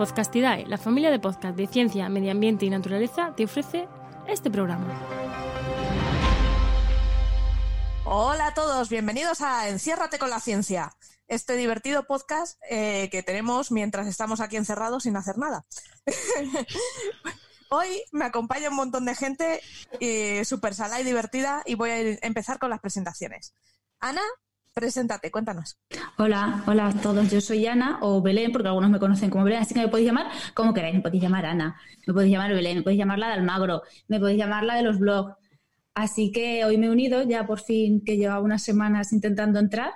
Podcastidae, la familia de podcast de ciencia, medio ambiente y naturaleza, te ofrece este programa. Hola a todos, bienvenidos a Enciérrate con la ciencia, este divertido podcast eh, que tenemos mientras estamos aquí encerrados sin hacer nada. Hoy me acompaña un montón de gente eh, súper sala y divertida y voy a empezar con las presentaciones. Ana, preséntate, cuéntanos. Hola, hola a todos. Yo soy Ana o Belén, porque algunos me conocen como Belén, así que me podéis llamar como queráis. Me podéis llamar Ana, me podéis llamar Belén, me podéis llamar la de Almagro, me podéis llamar la de los blogs. Así que hoy me he unido, ya por fin que llevaba unas semanas intentando entrar.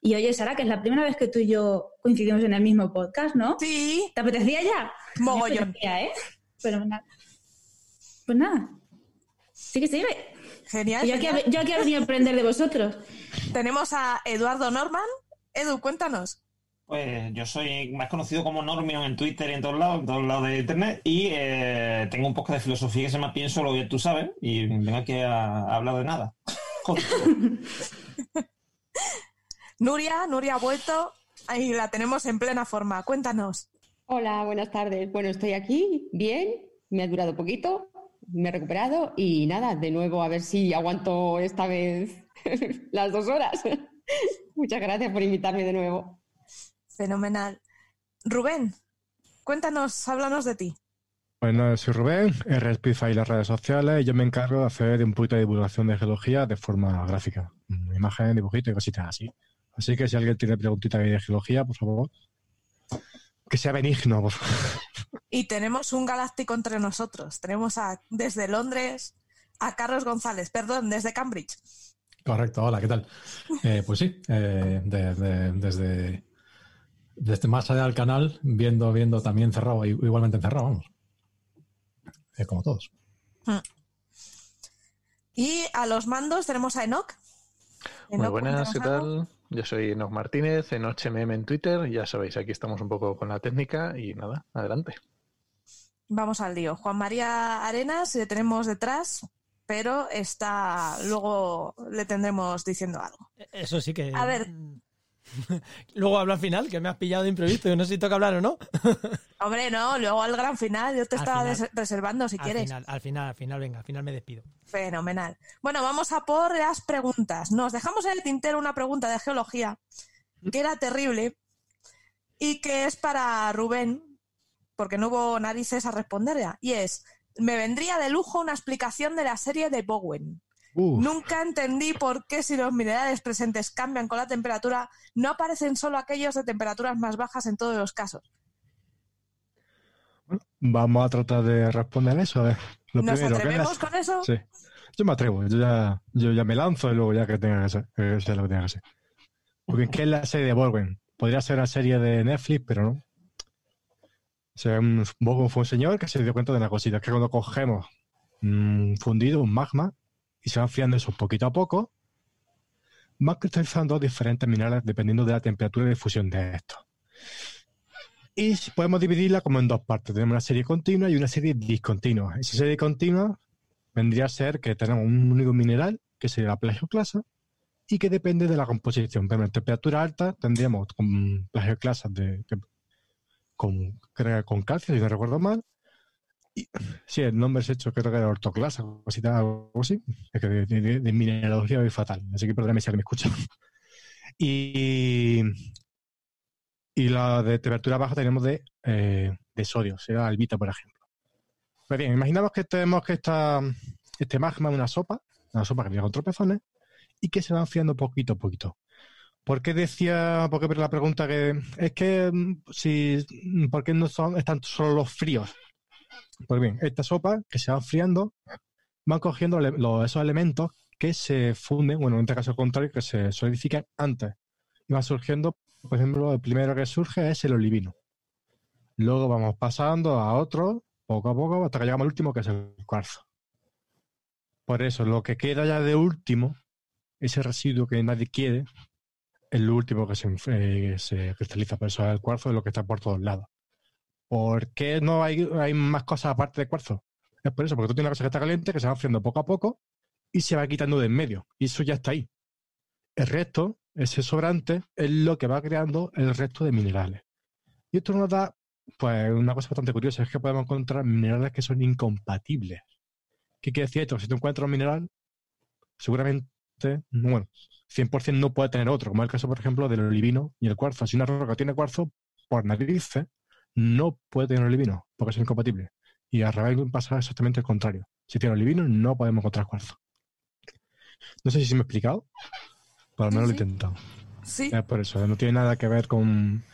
Y oye, Sara, que es la primera vez que tú y yo coincidimos en el mismo podcast, ¿no? Sí, ¿Te apetecía ya? Mogollón. Me apetecía, ¿eh? Pero nada. Pues nada. Sí que sirve. Genial. Yo aquí, genial. yo aquí he venido a aprender de vosotros. Tenemos a Eduardo Norman. Edu, cuéntanos. Pues yo soy más conocido como Normion en Twitter y en todos lados, en todos lados de internet, y eh, tengo un poco de filosofía que se llama Pienso lo que tú sabes, y vengo aquí a, a hablar de nada. Nuria, Nuria ha vuelto y la tenemos en plena forma. Cuéntanos. Hola, buenas tardes. Bueno, estoy aquí, bien, me ha durado poquito, me he recuperado y nada, de nuevo a ver si aguanto esta vez las dos horas. Muchas gracias por invitarme de nuevo. Fenomenal. Rubén, cuéntanos, háblanos de ti. Bueno, soy Rubén, R Spitfire y las redes sociales y yo me encargo de hacer de un poquito de divulgación de geología de forma gráfica. Imagen, dibujito y cositas así. Así que si alguien tiene preguntitas de geología, por favor, que sea benigno, por favor. Y tenemos un galáctico entre nosotros. Tenemos a, desde Londres a Carlos González, perdón, desde Cambridge. Correcto, hola, ¿qué tal? Eh, pues sí, eh, de- de- desde, desde más allá del canal, viendo, viendo también cerrado, igualmente encerrado, vamos. Eh, como todos. Y a los mandos tenemos a Enoch. Muy Enoch, buenas, ¿qué tal? Yo soy Enoch Martínez, en HMM en Twitter. Ya sabéis, aquí estamos un poco con la técnica y nada, adelante. Vamos al lío. Juan María Arenas le tenemos detrás, pero está luego le tendremos diciendo algo. Eso sí que. A ver. Luego hablo al final, que me has pillado de imprevisto. Yo no sé si toca hablar o no. Hombre, no, luego al gran final, yo te Al estaba final. reservando si al quieres. Final, al final, al final, venga, al final me despido. Fenomenal. Bueno, vamos a por las preguntas. Nos dejamos en el tintero una pregunta de geología que era terrible y que es para Rubén, porque no hubo narices a responder ya. Y es, me vendría de lujo una explicación de la serie de Bowen. Uf, Nunca entendí por qué si los minerales presentes cambian con la temperatura, no aparecen solo aquellos de temperaturas más bajas en todos los casos. vamos a tratar de responder eso. A ver, lo ¿Nos primero, ¿qué es la- atrevemos con eso? Sí, yo me atrevo, yo ya, yo ya me lanzo y luego ya que tenga que ser, que sea lo que tenga que ser. Porque ¿qué es la serie de Borgen? Podría ser la serie de Netflix, pero no. O sea, un, Borgen fue un señor que se dio cuenta de una cosita, que cuando cogemos un fundido, un magma, y se van enfriando eso poquito a poco, van cristalizando diferentes minerales dependiendo de la temperatura de fusión de estos. Y podemos dividirla como en dos partes. Tenemos una serie continua y una serie discontinua. Esa serie continua vendría a ser que tenemos un único mineral, que sería la plagioclasa, y que depende de la composición. Pero en temperatura alta tendríamos plagioclasas de, con, con calcio, si no recuerdo mal. Sí, el nombre es hecho, creo que era ortoclasa, o algo así. Es que de, mineralogía voy fatal, así que perdóname si alguien me escucha. Y, y la de temperatura baja tenemos de, eh, de sodio, sea albita, por ejemplo. Pues bien, imaginamos que tenemos que esta, este magma es una sopa, una sopa que viene con tropezones, y que se va enfriando poquito a poquito. ¿Por qué decía, por qué la pregunta que es que mm, si, mm, ¿por qué no son, están solo los fríos? Pues bien, esta sopa que se va enfriando, van cogiendo esos elementos que se funden, bueno, en este caso contrario, que se solidifican antes. Y van surgiendo, por ejemplo, el primero que surge es el olivino. Luego vamos pasando a otro, poco a poco, hasta que llegamos al último, que es el cuarzo. Por eso, lo que queda ya de último, ese residuo que nadie quiere, es lo último que se, eh, se cristaliza. Por eso el cuarzo es lo que está por todos lados. ¿Por qué no hay, más cosas aparte de cuarzo? Es por eso, porque tú tienes una cosa que está caliente, que se va enfriando poco a poco y se va quitando de en medio. Y eso ya está ahí. El resto, ese sobrante, es lo que va creando el resto de minerales. Y esto nos da pues una cosa bastante curiosa es que podemos encontrar minerales que son incompatibles. ¿Qué quiere decir esto? Si tú encuentras un mineral, seguramente, bueno, 100% no puede tener otro, como es el caso, por ejemplo, del olivino y el cuarzo. Si una roca tiene cuarzo, por narices, no puede tener olivino, porque es incompatible. Y al revés pasa exactamente el contrario. Si tiene olivino, no podemos encontrar cuarzo. No sé si me he explicado, por lo menos lo he intentado. Sí. Es por eso, no tiene nada que ver con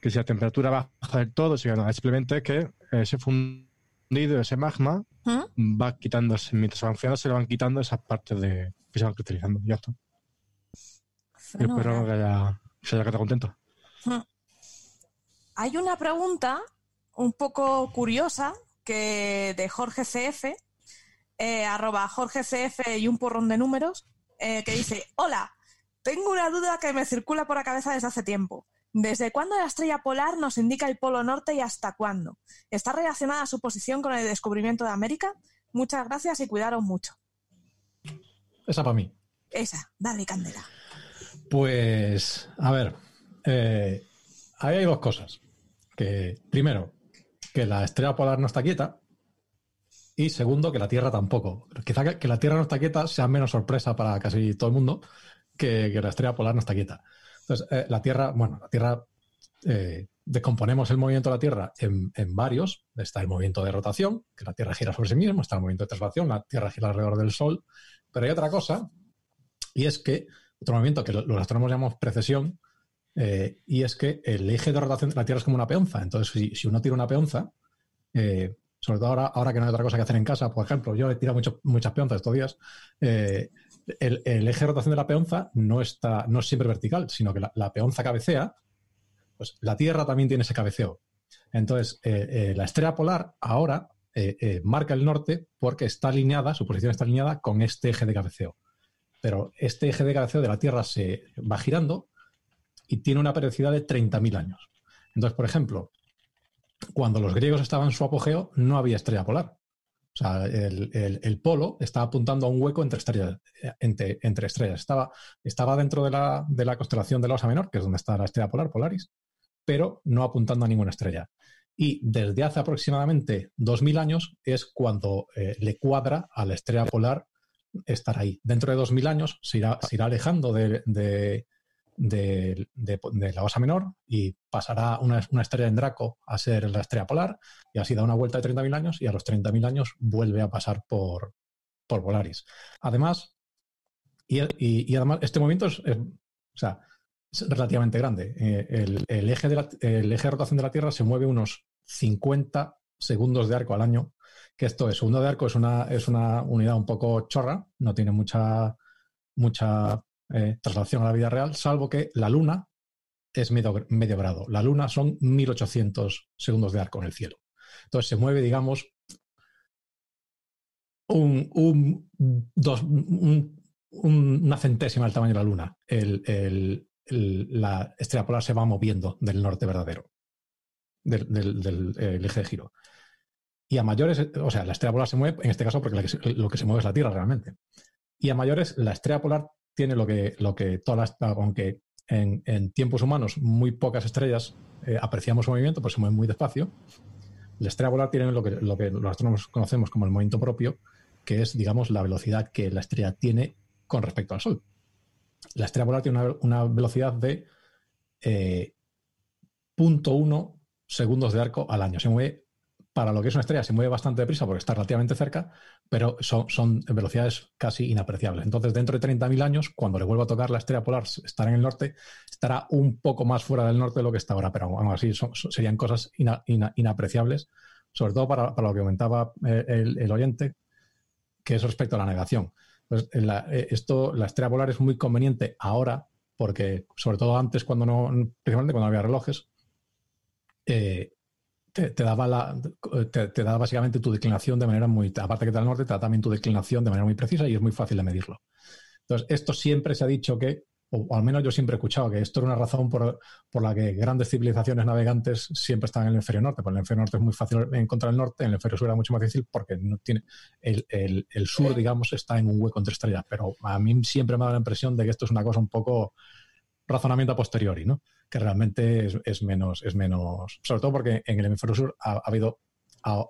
que si la temperatura baja del todo, sino nada, simplemente que ese fundido, ese magma, ¿Mm? va quitándose, mientras se va enfriando, se le van quitando esas partes de que se van cristalizando. Ya está. Yo espero que haya, que se haya quedado contento. Hay una pregunta un poco curiosa que de Jorge CF, eh, arroba Jorge CF y un porrón de números, eh, que dice, hola, tengo una duda que me circula por la cabeza desde hace tiempo. ¿Desde cuándo la estrella polar nos indica el polo norte y hasta cuándo? ¿Está relacionada su posición con el descubrimiento de América? Muchas gracias y cuidaros mucho. Esa para mí. Esa, dale candela. Pues, a ver, eh, ahí hay dos cosas. Que, primero, que la estrella polar no está quieta. Y segundo, que la Tierra tampoco. Quizá que, la Tierra no está quieta sea menos sorpresa para casi todo el mundo que, la estrella polar no está quieta. Entonces, eh, la Tierra, bueno, la Tierra, eh, descomponemos el movimiento de la Tierra en, en varios. Está el movimiento de rotación, que la Tierra gira sobre sí misma, está el movimiento de traslación, la Tierra gira alrededor del Sol. Pero hay otra cosa, y es que otro movimiento que lo- los astrónomos llamamos precesión, eh, y es que el eje de rotación de la Tierra es como una peonza. Entonces, si, uno tira una peonza, eh, sobre todo ahora, ahora que no hay otra cosa que hacer en casa, por ejemplo, yo he tirado muchas peonzas estos días, eh, el, eje de rotación de la peonza no, está, no es siempre vertical, sino que la, la peonza cabecea, pues la Tierra también tiene ese cabeceo. Entonces, eh, la estrella polar ahora marca el norte porque está alineada, su posición está alineada con este eje de cabeceo pero este eje de cabeceo de la Tierra se va girando y tiene una periodicidad de 30.000 años. Entonces, por ejemplo, cuando los griegos estaban en su apogeo, no había estrella polar. O sea, el, polo estaba apuntando a un hueco entre estrellas. Estaba, estaba dentro de la, constelación de la Osa Menor, que es donde está la estrella polar, Polaris, pero no apuntando a ninguna estrella. Y desde hace aproximadamente 2.000 años es cuando eh, le cuadra a la estrella polar estar ahí. Dentro de 2.000 años se irá, alejando de- de- la Osa Menor y pasará una, estrella en Draco a ser la estrella polar y así da una vuelta de 30.000 años y a los 30.000 años vuelve a pasar por, por Polaris. Además, y, y- además este movimiento es, o sea, es relativamente grande. Eh, el, el eje de la- el eje de rotación de la Tierra se mueve unos 50 segundos de arco al año que esto es, segundo de arco es una, es una unidad un poco chorra, no tiene mucha, mucha eh, traslación a la vida real, salvo que la luna es medio, medio grado. La luna son 1800 segundos de arco en el cielo. Entonces se mueve, digamos, una centésima del tamaño de la luna. La estrella polar se va moviendo del norte verdadero, del, eh, eje de giro. Y a mayores, o sea, la estrella polar se mueve, en este caso, porque lo que se mueve es la Tierra realmente. Y a mayores, la estrella polar tiene lo que, lo que todas las, aunque en, tiempos humanos muy pocas estrellas eh, apreciamos su movimiento, pues se mueven muy despacio. La estrella polar tiene lo que, lo que los astrónomos conocemos como el movimiento propio, que es, digamos, la velocidad que la estrella tiene con respecto al Sol. La estrella polar tiene una, una velocidad de eh, 0.1 segundos de arco al año. Se mueve, para lo que es una estrella, se mueve bastante deprisa porque está relativamente cerca, pero son, velocidades casi inapreciables. Entonces, dentro de 30.000 años, cuando le vuelva a tocar la estrella polar, estará en el norte, estará un poco más fuera del norte de lo que está ahora, pero aún así serían cosas ina- ina- inapreciables, sobre todo para, lo que comentaba eh, el, el oyente, que es respecto a la navegación. Pues la, eh, esto, la estrella polar es muy conveniente ahora, porque sobre todo antes, cuando no, principalmente cuando había relojes, eh, te, te daba la, te, te da básicamente tu declinación de manera muy, aparte que te da el norte, te da también tu declinación de manera muy precisa y es muy fácil de medirlo. Entonces, esto siempre se ha dicho que, o, o al menos yo siempre he escuchado que esto era una razón por, por la que grandes civilizaciones navegantes siempre están en el hemisferio norte, porque en el hemisferio norte es muy fácil encontrar el norte, en el hemisferio sur era mucho más difícil porque no tiene el, el- el sur, digamos, está en un hueco entre estrellas, pero a mí siempre me ha dado la impresión de que esto es una cosa un poco razonamiento a posteriori, ¿no? Que realmente es, es menos, es menos, sobre todo porque en el hemisferio sur ha, ha habido, ha-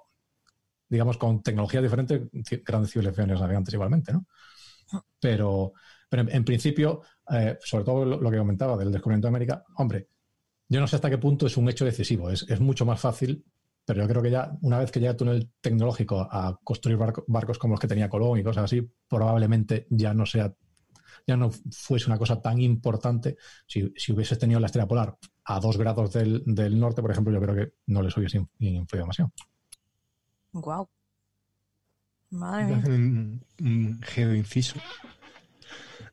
digamos, con tecnologías diferentes, grandes civilizaciones navegantes igualmente, ¿no? Pero, pero en, en principio, eh, sobre todo lo, lo que comentaba del descubrimiento de América, hombre, yo no sé hasta qué punto es un hecho decisivo. Es, es mucho más fácil, pero yo creo que ya una vez que llega el túnel tecnológico a construir barco- barcos como los que tenía Colón y cosas así, probablemente ya no sea, ya no fuese una cosa tan importante. Si, si hubieses tenido la estrella polar a dos grados del, del norte, por ejemplo, yo creo que no les hubiese in- influido demasiado. Guau. Madre mía. un geoinciso.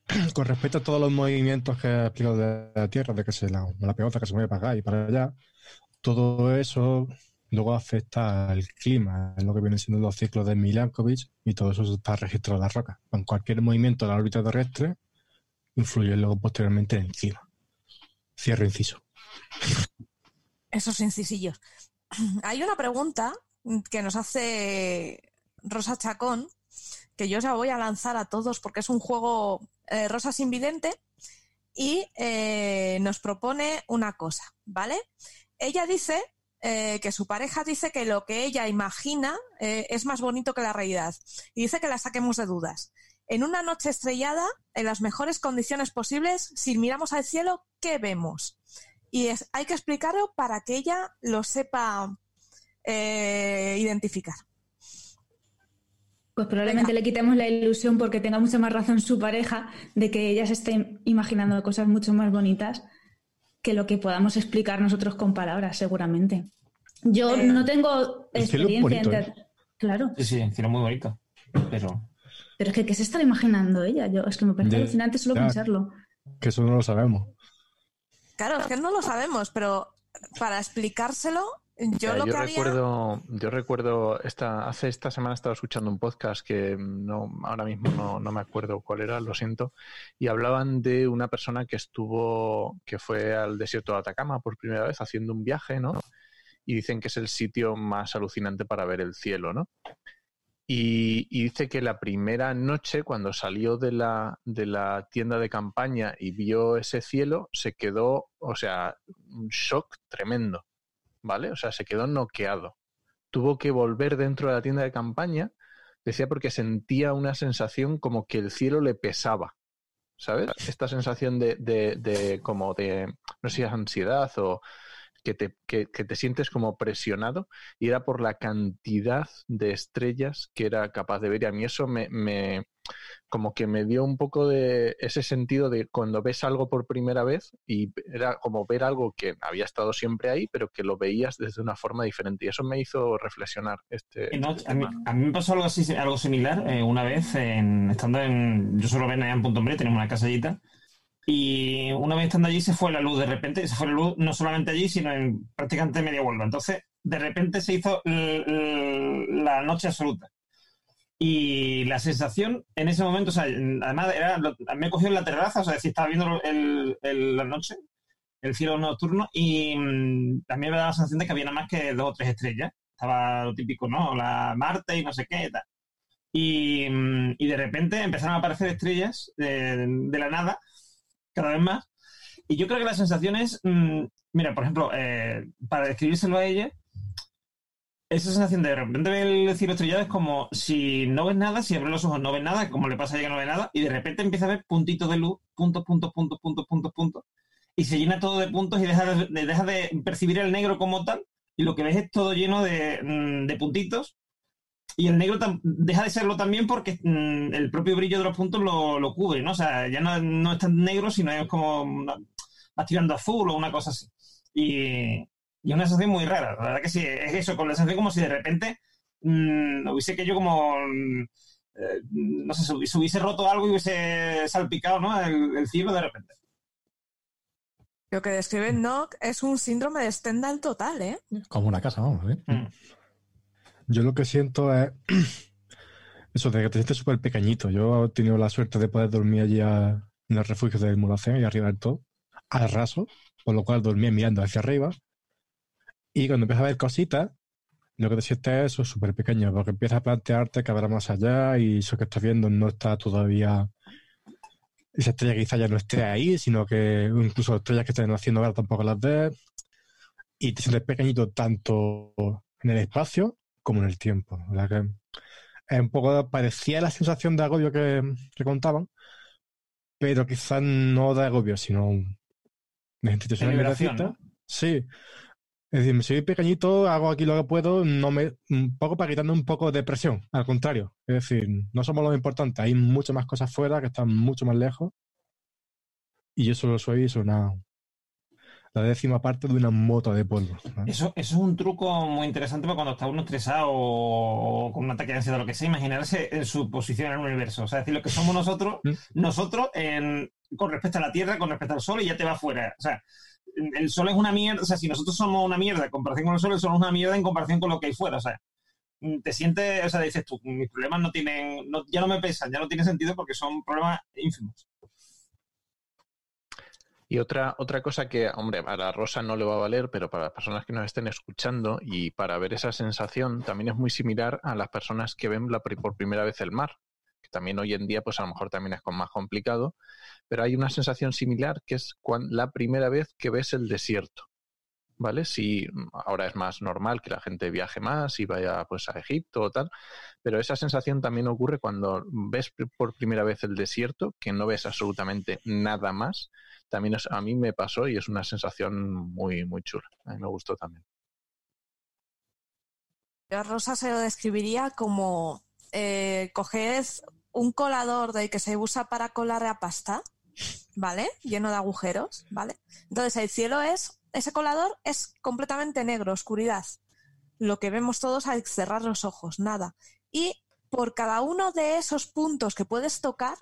Con respecto a todos los movimientos que ha explicado de la Tierra, de que se la, la pelota que se mueve para acá y para allá, todo eso luego afecta al clima, es lo que vienen siendo los ciclos de Milankovitch y todo eso está registrado en la roca. Con cualquier movimiento de la órbita terrestre influye luego posteriormente en el clima. Cierro inciso. Esos incisillos. Hay una pregunta que nos hace Rosa Chacón, que yo ya voy a lanzar a todos porque es un juego eh, Rosa sin vidente y eh, nos propone una cosa, ¿vale? Ella dice eh, que su pareja dice que lo que ella imagina eh, es más bonito que la realidad y dice que la saquemos de dudas. En una noche estrellada, en las mejores condiciones posibles, si miramos al cielo, ¿qué vemos? Y es, hay que explicarlo para que ella lo sepa eh, identificar. Pues probablemente le quitemos la ilusión porque tenga mucha más razón su pareja de que ella se esté imaginando cosas mucho más bonitas que lo que podamos explicar nosotros con palabras, seguramente. Yo Eh, no tengo experiencia en... te- Claro, Sí, sí, el cielo muy bonito. Pero pero es que ¿qué se está imaginando ella? Yo, es que me parece alucinante solo ya. pensarlo. Que eso no lo sabemos. Claro, es que no lo sabemos, pero para explicárselo, yo Ya, lo yo que haría... recuerdo, yo recuerdo esta, hace esta semana estaba escuchando un podcast que no, ahora mismo no, no me acuerdo cuál era, lo siento, y hablaban de una persona que estuvo, que fue al desierto de Atacama por primera vez haciendo un viaje, ¿no? Y dicen que es el sitio más alucinante para ver el cielo, ¿no? Y, y dice que la primera noche, cuando salió de la, de la tienda de campaña y vio ese cielo, se quedó, o sea, un shock tremendo. ¿Vale? O sea, se quedó noqueado. Tuvo que volver dentro de la tienda de campaña, decía porque sentía una sensación como que el cielo le pesaba, ¿sabes? Esta sensación de, de, de como de, no sé si es ansiedad o que te, que, que te sientes como presionado y era por la cantidad de estrellas que era capaz de ver y a mí eso me, me como que me dio un poco de ese sentido de cuando ves algo por primera vez y era como ver algo que había estado siempre ahí, pero que lo veías desde una forma diferente. Y eso me hizo reflexionar este, no, este a, mí, a mí me pasó algo así, algo similar eh, una vez en, estando en. Yo solo ven allá en Punto Hombre, tenemos una casallita. Y una vez estando allí se fue la luz de repente, se fue la luz no solamente allí, sino en prácticamente media vuelta. Entonces, de repente se hizo la noche absoluta. Y la sensación en ese momento, o sea, además era, me cogió en la terraza, o sea, decir, estaba viendo el, el- la noche, el cielo nocturno, y mm, también me daba la sensación de que había nada más que dos o tres estrellas. Estaba lo típico, ¿no? La Marte y no sé qué y tal. Y, mm, y de repente empezaron a aparecer estrellas de, de la nada, cada vez más. Y yo creo que la sensación es, mm, mira, por ejemplo, eh, para describírselo a ella, esa sensación de de repente ver el cielo estrellado es como si no ves nada, si abres los ojos no ves nada, como le pasa a ella que no ve nada, y de repente empieza a ver puntitos de luz, puntos, puntos, puntos, puntos, puntos, puntos, y se llena todo de puntos y deja de, de- deja de percibir el negro como tal, y lo que ves es todo lleno de, mm, de puntitos, y el negro deja de serlo también porque mm, el propio brillo de los puntos lo, lo cubre, ¿no? O sea, ya no, no es tan negro, sino es como una- vas azul o una cosa así. Y, y es una sensación muy rara, la verdad que sí, es eso, con la sensación como si de repente mm, hubiese que yo como, mm, eh, no sé, se hubiese, se hubiese roto algo y hubiese salpicado, ¿no? El, el cielo de repente. Lo que describe Nock es un síndrome de Stendhal total, ¿eh? Como una casa, vamos. ¿sí? Mm. Yo lo que siento es eso de que te sientes súper pequeñito. Yo he tenido la suerte de poder dormir allí a- en el refugio del Mulacén y arriba del todo, al raso, por lo cual dormía mirando hacia arriba. Y cuando empiezas a ver cositas, lo que te sientes es eso súper pequeño, porque empiezas a plantearte que habrá más allá y eso que estás viendo no está todavía esa estrella quizá ya no esté ahí, sino que incluso estrellas que estén haciendo ahora tampoco las ves. Y te sientes pequeñito tanto en el espacio como en el tiempo. ¿verdad? Que es un poco parecía la sensación de agobio que, que contaban, pero quizás no de agobio, sino de institución De. Sí. Es decir, me soy pequeñito, hago aquí lo que puedo, no me, un poco para quitarme un poco de presión, al contrario. Es decir, no somos lo importante, hay muchas más cosas fuera que están mucho más lejos. Y yo solo soy eso, una, la décima parte de una moto de polvo. ¿no? Eso, eso es un truco muy interesante para cuando está uno estresado o con un ataque de ansiedad o lo que sea, imaginarse en su posición en el universo. O sea, decir lo que somos nosotros, Mm. nosotros en- con respecto a la Tierra, con respecto al Sol y ya te va fuera. O sea, el Sol es una mierda. O sea, si nosotros somos una mierda en comparación con el Sol, el Sol es una mierda en comparación con lo que hay fuera. O sea, mm, te sientes, o sea, dices tú, mis problemas no tienen, no- ya no me pesan, ya no tiene sentido porque son problemas ínfimos. Y otra, otra cosa que, hombre, a la Rosa no le va a valer, pero para las personas que nos estén escuchando y para ver esa sensación, también es muy similar a las personas que ven por primera vez el mar, también hoy en día, pues a lo mejor también es más complicado, pero hay una sensación similar que es la primera vez que ves el desierto. ¿Vale? Si mm, ahora es más normal que la gente viaje más y vaya pues a Egipto o tal, pero esa sensación también ocurre cuando ves por primera vez el desierto, que no ves absolutamente nada más, también es- a mí me pasó y es una sensación muy, muy chula. A mí me gustó también. Rosa se lo describiría como eh, coged un colador del que se usa para colar la pasta, ¿vale? Lleno de agujeros, ¿vale? Entonces el cielo es, ese colador es completamente negro, oscuridad. Lo que vemos todos al cerrar los ojos, nada. Y por cada uno de esos puntos que puedes tocar,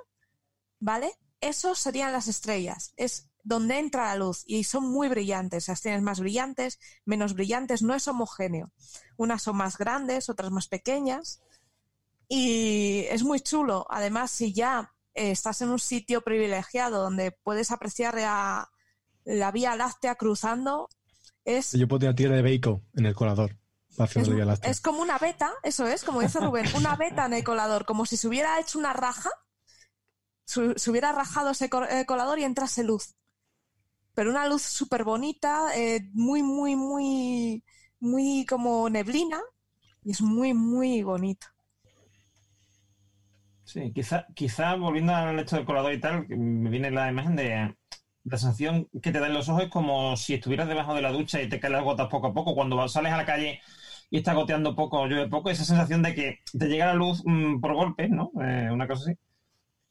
¿vale? Esos serían las estrellas. Es donde entra la luz y son muy brillantes. Las tienes más brillantes, menos brillantes, no es homogéneo. Unas son más grandes, otras más pequeñas. Y es muy chulo. Además, si ya eh, estás en un sitio privilegiado donde puedes apreciar la, la Vía Láctea cruzando, es, Yo pondría tierra de bacon en el colador. Es, la Vía Láctea. es como una beta, eso es, como dice Rubén, una beta en el colador, como si se hubiera hecho una raja, se hubiera rajado ese eh, colador y entrase luz. Pero una luz súper bonita, eh, muy, muy, muy, muy como neblina, y es muy, muy bonito. Sí, quizá, quizá volviendo al hecho del colador y tal, me viene la imagen de la sensación que te da en los ojos como si estuvieras debajo de la ducha y te caen las gotas poco a poco. Cuando sales a la calle y está goteando poco llueve poco, esa sensación de que te llega la luz mm, por golpes, ¿no? Eh, una cosa así.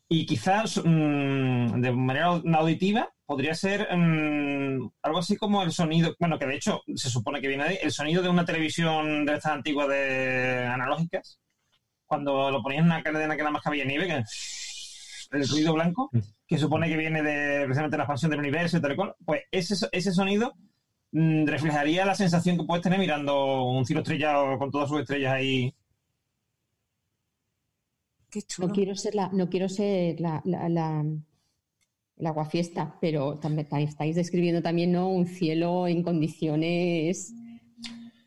Y quizás mm, de manera auditiva podría ser mm, algo así como el sonido, bueno, que de hecho se supone que viene el sonido de una televisión de estas antiguas de analógicas, cuando lo ponías en una cadena que era más que había nieve, que el ruido blanco, que supone que viene de precisamente la expansión del universo y tal y cual, pues ese, ese sonido mm, reflejaría la sensación que puedes tener mirando un cielo estrellado con todas sus estrellas ahí. Qué chulo. No quiero ser la, no quiero ser la, la, la, la aguafiesta, pero también estáis describiendo también ¿no? un cielo en condiciones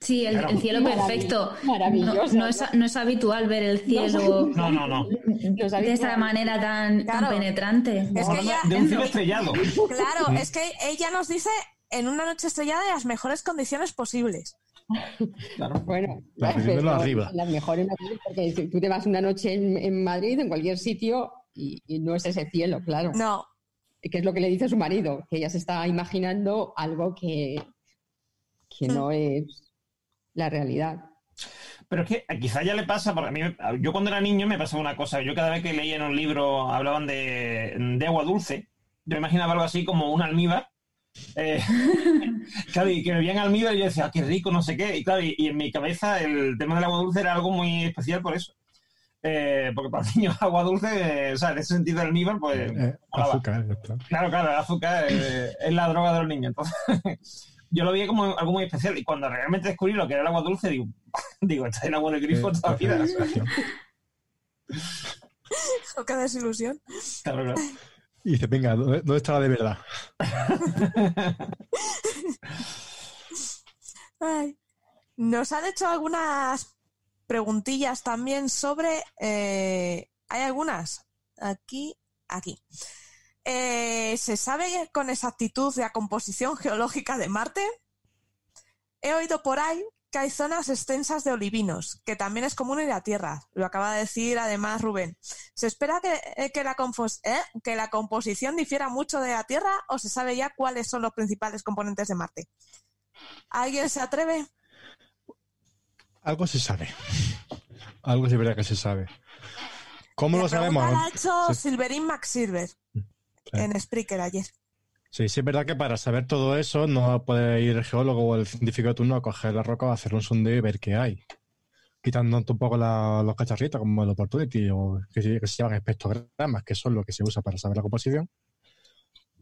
Sí, el, Claro. el cielo perfecto. maravilloso, No, no es, no es habitual ver el cielo No, no, no. Los de esa habituales. manera tan, penetrante. Es que Hablando ella- de un cielo estrellado. Claro, es que ella nos dice en una noche estrellada en las mejores condiciones posibles. Claro. Bueno, claro, vivirlo pero arriba. las mejores porque tú te vas una noche en, en Madrid, en cualquier sitio, y, y no es ese cielo, claro. No, Que es lo que le dice su marido, que ella se está imaginando algo que, que Hmm. no es la realidad. Pero es que quizá ya le pasa, porque a mí, me- yo cuando era niño me pasaba una cosa. Yo cada vez que leía en un libro hablaban de, de agua dulce, yo me imaginaba algo así como un almíbar. Eh, claro, y que bebían almíbar y yo decía, ah, qué rico, no sé qué. Y claro, y, y en mi cabeza el tema del agua dulce era algo muy especial por eso. Eh, porque para niños agua dulce, eh, o sea, en ese sentido el almíbar, pues... Eh, molaba. azúcar. Claro, claro, el azúcar eh, es la droga de los niños. Entonces, yo lo veía como algo muy especial. Y cuando realmente descubrí lo que era el agua dulce, digo, digo, está en agua del grifo Eh, toda la vida. O qué desilusión. claro. Y dice, venga, ¿dónde, dónde está la de verdad? Ay. Nos han hecho algunas preguntillas también sobre. eh, hay algunas. Aquí, aquí. Eh, ¿Se sabe con exactitud la composición geológica de Marte? He oído por ahí que hay zonas extensas de olivinos, que también es común en la Tierra. Lo acaba de decir además Rubén. ¿Se espera que, eh, que la, confos- eh, que la composición difiera mucho de la Tierra o se sabe ya cuáles son los principales componentes de Marte? ¿Alguien se atreve? Algo se sabe. Algo es verdad que se sabe. ¿Cómo lo sabemos? ha hecho Sí. Silverín En Spreaker ayer. Sí, sí es verdad que para saber todo eso no puede ir el geólogo o el científico de turno a coger la roca, a hacer un sondeo y ver qué hay. Quitando un poco la- los cacharritos como el Opportunity o que, se- que se llaman espectrogramas, que son lo que se usa para saber la composición.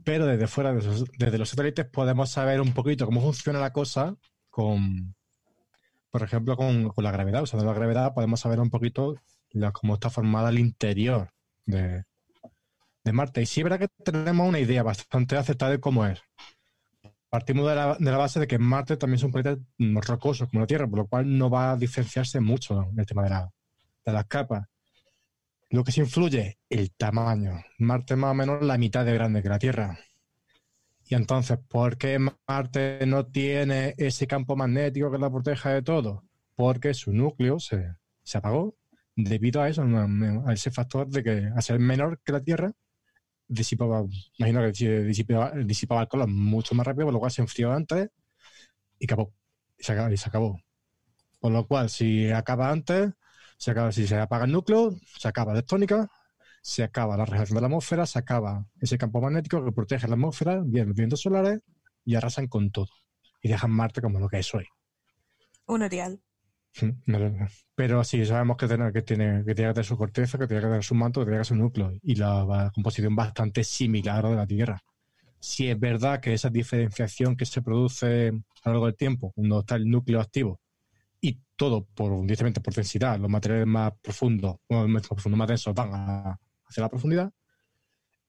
Pero desde fuera, desde los, desde los satélites, podemos saber un poquito cómo funciona la cosa con, por ejemplo, con, con la gravedad. Usando la gravedad podemos saber un poquito la- cómo está formada el interior de, de Marte. Y sí verdad que tenemos una idea bastante aceptada de cómo es. Partimos de la, base de que Marte también es un planeta rocoso como la Tierra, por lo cual no va a diferenciarse mucho en el tema de, la- de las capas. Lo que sí influye, el tamaño. Marte es más o menos la mitad de grande que la Tierra. Y entonces, ¿por qué Marte no tiene ese campo magnético que la proteja de todo? Porque su núcleo se, se apagó debido a eso, a ese factor de que al ser menor que la Tierra, disipaba, imagino que disi- disipaba, disipaba el color mucho más rápido, por lo cual se enfrió antes y acabó. Y se acabó. Y se acabó. Por lo cual, si acaba antes, se acaba, si se apaga el núcleo, se acaba la tectónica, se acaba la radiación de la atmósfera, se acaba ese campo magnético que protege la atmósfera, vienen los vientos solares y arrasan con todo. Y dejan Marte como lo que es hoy. Un erial. Pero sí, sabemos que tiene que, tiene, que tiene que tener su corteza, que tiene que tener su manto, que tiene que tener su núcleo y la, composición bastante similar a la de la Tierra. Si es verdad que esa diferenciación que se produce a lo largo del tiempo, cuando está el núcleo activo y todo por directamente por densidad, los materiales más profundos, bueno, más profundos, más densos van a- hacia la profundidad,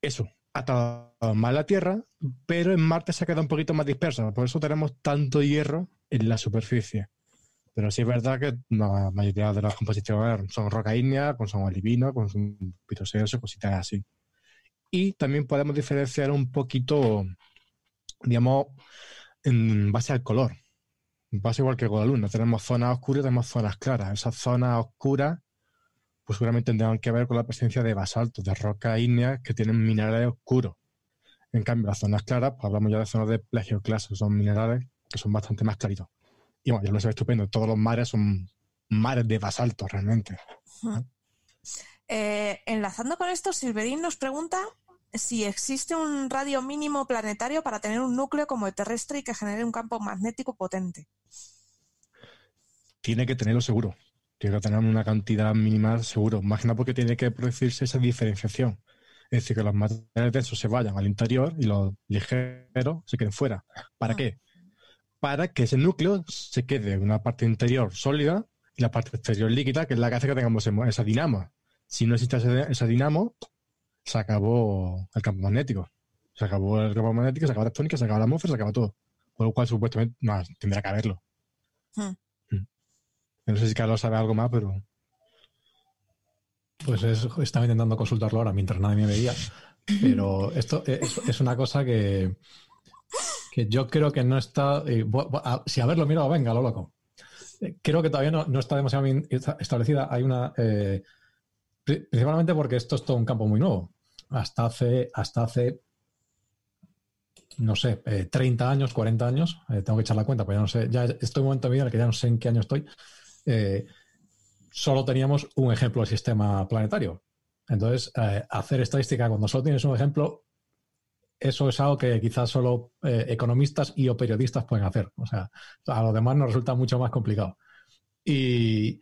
eso ata más la Tierra, pero en Marte se queda un poquito más dispersa, por eso tenemos tanto hierro en la superficie. Pero sí es verdad que la mayoría de las composiciones son roca ígnea, con son olivino, con son pitoseos, cositas así. Y también podemos diferenciar un poquito, digamos, en base al color. Pasa igual que con la luna. Tenemos zonas oscuras y tenemos zonas claras. Esas zonas oscuras, pues seguramente tendrán que ver con la presencia de basaltos, de roca ígnea que tienen minerales oscuros. En cambio, las zonas claras, pues hablamos ya de zonas de plagioclases, son minerales que son bastante más claritos. Y bueno, ya lo sé estupendo. Todos los mares son mares de basalto realmente. Eh, enlazando con esto, Silverín nos pregunta si existe un radio mínimo planetario para tener un núcleo como el terrestre y que genere un campo magnético potente. Tiene que tenerlo seguro. Tiene que tener una cantidad mínima seguro. Más que nada porque tiene que producirse esa diferenciación. Es decir, que los materiales densos se vayan al interior y los ligeros se queden fuera. ¿Para Ah. qué? Para que ese núcleo se quede en una parte interior sólida y la parte exterior líquida, que es la que hace que tengamos esa dinamo. Si no existe esa dinamo, se acabó el campo magnético. Se acabó el campo magnético, se acabó la tónica, se acabó la atmósfera, se acabó todo. Por lo cual, supuestamente, no, tendrá que haberlo. Hmm. Mm. No sé si Carlos sabe algo más, pero. Pues es- estaba intentando consultarlo ahora mientras nadie me veía. Pero esto es, es una cosa que, que yo creo que no está. eh, a- si haberlo mirado, venga, lo loco. Eh, Creo que todavía no, no está demasiado bien esta- establecida. Hay una. eh, pri- principalmente porque esto es todo un campo muy nuevo. Hasta hace. Hasta hace no sé, eh, 30 años, 40 años, eh, tengo que echar la cuenta, pues ya no sé, ya estoy en un momento de en el que ya no sé en qué año estoy, eh, solo teníamos un ejemplo del sistema planetario. Entonces, eh, hacer estadística cuando solo tienes un ejemplo, eso es algo que quizás solo eh, economistas y o periodistas pueden hacer. O sea, a los demás nos resulta mucho más complicado. Y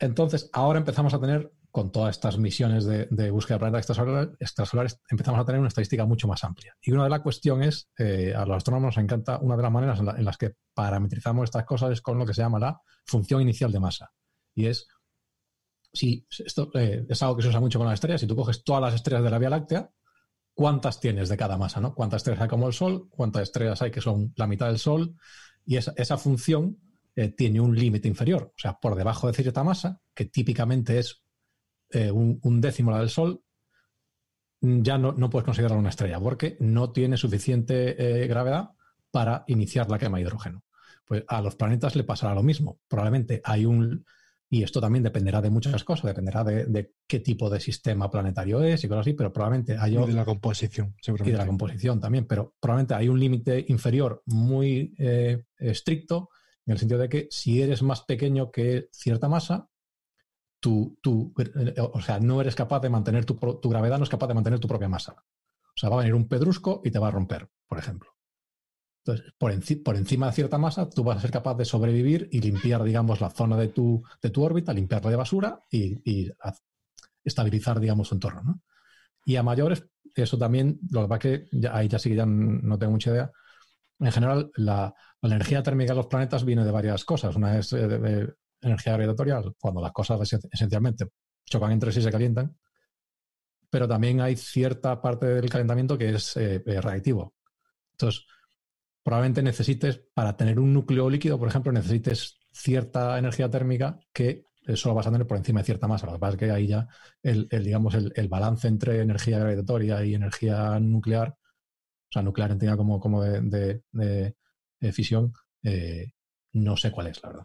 entonces, ahora empezamos a tener, con todas estas misiones de, búsqueda de planetas extrasolares, extrasolares, empezamos a tener una estadística mucho más amplia. Y una de las cuestiones, eh, a los astrónomos nos encanta, una de las maneras en las que parametrizamos estas cosas es con lo que se llama la función inicial de masa. Y es, si esto eh, es algo que se usa mucho con las estrellas, si tú coges todas las estrellas de la Vía Láctea, ¿cuántas tienes de cada masa? ¿no? ¿Cuántas estrellas hay como el Sol? ¿Cuántas estrellas hay que son la mitad del Sol? Y esa, función eh, tiene un límite inferior, o sea, por debajo de cierta masa, que típicamente es eh, un, décimo la del Sol, ya no, no puedes considerarlo una estrella porque no tiene suficiente eh, gravedad para iniciar la quema de hidrógeno. Pues a los planetas le pasará lo mismo. Probablemente hay un... Y esto también dependerá de muchas cosas, dependerá de, de qué tipo de sistema planetario es y cosas así, pero probablemente hay Y de la composición, y de la composición también, pero probablemente hay un límite inferior muy eh, estricto en el sentido de que si eres más pequeño que cierta masa, tú, tú, eh, o sea, no eres capaz de mantener tu, tu gravedad, no es capaz de mantener tu propia masa. O sea, va a venir un pedrusco y te va a romper, por ejemplo. Entonces, por, enci- por encima de cierta masa, tú vas a ser capaz de sobrevivir y limpiar, digamos, la zona de tu, de tu órbita, limpiarla de basura y, y estabilizar, digamos, su entorno. ¿no? Y a mayores, eso también, lo que pasa es que ahí ya sí que ya no tengo mucha idea. En general, la, energía térmica de los planetas viene de varias cosas. Una es eh, de- energía gravitatoria, cuando las cosas esen- esencialmente chocan entre sí y se calientan. Pero también hay cierta parte del calentamiento que es eh, eh, reactivo. Entonces, probablemente necesites, para tener un núcleo líquido, por ejemplo, necesites cierta energía térmica que solo vas a tener por encima de cierta masa. Lo que pasa es que ahí ya el, el, digamos, el, el balance entre energía gravitatoria y energía nuclear, o sea, nuclear entendida como, como de, de- de- de fisión, eh, no sé cuál es, la verdad.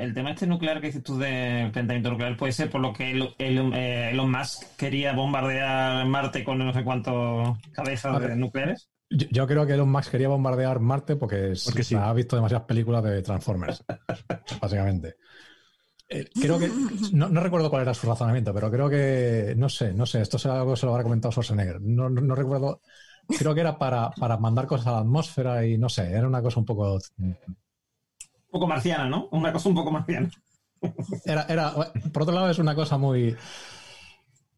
El tema este nuclear que dices tú del calentamiento nuclear puede ser por lo que Elon, Elon- eh, Elon Musk quería bombardear Marte con no sé cuántos cabezas ver. de nucleares. Yo, yo creo que Elon Musk quería bombardear Marte porque, es- Porque sí. ha visto demasiadas películas de Transformers, básicamente. Eh, creo que, no, no recuerdo cuál era su razonamiento, pero creo que, no sé, no sé, esto es algo que se lo habrá comentado Schwarzenegger. No, no, no recuerdo, creo que era para, para mandar cosas a la atmósfera y no sé, era una cosa un poco... Un poco marciana, ¿no? Una cosa un poco marciana. Era, era, por otro lado, es una cosa muy.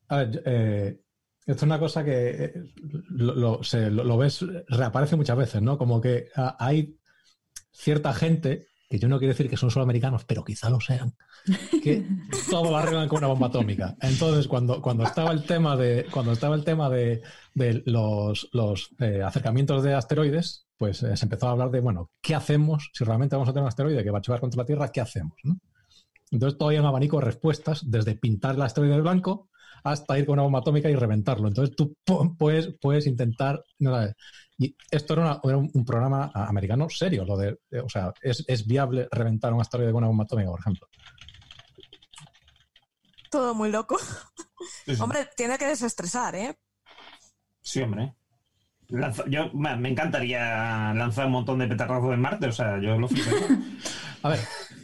A ver, eh, esto es una cosa que eh, lo, lo- se- lo- lo ves, reaparece muchas veces, ¿no? Como que ah, hay cierta gente, que yo no quiero decir que son solo americanos, pero quizá lo sean, que todo lo arreglan con una bomba atómica. Entonces, cuando, cuando estaba el tema de, cuando estaba el tema de, de los, los eh, acercamientos de asteroides, pues eh, se empezó a hablar de, bueno, ¿qué hacemos si realmente vamos a tener un asteroide que va a chocar contra la Tierra? ¿Qué hacemos? ¿no? Entonces todavía hay un abanico de respuestas, desde pintar el asteroide de blanco hasta ir con una bomba atómica y reventarlo. Entonces tú pu- puedes, puedes intentar... no sabes. Y esto era, una- era un, programa americano serio, lo de, eh, o sea, es, es viable reventar un asteroide con una bomba atómica, por ejemplo. Todo muy loco. Sí, sí. Hombre, tiene que desestresar, ¿eh? Sí, hombre. Lanza- yo me me encantaría lanzar un montón de petardazos en Marte, o sea, yo lo. A ver,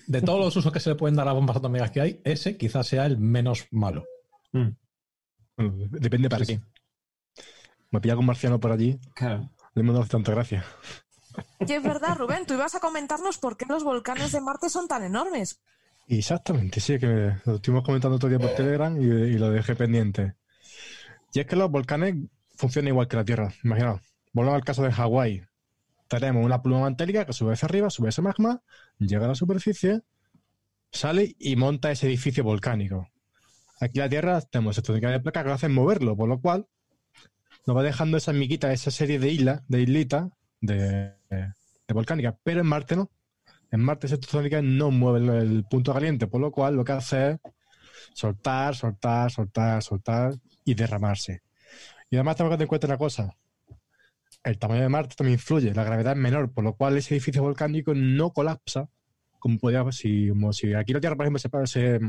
de todos los usos que se le pueden dar a bombas atómicas que hay, ese quizás sea el menos malo. Mm, Bueno, depende para Sí, qué. Me pilla con marciano por allí, claro. le hemos dado tanta gracia. Y es verdad, Rubén, tú ibas a comentarnos por qué los volcanes de Marte son tan enormes. Exactamente, sí, que lo estuvimos comentando otro día por Telegram y, y lo dejé pendiente. Y es que los volcanes funcionan igual que la Tierra. Imaginaos, volvemos al caso de Hawái. Tenemos una pluma mantélica que sube hacia arriba, sube ese magma, llega a la superficie, sale y monta ese edificio volcánico. Aquí la Tierra tenemos esta de placa que lo hacen moverlo, por lo cual nos va dejando esa miquita, esa serie de islas, de islitas, de, de volcánicas. Pero en Marte no. En Marte esa tectónica no mueve el, punto caliente, por lo cual lo que hace es soltar, soltar, soltar, soltar y derramarse. Y además tenemos que tener en cuenta una cosa. El tamaño de Marte también influye, la gravedad es menor, por lo cual ese edificio volcánico no colapsa, como podría si, si aquí la Tierra, por ejemplo, se se,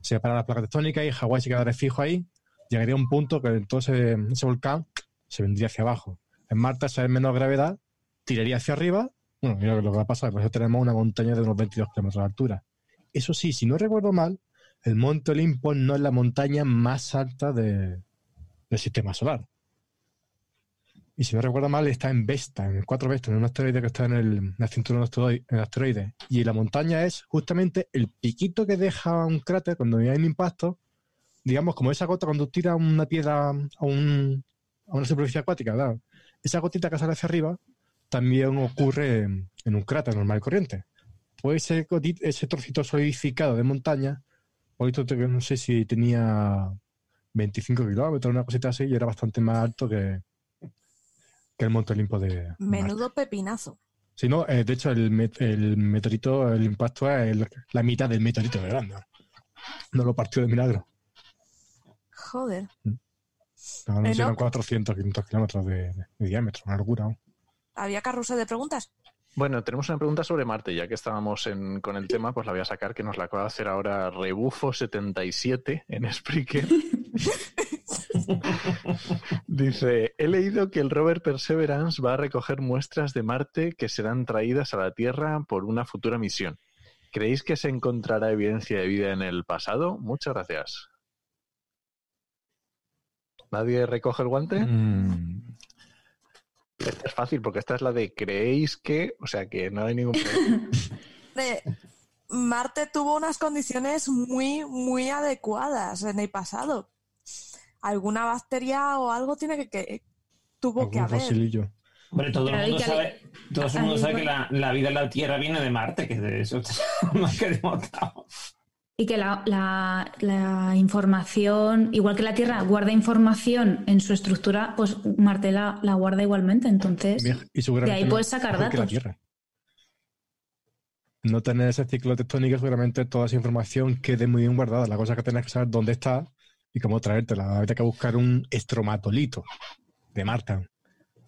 se separa la placa tectónica y Hawái se quedara fijo ahí, llegaría a un punto que entonces ese volcán se vendría hacia abajo. En Marte, al ser menor gravedad, tiraría hacia arriba bueno, mira lo que va a pasar, por tenemos una montaña de unos 22 kilómetros de altura. Eso sí, si no recuerdo mal, el Monte Olimpo no es la montaña más alta de- del sistema solar. Y si no recuerdo mal, está en Vesta, en el 4 Vesta, en un asteroide que está en, el, en la cintura del asteroide, en el asteroide. Y la montaña es justamente el piquito que deja un cráter cuando hay un impacto, digamos, como esa gota cuando tira una piedra a, un- una superficie acuática, ¿verdad? Esa gotita que sale hacia arriba también ocurre en, un cráter normal corriente. Pues ese, trocito solidificado de montaña, hoy no sé si tenía 25 kilómetros, una cosita así, y era bastante más alto que, que el Monte Olimpo de Marte. Menudo pepinazo. Si no, eh, de hecho, el, met- el meteorito, el impacto es el- la mitad del meteorito de grande. No lo partió de milagro. Joder. No, no, Eh, eran no. 400, 500 kilómetros de, de diámetro, una locura. ¿no? ¿Había carrusel de preguntas? Bueno, tenemos una pregunta sobre Marte, ya que estábamos en- con el tema, pues la voy a sacar, que nos la acaba de hacer ahora Rebufo77 en Spreaker. Dice, he leído que el rover Perseverance va a recoger muestras de Marte que serán traídas a la Tierra por una futura misión. ¿Creéis que se encontrará evidencia de vida en el pasado? Muchas gracias. ¿Nadie recoge el guante? Mm, Esta es fácil, porque esta es la de creéis que, o sea que no hay ningún problema. Marte tuvo unas condiciones muy, muy adecuadas en el pasado. Alguna bacteria o algo tiene que, que tuvo que haber. fosilillo. Hombre, todo el Pero mundo sabe, todo el mundo sabe que la, la vida en la Tierra viene de Marte, que de eso más que demostrado. Y que la, la- la información, igual que la Tierra guarda información en su estructura, pues Marte la, la guarda igualmente. Entonces, Y seguramente de ahí no- puedes sacar mejor que la datos. Tierra. No tener ese ciclo tectónico, seguramente toda esa información quede muy bien guardada. La cosa es que tienes que saber dónde está y cómo traértela. Habría que buscar un estromatolito de Marte.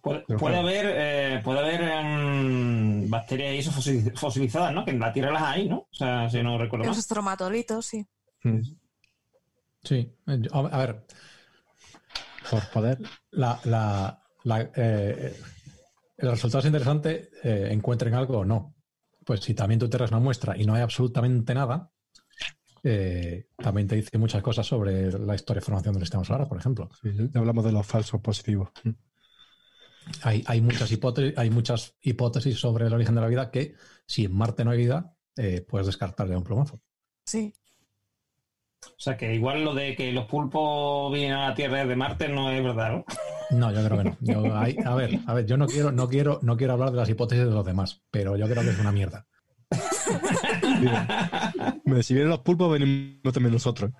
Puede, haber, eh, puede haber em, bacterias y eso fosil- fosilizadas, ¿no? Que en la Tierra las hay, ¿no? O sea, si no recuerdo Los mal. estromatolitos, sí. Mm. sí, eh, a ver, Por poder. la, la- la, eh, el resultado es interesante, eh, encuentren algo o no. Pues si también tú te una muestra y no hay absolutamente nada, eh, también te dice muchas cosas sobre la historia de formación del sistema solar, por ejemplo. Sí, ya hablamos de los falsos positivos. Hay, hay, muchas hipótesis, hay muchas hipótesis sobre el origen de la vida que, si en Marte no hay vida, eh, puedes descartar de un plumazo. Sí. O sea, que igual lo de que los pulpos vienen a la Tierra desde Marte no es verdad, ¿no? No, yo creo que no. Yo- hay- a ver, a ver, yo no quiero, no quiero, no quiero hablar de las hipótesis de los demás, pero yo creo que es una mierda. Si vienen los pulpos, venimos también nosotros.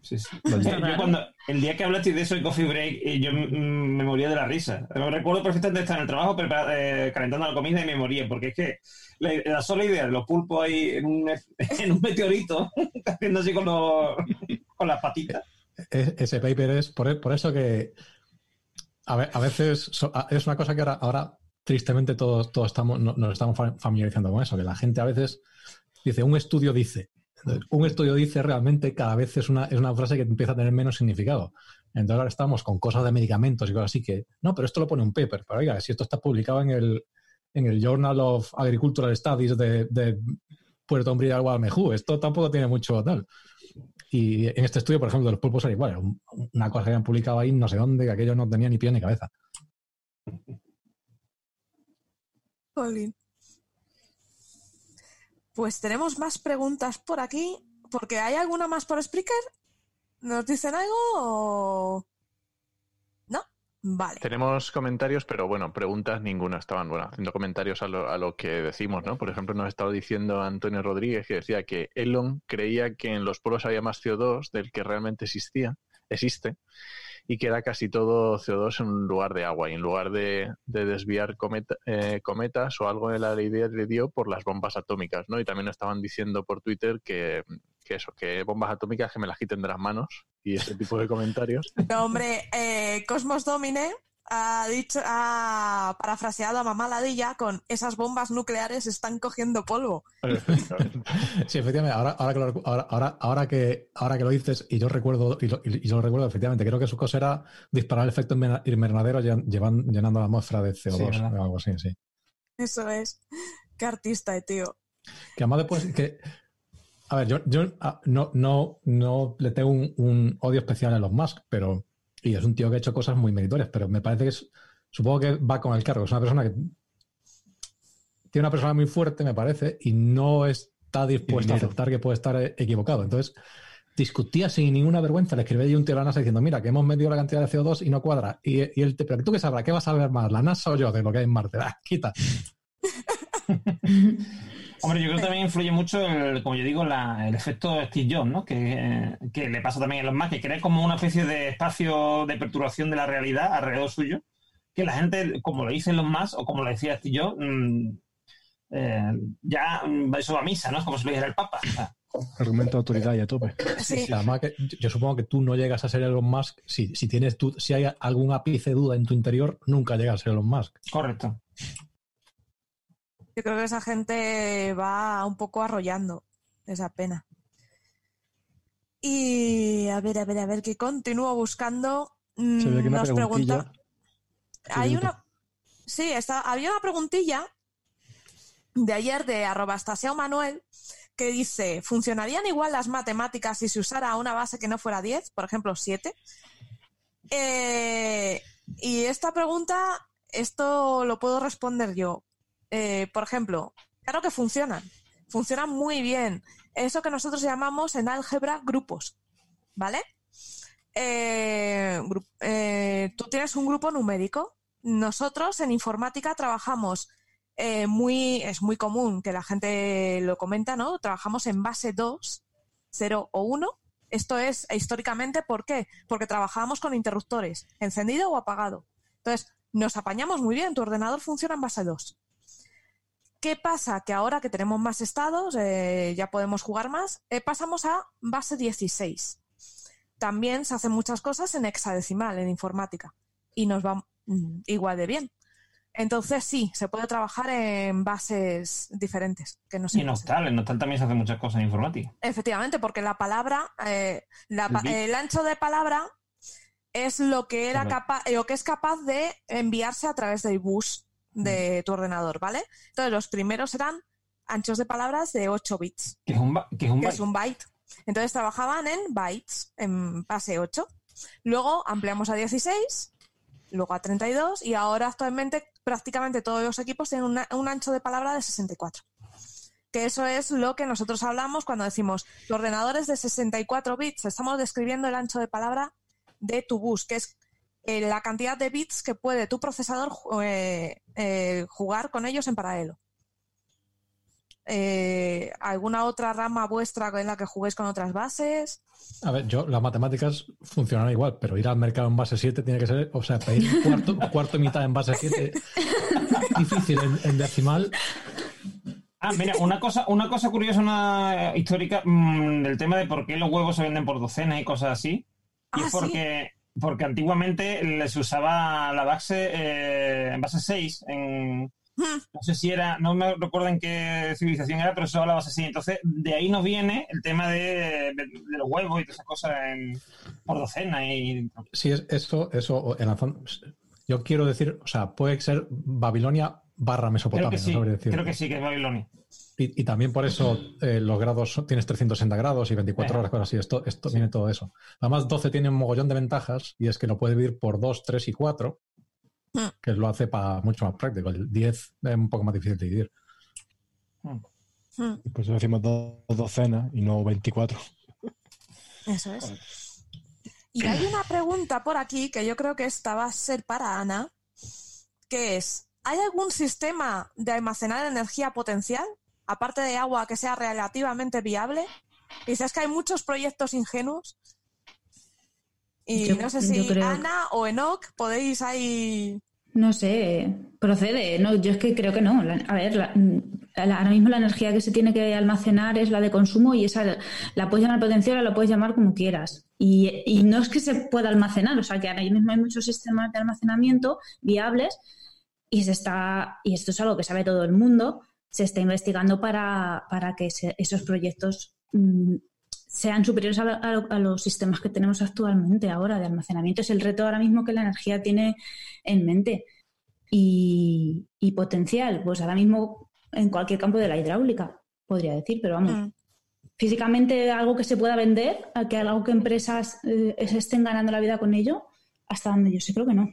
Sí, sí. Vale. Yo cuando, el día que hablaste de eso en Coffee Break, eh, yo me moría de la risa. Me recuerdo perfectamente estar en el trabajo eh, calentando la comida y me moría, porque es que la, la sola idea de los pulpos ahí en un, en un meteorito, haciendo así con, los, con las patitas. Es- ese paper es por, por eso que a, ve- a veces so- a- es una cosa que ahora, ahora tristemente todos, todos estamos, no- nos estamos fa- familiarizando con eso, que la gente a veces dice, un estudio dice. Entonces, un estudio dice realmente cada vez es una, es una frase que empieza a tener menos significado. Entonces ahora estamos con cosas de medicamentos y cosas así que, no, pero esto lo pone un paper. Pero oiga, si esto está publicado en el, en el Journal of Agricultural Studies de, de Puerto Umbría Guadalmejú, esto tampoco tiene mucho tal. Y en este estudio, por ejemplo, de los pulpos era igual, una cosa que habían publicado ahí, no sé dónde, que aquello no tenía ni pie ni cabeza. Jolín. Pues tenemos más preguntas por aquí, porque ¿hay alguna más por Spreaker? ¿Nos dicen algo o...? ¿No? Vale. Tenemos comentarios, pero bueno, preguntas ninguna. Estaban bueno, haciendo comentarios a lo, a lo que decimos, ¿no? Por ejemplo, nos estaba diciendo Antonio Rodríguez que decía que Elon creía que en los polos había más CO2 del que realmente existía, existe, y que era casi todo CO2 en lugar de agua, y en lugar de, de desviar eh, cometas o algo de la idea le dio por las bombas atómicas, ¿no? Y también estaban diciendo por Twitter que, que eso, que bombas atómicas que me las quiten de las manos y ese tipo de comentarios. No, hombre, eh, Cosmos Domine ha dicho, ha parafraseado a Mamá Ladilla con esas bombas nucleares están cogiendo polvo. Sí, efectivamente, ahora, ahora, que, lo, ahora, ahora, ahora que, ahora que lo dices, y yo recuerdo, y, lo, y yo lo recuerdo, efectivamente, creo que su cosa era disparar el efecto inverna- invernadero llevan- llenando la atmósfera de CO2 Sí, o algo así, sí. Eso es. Qué artista, eh, tío. Que además después, que, a ver, yo, yo ah, no, no, no le tengo un, un odio especial a los Musk, pero, y es un tío que ha hecho cosas muy meritorias, pero me parece que es, supongo que va con el cargo, es una persona que tiene una persona muy fuerte, me parece, y no está dispuesta a aceptar que puede estar equivocado. Entonces, discutía sin ninguna vergüenza, le escribía ahí un tío a la NASA diciendo, mira, que hemos medido la cantidad de CO2 y no cuadra. Y, y él te, pero tú qué sabrás, ¿qué vas a ver más, la NASA o yo de lo que hay en Marte? Ah, quita. Hombre, yo creo que también influye mucho, el, como yo digo, la- el efecto Steve Jobs, ¿no? Que, que le pasa también a los más, que crea como una especie de espacio de perturbación de la realidad alrededor suyo, que la gente, como lo dicen los más, o como lo decía Steve Jobs, mm, eh, ya mm, eso va a misa, ¿no? Es como si lo dijera el Papa. O sea, Argumento de autoridad y a tope. Sí. Además, que yo, yo supongo que tú no llegas a ser Elon Musk. Si, si tienes tú, si hay algún ápice de duda en tu interior, nunca llegas a ser Elon Musk. correcto. Yo creo que esa gente va un poco arrollando esa pena. Y a ver, a ver, a ver, que continúo buscando. Mm, Se ve que una Nos pregunta. Hay una. Sí, está, había una preguntilla de ayer de arroba Manuel que dice: ¿funcionarían igual las matemáticas si se usara una base que no fuera 10, por ejemplo 7? Eh, y esta pregunta, esto lo puedo responder yo. Eh, por ejemplo, claro que funcionan, funcionan muy bien. Eso que nosotros llamamos en álgebra grupos, ¿vale? Eh, eh, tú tienes un grupo numérico. Nosotros en informática trabajamos eh, muy, es muy común que la gente lo comenta, ¿no? Trabajamos en base 2, 0 o 1. Esto es históricamente, ¿por qué? Porque trabajábamos con interruptores, encendido o apagado. Entonces, nos apañamos muy bien, tu ordenador funciona en base 2. ¿Qué pasa? Que ahora que tenemos más estados, eh, ya podemos jugar más, eh, pasamos a base 16. También se hacen muchas cosas en hexadecimal, en informática, y nos va mm, igual de bien. Entonces sí, se puede trabajar en bases diferentes. Que no Y en. Octal, en Octal también se hacen muchas cosas en informática. Efectivamente, porque la palabra, eh, la pa- El bit. el ancho de palabra es lo que era capaz, lo que es capaz de enviarse a través del bus de tu ordenador, ¿vale? Entonces los primeros eran anchos de palabras de 8 bits, Que es un, que es un que byte. es un byte. Entonces trabajaban en bytes, en base 8. Luego ampliamos a 16, luego a 32 y ahora actualmente prácticamente todos los equipos tienen una- un ancho de palabra de 64. Que eso es lo que nosotros hablamos cuando decimos tu ordenador es de 64 bits. Estamos describiendo el ancho de palabra de tu bus, que es eh, la cantidad de bits que puede tu procesador eh, eh, jugar con ellos en paralelo. Eh, ¿Alguna otra rama vuestra en la que juguéis con otras bases? A ver, yo, las matemáticas funcionan igual, pero ir al mercado en base 7 tiene que ser, o sea, pedir cuarto, cuarto y mitad en base 7 difícil en, en decimal. Ah, mira, una cosa, una cosa curiosa, una histórica mm, del tema de por qué los huevos se venden por docenas y cosas así. Y Ah, es ¿sí? porque, porque antiguamente les usaba la base eh, en base 6. En, Hmm. no sé si era, no me recuerdo en qué civilización era, pero se usaba la base 6. Entonces, de ahí nos viene el tema de, de- de los huevos y todas esas cosas en- por docena. Y, Sí, es eso, eso, en la zona- yo quiero decir, o sea, puede ser Babilonia barra creo Mesopotamia, que no sí, creo que sí, que es Babilonia. Y, y también por eso eh, los grados son- tienes 360 grados y 24 Ajá. horas, cosas así. Esto, esto viene todo eso. Además, 12 tiene un mogollón de ventajas y es que lo puede dividir por 2, 3 y 4, Hmm. que lo hace para mucho más práctico. El 10 es un poco más difícil de dividir. Hmm, Por eso decimos dos docenas y no 24. Eso es. Y hay una pregunta por aquí que yo creo que esta va a ser para Ana, que es, ¿hay algún sistema de almacenar energía potencial, aparte de agua, que sea relativamente viable? Dices que hay muchos proyectos ingenuos. Y Yo- no sé si creo- Ana o Enoch podéis ahí... No sé, procede. No, yo es que creo que no. A ver, la- la- ahora mismo la energía que se tiene que almacenar es la de consumo y esa la puedes llamar potencial o la puedes llamar como quieras. Y, y no es que se pueda almacenar, o sea que ahora mismo hay muchos sistemas de almacenamiento viables y se está y esto es algo que sabe todo el mundo. Se está investigando para, para que se- esos proyectos mm, sean superiores a, a a los sistemas que tenemos actualmente ahora de almacenamiento. Es el reto ahora mismo que la energía tiene en mente. Y, y potencial, pues ahora mismo en cualquier campo de la hidráulica, podría decir, pero vamos, Mm, físicamente algo que se pueda vender, que algo que empresas eh, se estén ganando la vida con ello, hasta donde yo sé, creo que no.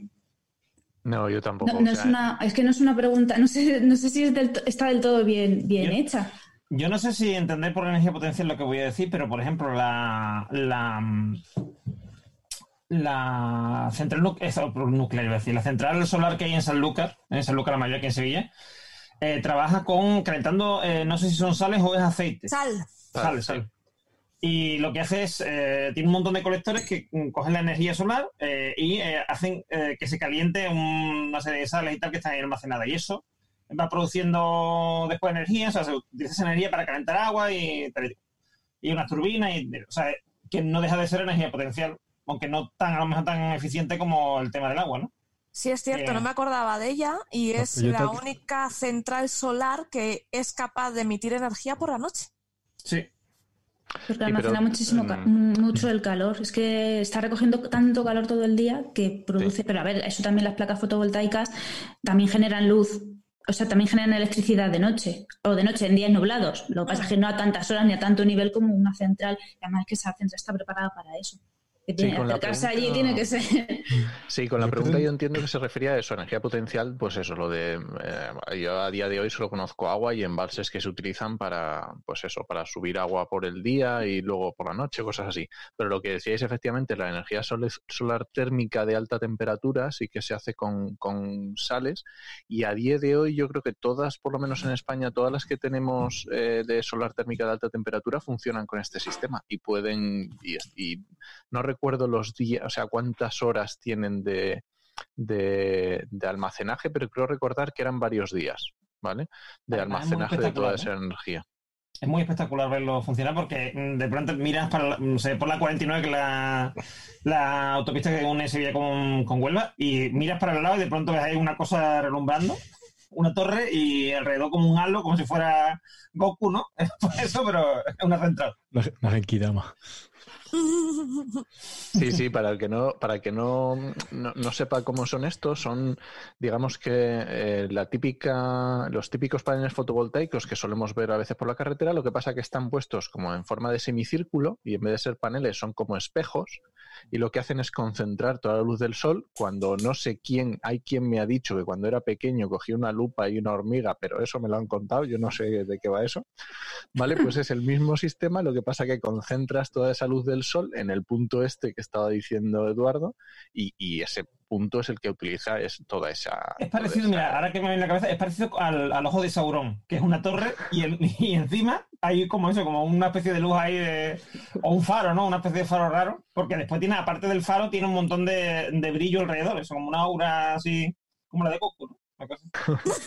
No, yo tampoco. No, o no es, una, es que no es una pregunta, no sé, no sé si es del está del todo bien, bien Yo- hecha. Yo no sé si entender por energía potencial lo que voy a decir, pero por ejemplo, la. la la central nu- nuclear, iba a decir, la central solar que hay en Sanlúcar, en Sanlúcar la mayor aquí en Sevilla, eh, trabaja con calentando, eh, no sé si son sales o es aceite. Sal. Sal, sal. Y lo que hace es, eh, tiene un montón de colectores que mm, cogen la energía solar eh, y eh, hacen eh, que se caliente una serie de sales y tal que están ahí almacenadas. Y eso va produciendo después energía, o sea, se utiliza esa energía para calentar agua y, y unas turbinas, y, o sea, que no deja de ser energía potencial, aunque no tan, a lo mejor tan eficiente como el tema del agua, ¿no? Sí, es cierto, Eh, no me acordaba de ella y es la te- única central solar que es capaz de emitir energía por la noche. Sí. Porque almacena pero, muchísimo mm. mucho el calor. Es que está recogiendo tanto calor todo el día que produce. Pero a ver, eso también las placas fotovoltaicas también generan luz. O sea, también generan electricidad de noche. O de noche en días nublados. Lo que pasa es que no a tantas horas ni a tanto nivel como una central. Y además es que esa central está preparada para eso. Que tiene con que la acercarse pregunta- allí tiene que ser. Sí, con la Yo pregunta creo- yo entiendo que se refería a eso, energía potencial, pues eso, lo de eh, yo a día de hoy solo conozco agua y embalses que se utilizan para, pues eso, para subir agua por el día y luego por la noche, cosas así. Pero lo que decíais efectivamente, la energía sole- solar térmica de alta temperatura sí que se hace con, con sales y a día de hoy yo creo que todas, por lo menos en España, todas las que tenemos eh, de solar térmica de alta temperatura funcionan con este sistema y pueden, y, y no recuerdo los días, o sea, cuántas horas tienen de, de, de almacenaje, pero creo recordar que eran varios días, ¿vale? De almacenaje de toda esa espectacular, energía. Es muy espectacular verlo funcionar porque mm, de pronto miras para la- no sé, por la 49, que es la, la autopista que une Sevilla con, con Huelva, y miras para el lado y de pronto ves ahí una cosa relumbrando, una torre y alrededor como un halo, como si fuera Goku, ¿no? Por eso, pero es una central. Una, una Genkidama. Sí, sí, para el que no, para que no, no, no sepa cómo son estos, son, digamos que eh, la típica, los típicos paneles fotovoltaicos que solemos ver a veces por la carretera, lo que pasa que están puestos como en forma de semicírculo y en vez de ser paneles son como espejos y lo que hacen es concentrar toda la luz del sol cuando no sé quién, hay quien me ha dicho que cuando era pequeño cogí una lupa y una hormiga, pero eso me lo han contado, yo no sé de qué va eso. ¿Vale? Pues es el mismo sistema, lo que pasa que concentras toda esa luz del sol en el punto este que estaba diciendo Eduardo y, y ese punto es el que utiliza es toda esa... Es parecido, esa- mira, ahora que me viene en la cabeza, es parecido al, al ojo de Sauron, que es una torre y, el- y encima hay como eso, como una especie de luz ahí de. o un faro, ¿no? Una especie de faro raro, porque después tiene, aparte del faro, tiene un montón de, de brillo alrededor, eso, como una aura así, como la de Goku, ¿no?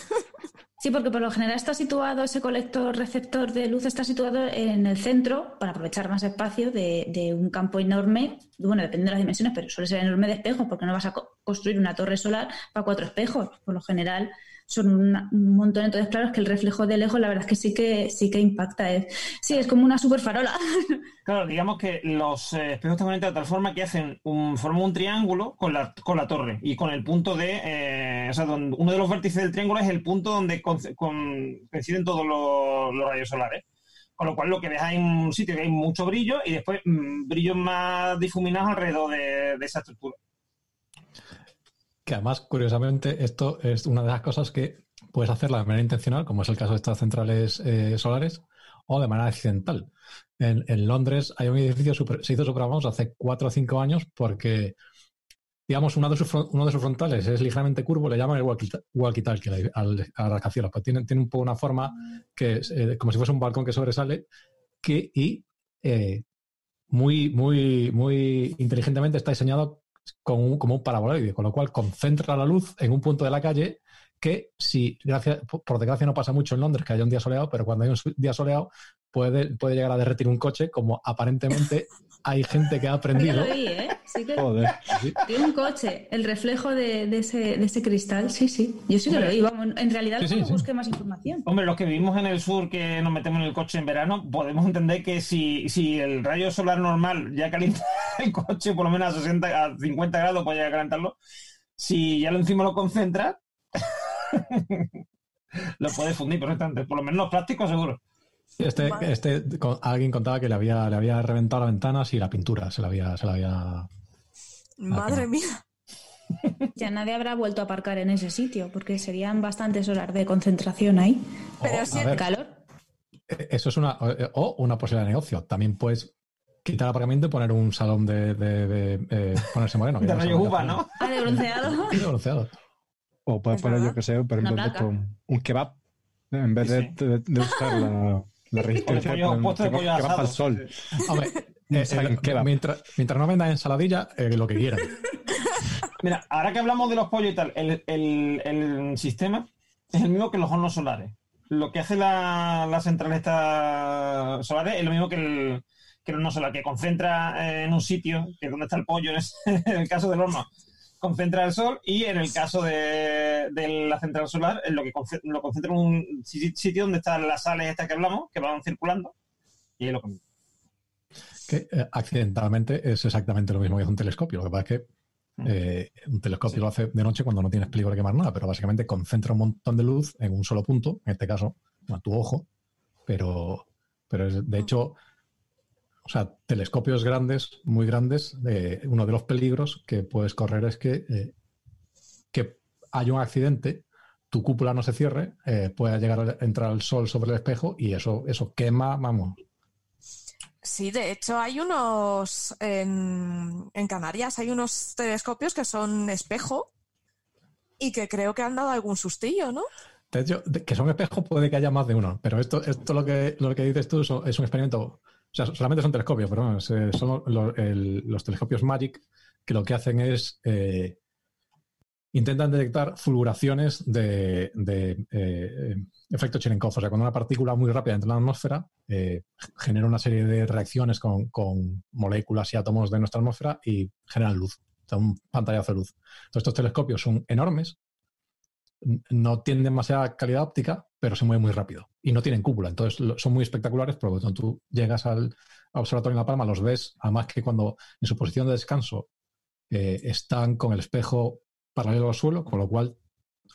Sí, porque por lo general está situado, ese colector receptor de luz está situado en el centro para aprovechar más espacio de, de un campo enorme. Bueno, depende de las dimensiones, pero suele ser enorme de espejos, porque no vas a co- construir una torre solar para cuatro espejos. Por lo general son un montón. Entonces, claro, es que el reflejo de lejos, la verdad es que sí que sí que impacta. Es, sí, es como una super farola. Claro, digamos que los eh, espejos están conectados de tal forma que hacen un, forman un triángulo con la, con la torre y con el punto de. eh, o sea, donde, uno de los vértices del triángulo es el punto donde coinciden todos los, rayos solares. Con lo cual, lo que ves hay un sitio que hay mucho brillo y después mm, brillos más difuminados alrededor de, de esa estructura. Que además, curiosamente, esto es una de las cosas que puedes hacerla de manera intencional, como es el caso de estas centrales eh, solares, o de manera accidental. En, Londres hay un edificio super- se hizo súper famoso hace cuatro o cinco años porque, digamos, uno de sus, uno de sus frontales es ligeramente curvo, le llaman el walkie- walkie-talkie al, al rascacielos, pues tiene, tiene un poco una forma que eh, como si fuese un balcón que sobresale que, y eh, muy, muy, muy inteligentemente está diseñado con un- como un paraboloide, con lo cual concentra la luz en un punto de la calle que si, gracias, por desgracia no pasa mucho en Londres que haya un día soleado, pero cuando hay un día soleado puede, puede llegar a derretir un coche, como aparentemente hay gente que ha aprendido. lo vi, ¿eh? Sí que Joder. Sí. tiene un coche, el reflejo de, de ese, de ese cristal. Sí, sí. Yo sí que lo vi. Vamos, en realidad Sí, sí, sí. busqué más información. Hombre, los que vivimos en el sur, que nos metemos en el coche en verano, podemos entender que si, si el rayo solar normal ya calienta el coche por lo menos a 60, a 50 grados, puede llegar a calentarlo, si ya lo encima lo concentra, lo puede fundir perfectamente. Por lo menos los plásticos, seguro. Este, este, con- alguien contaba que le había, le había reventado la ventana y la pintura se la había, se la había Madre no. mía. Ya nadie habrá vuelto a aparcar en ese sitio, porque serían bastantes horas de concentración ahí. Pero O, sí- a ver, Calor. Eh, Eso es una, eh, o una posibilidad de negocio. También puedes quitar el aparcamiento y poner un salón de, de- de, eh, ponerse moreno. De rayo uva, ¿no? Ah, de bronceado. Sí, de bronceado. O puedes Es poner, verdad. yo que sé, por ejemplo, un, kebab. En vez Sí, de, sí. de- de buscar la, la resistencia, pollo- puesto de pollo asado. al sol. Hombre, eh, eh, mientras, mientras no vendan ensaladilla, eh, lo que quieran. Mira, ahora que hablamos de los pollos y tal, el, el- el sistema es el mismo que los hornos solares. Lo que hace la, la central esta solares es lo mismo que el, que el horno solar, que concentra eh, en un sitio, que es donde está el pollo en, ese- en el caso del horno, concentra el sol y en el caso de, de la central solar lo que lo concentra en un si- sitio donde están las sales estas que hablamos, que van circulando, y lo que Que eh, accidentalmente es exactamente lo mismo que hace un telescopio. Lo que pasa es que eh, un telescopio lo hace de noche cuando no tienes peligro de quemar nada, pero básicamente concentra un montón de luz en un solo punto, en este caso, a tu ojo, pero, pero es- de hecho, o sea, telescopios grandes, muy grandes, eh, uno de los peligros que puedes correr es que, eh, que haya un accidente, tu cúpula no se cierre, eh, pueda llegar a entrar el sol sobre el espejo y eso, eso quema, vamos, Sí, de hecho hay unos en, en Canarias hay unos telescopios que son espejo y que creo que han dado algún sustillo, ¿no? De hecho, que son espejos puede que haya más de uno, pero esto, esto lo que lo que dices tú es un experimento. Sea, solamente son telescopios, bueno, se- son los telescopios Magic que lo que hacen es eh, intentan detectar fulguraciones de, eh, efecto Cherenkov. O sea, cuando una partícula muy rápida entra en la atmósfera, eh, genera una serie de reacciones con, moléculas y átomos de nuestra atmósfera y generan luz. Un pantallazo de luz. Entonces, estos telescopios son enormes, no tienen demasiada calidad óptica, pero se mueven muy rápido. Y no tienen cúpula. Entonces, son muy espectaculares porque cuando tú llegas al observatorio en La Palma, los ves, además que cuando en su posición de descanso eh, están con el espejo paralelo al suelo, con lo cual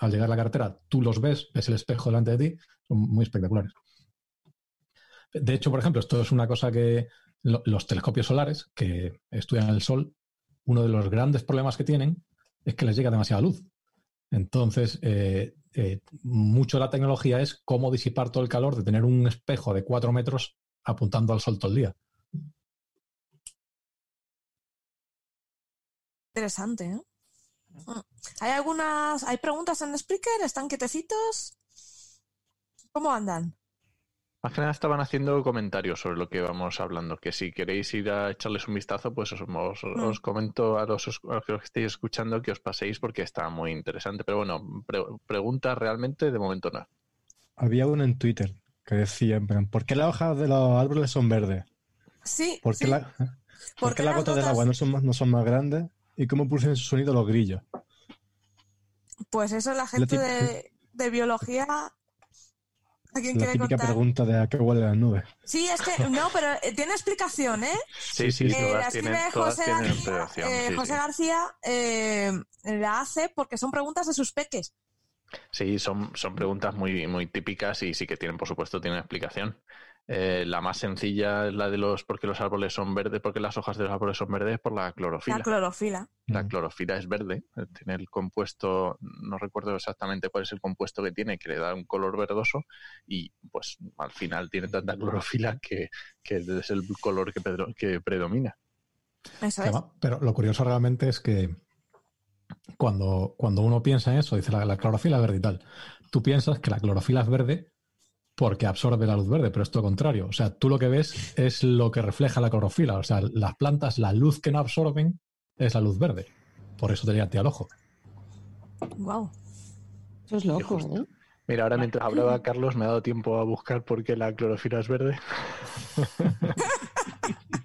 al llegar a la carretera tú los ves, ves el espejo delante de ti, son muy espectaculares. De hecho, por ejemplo, esto es una cosa que lo- los telescopios solares que estudian el Sol, uno de los grandes problemas que tienen es que les llega demasiada luz. Entonces, eh, eh, mucho de la tecnología es cómo disipar todo el calor de tener un espejo de cuatro metros apuntando al sol todo el día. Interesante, ¿eh? Mm. ¿Hay algunas, hay preguntas en Spreaker? ¿Están quietecitos? ¿Cómo andan? Más que nada estaban haciendo comentarios sobre lo que vamos hablando, que si queréis ir a echarles un vistazo, pues os, os- Mm. os comento a los, a los que estéis escuchando que os paséis porque está muy interesante. Pero bueno, pre- preguntas realmente de momento no. Había uno en Twitter que decía, en plan, ¿por qué las hojas de los árboles son verdes? Sí, ¿Por qué, sí. la- ¿por ¿Por qué qué las las gotas del gotas- agua no son, más, no son más grandes? ¿Y cómo producen su sonido los grillos? Pues eso la gente de biología. ¿A quién La quiere típica contar? pregunta de a qué huelen las nubes. Sí, es que no, pero eh, tiene explicación, ¿eh? Sí, sí, Eh, todas la tienen, todas José tienen García, explicación, eh, sí, José sí. García eh, la hace porque son preguntas de sus peques. Sí, son, son preguntas muy, muy típicas y sí que tienen, por supuesto, tienen explicación. Eh, la más sencilla es la de los por qué los árboles son verdes, porque las hojas de los árboles son verdes por la clorofila. La clorofila. La clorofila es verde, eh, tiene el compuesto, no recuerdo exactamente cuál es el compuesto que tiene, que le da un color verdoso y pues al final tiene tanta clorofila que, que es el color que, pedro- que predomina. Eso es. Pero lo curioso realmente es que cuando, cuando uno piensa en eso, dice la, la clorofila es verde y tal, tú piensas que la clorofila es verde porque absorbe la luz verde, pero es todo lo contrario. O sea, tú lo que ves es lo que refleja la clorofila. O sea, las plantas, la luz que no absorben es la luz verde. Por eso te llega al ojo. Wow. Eso es loco, justo. ¿eh? Mira, ahora mientras hablaba Carlos me ha dado tiempo a buscar por qué la clorofila es verde.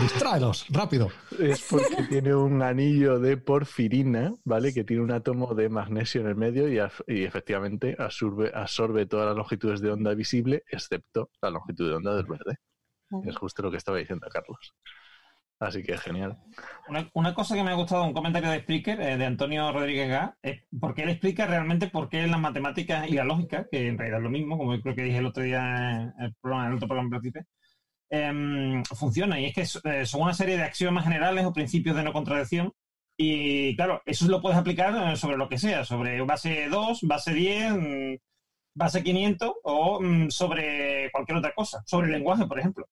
¡Distráelos! ¡Rápido! Es porque tiene un anillo de porfirina, ¿vale? Que tiene un átomo de magnesio en el medio y, y efectivamente absorbe, absorbe todas las longitudes de onda visible, excepto la longitud de onda del verde. Es justo lo que estaba diciendo Carlos. Así que genial. Una, una cosa que me ha gustado, un comentario de Spreaker, eh, de Antonio Rodríguez Gá, es porque él explica realmente por qué las matemáticas y la lógica, que en realidad es lo mismo, como yo creo que dije el otro día en el, programa, en el otro programa que em, funciona. Y es que eh, son una serie de axiomas generales o principios de no contradicción. Y claro, eso lo puedes aplicar eh, sobre lo que sea, sobre base 2, base 10, mm, base 500 o mm, sobre cualquier otra cosa, sobre el lenguaje, por ejemplo.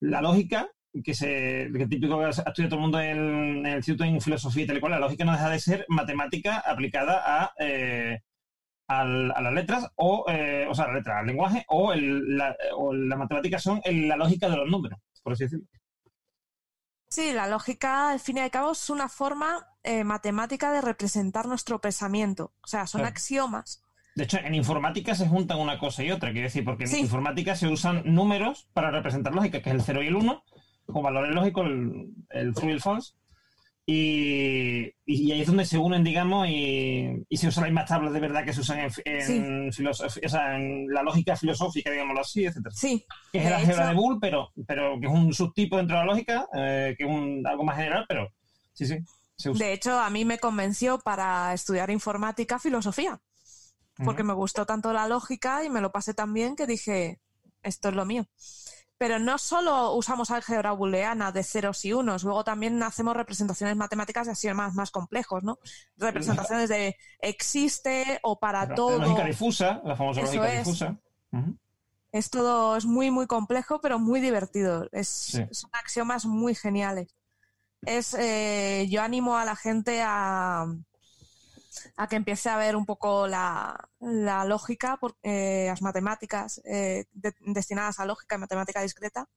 La lógica que se que típico que estudia todo el mundo en, en el instituto en filosofía y tal y cual, la lógica no deja de ser matemática aplicada a, eh, al- a las letras o, eh, o sea, la letra, al lenguaje o, el, la, o la matemática son el- la lógica de los números, por así decirlo. Sí, la lógica, al fin y al cabo, es una forma eh, matemática de representar nuestro pensamiento. O sea, son Claro. axiomas De hecho, en informática se juntan una cosa y otra, quiero decir, porque en informática se usan números para representar lógica, que es el 0 y el 1, con valores lógicos, el, el true y el false. Y, y ahí es donde se unen, digamos, y, y se usan las mismas tablas de verdad que se usan en, en, o sea, en la lógica filosófica, digámoslo así, etcétera. Sí. Que es de el álgebra hecho- de Boole, pero, pero que es un subtipo dentro de la lógica, eh, que es un, algo más general, pero sí, sí, se usa. De hecho, a mí me convenció para estudiar informática filosofía, porque me gustó tanto la lógica y me lo pasé tan bien que dije, esto es lo mío. Pero no solo usamos álgebra booleana de ceros y unos, luego también hacemos representaciones matemáticas así más, más complejos, ¿no? Representaciones de existe o para La todo. lógica difusa, la famosa Eso lógica es. difusa. Es todo, es muy, muy complejo, pero muy divertido. Es, Sí. Son axiomas muy geniales. Es, eh, yo animo a la gente a, a que empiece a ver un poco la, la lógica, por- eh, las matemáticas eh, de- destinadas a lógica y matemática discreta,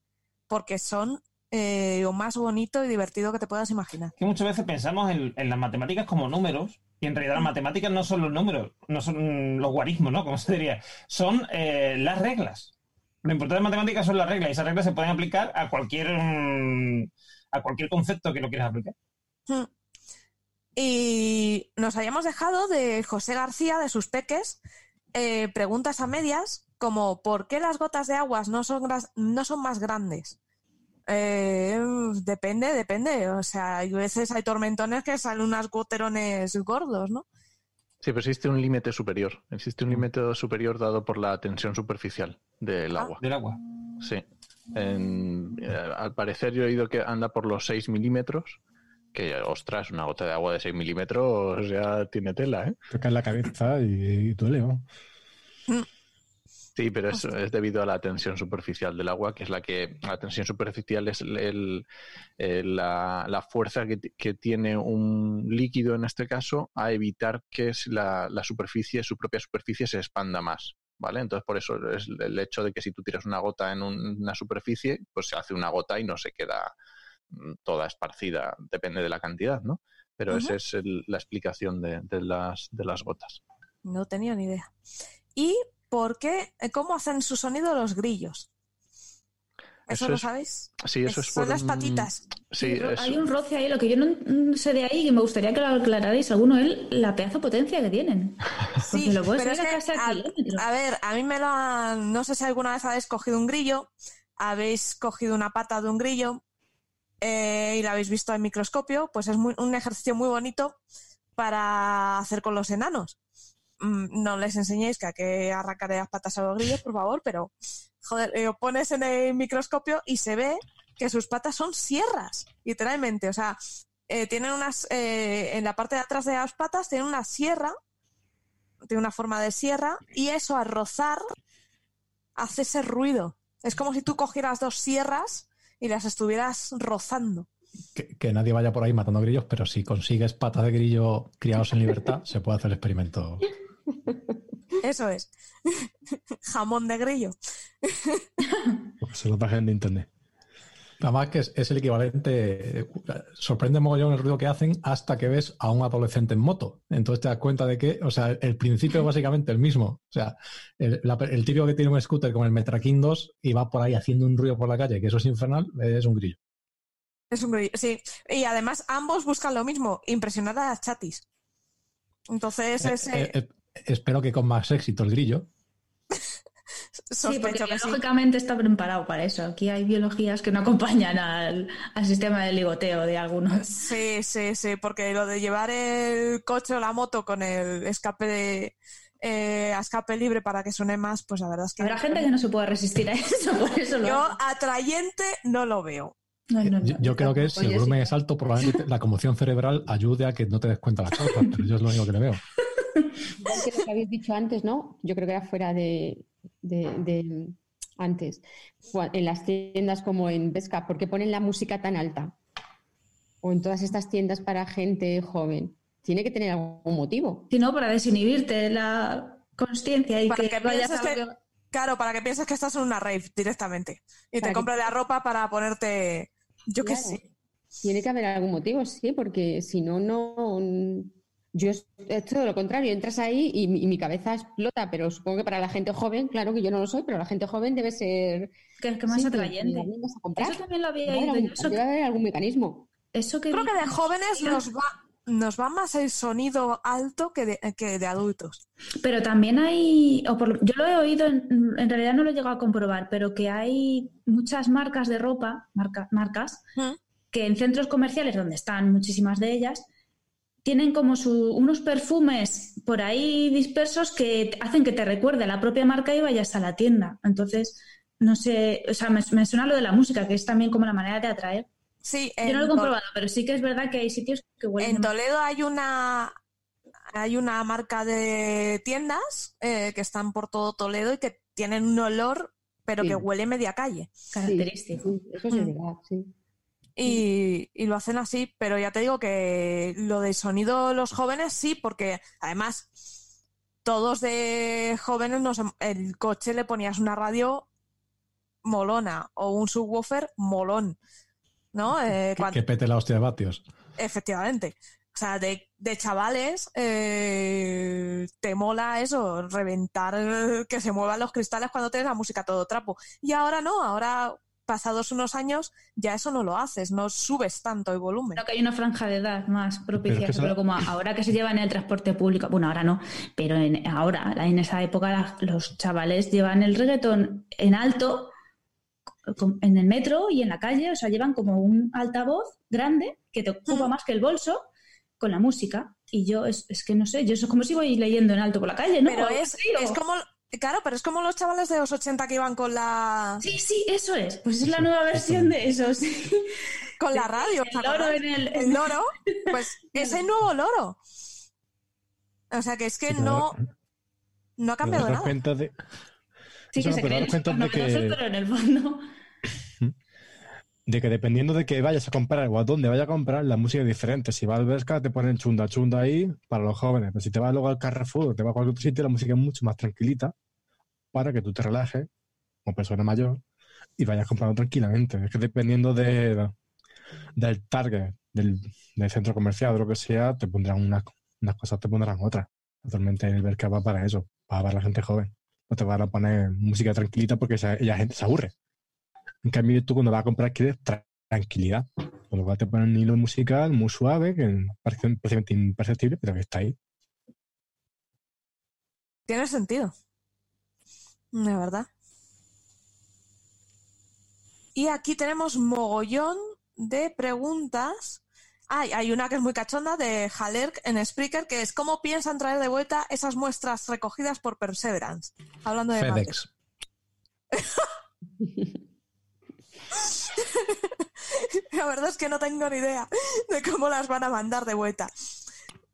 porque son eh, lo más bonito y divertido que te puedas imaginar. que muchas veces pensamos en, en las matemáticas como números y en realidad las matemáticas no son los números, no son los guarismos, ¿no? Como se diría, son las reglas. Lo importante de matemáticas son las reglas y esas reglas se pueden aplicar a cualquier mm, a cualquier concepto que lo quieras aplicar. Mm. Y nos habíamos dejado de José García, de sus peques, eh, preguntas a medias como ¿por qué las gotas de aguas no son, no son más grandes? Eh, depende, depende. O sea, hay veces hay tormentones que salen unos goterones gordos, ¿no? Sí, pero existe un límite superior. Existe un límite superior dado por la tensión superficial del Ah. agua. Del agua. Sí. En- eh, al parecer yo he oído que anda por los 6 milímetros. Que, ostras, una gota de agua de 6 milímetros ya tiene tela, ¿eh? Te cae en la cabeza y, y duele, ¿no? Sí, pero es, es debido a la tensión superficial del agua, que es la que la tensión superficial es el- el- el- la, la fuerza que, que tiene un líquido en este caso a evitar que es la, la superficie, su propia superficie se expanda más. ¿Vale? Entonces, por eso es el hecho de que si tú tiras una gota en un- una superficie, pues se hace una gota y no se queda mm, toda esparcida, depende de la cantidad, ¿no? Pero esa es el- la explicación de, de las, de las gotas. No tenía ni idea. ¿Y por qué? eh, ¿Cómo hacen su sonido los grillos? ¿Eso, Eso lo es- sabéis? Sí, eso es Son por las patitas. Sí, Hay un roce ahí, lo que yo no mm, sé de ahí, que me gustaría que lo aclararais alguno, es la pedazo potencia que tienen. Sí, lo puedes pero es a que, a ver, a mí me lo han... No sé si alguna vez habéis cogido un grillo, habéis cogido una pata de un grillo eh, y la habéis visto en microscopio, pues es muy- un ejercicio muy bonito para hacer con los enanos. Mm, No les enseñéis que hay que arrancar las patas a los grillos, por favor, pero joder, eh, lo pones en el microscopio y se ve que sus patas son sierras, literalmente. O sea, eh, tienen unas, eh, en la parte de atrás de las patas tienen una sierra tiene una forma de sierra y eso al rozar hace ese ruido. Es como si tú cogieras dos sierras y las estuvieras rozando. Que, que nadie vaya por ahí matando grillos, pero si consigues patas de grillo criados en libertad, se puede hacer el experimento. Eso es. Jamón de grillo. Se lo bajen de internet. Además que es, es el equivalente, sorprende mogollón el ruido que hacen hasta que ves a un adolescente en moto. Entonces te das cuenta de que, o sea, el principio es básicamente el mismo. O sea, el, la- el típico que tiene un scooter con el Metrakin 2 y va por ahí haciendo un ruido por la calle, que eso es infernal, es un grillo. Es un grillo, sí. Y además ambos buscan lo mismo, impresionar a las chatis. Entonces, Eh, ese eh, eh, espero que con más éxito el grillo. Sí, porque sí. biológicamente está preparado para eso. Aquí hay biologías que no acompañan al, al sistema de ligoteo de algunos. Sí, sí, sí, porque lo de llevar el coche o la moto con el escape de eh, a escape libre para que suene más, pues la verdad es que Habrá gente que no se puede resistir a eso, por eso lo yo hace. atrayente no lo veo. No, no, no, yo, yo creo que si el volumen sí. es alto, probablemente la conmoción cerebral ayude a que no te des cuenta las cosas, pero yo es lo único que le veo. Que lo que habéis dicho antes, ¿no? Yo creo que era fuera de, de- de- antes. En las tiendas como en Vesca, ¿por qué ponen la música tan alta? O en todas estas tiendas para gente joven. Tiene que tener algún motivo. Si no, para desinhibirte la conciencia y Para que, que vayas pienses a que- que- Claro, para que pienses que estás en una rave directamente y Para te que- compres la ropa para ponerte, yo qué Claro. sé. Tiene que haber algún motivo, sí, porque si no, no. Yo es, es todo lo contrario, entras ahí y, mi- y mi cabeza explota, pero supongo que para la gente joven, claro que yo no lo soy, pero la gente joven debe ser Que es que más sí, atrayente. que. Eso también lo había oído. algún- yo. Eso, debe haber algún mecanismo. eso que Creo que de jóvenes nos va, nos va más el sonido alto que de, que de adultos. Pero también hay, o por yo lo he oído, en, en realidad no lo he llegado a comprobar, pero que hay muchas marcas de ropa, marca- marcas, ¿Mm? que en centros comerciales, donde están muchísimas de ellas, tienen como su- unos perfumes por ahí dispersos que hacen que te recuerde la propia marca y vayas a la tienda. Entonces, no sé, o sea, me, me suena lo de la música, que es también como la manera de atraer. Sí, Yo no lo he en, comprobado, pero sí que es verdad que hay sitios que huelen. en Toledo hay una hay una marca de tiendas eh, que están por todo Toledo y que tienen un olor, pero Sí. que huele media calle. característico. Sí, eso es Mm. verdad, sí. Y, y lo hacen así, pero ya te digo que lo de sonido los jóvenes sí, porque además todos de jóvenes nos, el coche le ponías una radio molona o un subwoofer molón, ¿no? Eh, Que, cuan- que pete la hostia de vatios. Efectivamente. O sea, de, de chavales eh, te mola eso, reventar, que se muevan los cristales cuando tienes la música todo trapo. Y ahora no, ahora pasados unos años ya eso no lo haces, no subes tanto el volumen. Creo que hay una franja de edad más propicia, Pero es que pero, esa- como ahora que se lleva en el transporte público, bueno, ahora no, pero en, ahora, en esa época, la- los chavales llevan el reggaetón en alto en el metro y en la calle, o sea, llevan como un altavoz grande que te ocupa Mm. más que el bolso con la música. Y yo, es, es que no sé, yo es como si voy leyendo en alto por la calle, ¿no? Pero es, es como, claro, pero es como los chavales de los 80 que iban con la, Sí, sí, eso es. Pues es la nueva versión de eso, sí. con la radio. ¿os El loro en el... El loro, pues es el nuevo loro. O sea que es que Sí, no, ahora- no ha cambiado nada. cuenta de, Sí, que no, se creen cuenta de que- pero en el fondo... de que dependiendo de que vayas a comprar o a dónde vayas a comprar, la música es diferente. Si vas al Berska, te ponen chunda chunda ahí para los jóvenes. Pero si te vas luego al Carrefour o te vas a cualquier otro sitio, la música es mucho más tranquilita para que tú te relajes como persona mayor y vayas comprando tranquilamente. Es que dependiendo de, del target, del, del centro comercial, de lo que sea, te pondrán unas, unas cosas, te pondrán otras. Actualmente el Berska va para eso, va para la gente joven. No te van a poner música tranquilita porque ella gente se aburre. En cambio, tú cuando vas a comprar quieres tra- tranquilidad. Con lo cual te ponen un hilo musical muy suave, que parece prácticamente imperceptible, pero que está ahí. Tiene sentido. De verdad. Y aquí tenemos mogollón de preguntas. Ay, hay una que es muy cachonda de Halerk en Spreaker, que es ¿cómo piensan traer de vuelta esas muestras recogidas por Perseverance? Hablando de. FedEx. La verdad es que no tengo ni idea de cómo las van a mandar de vuelta.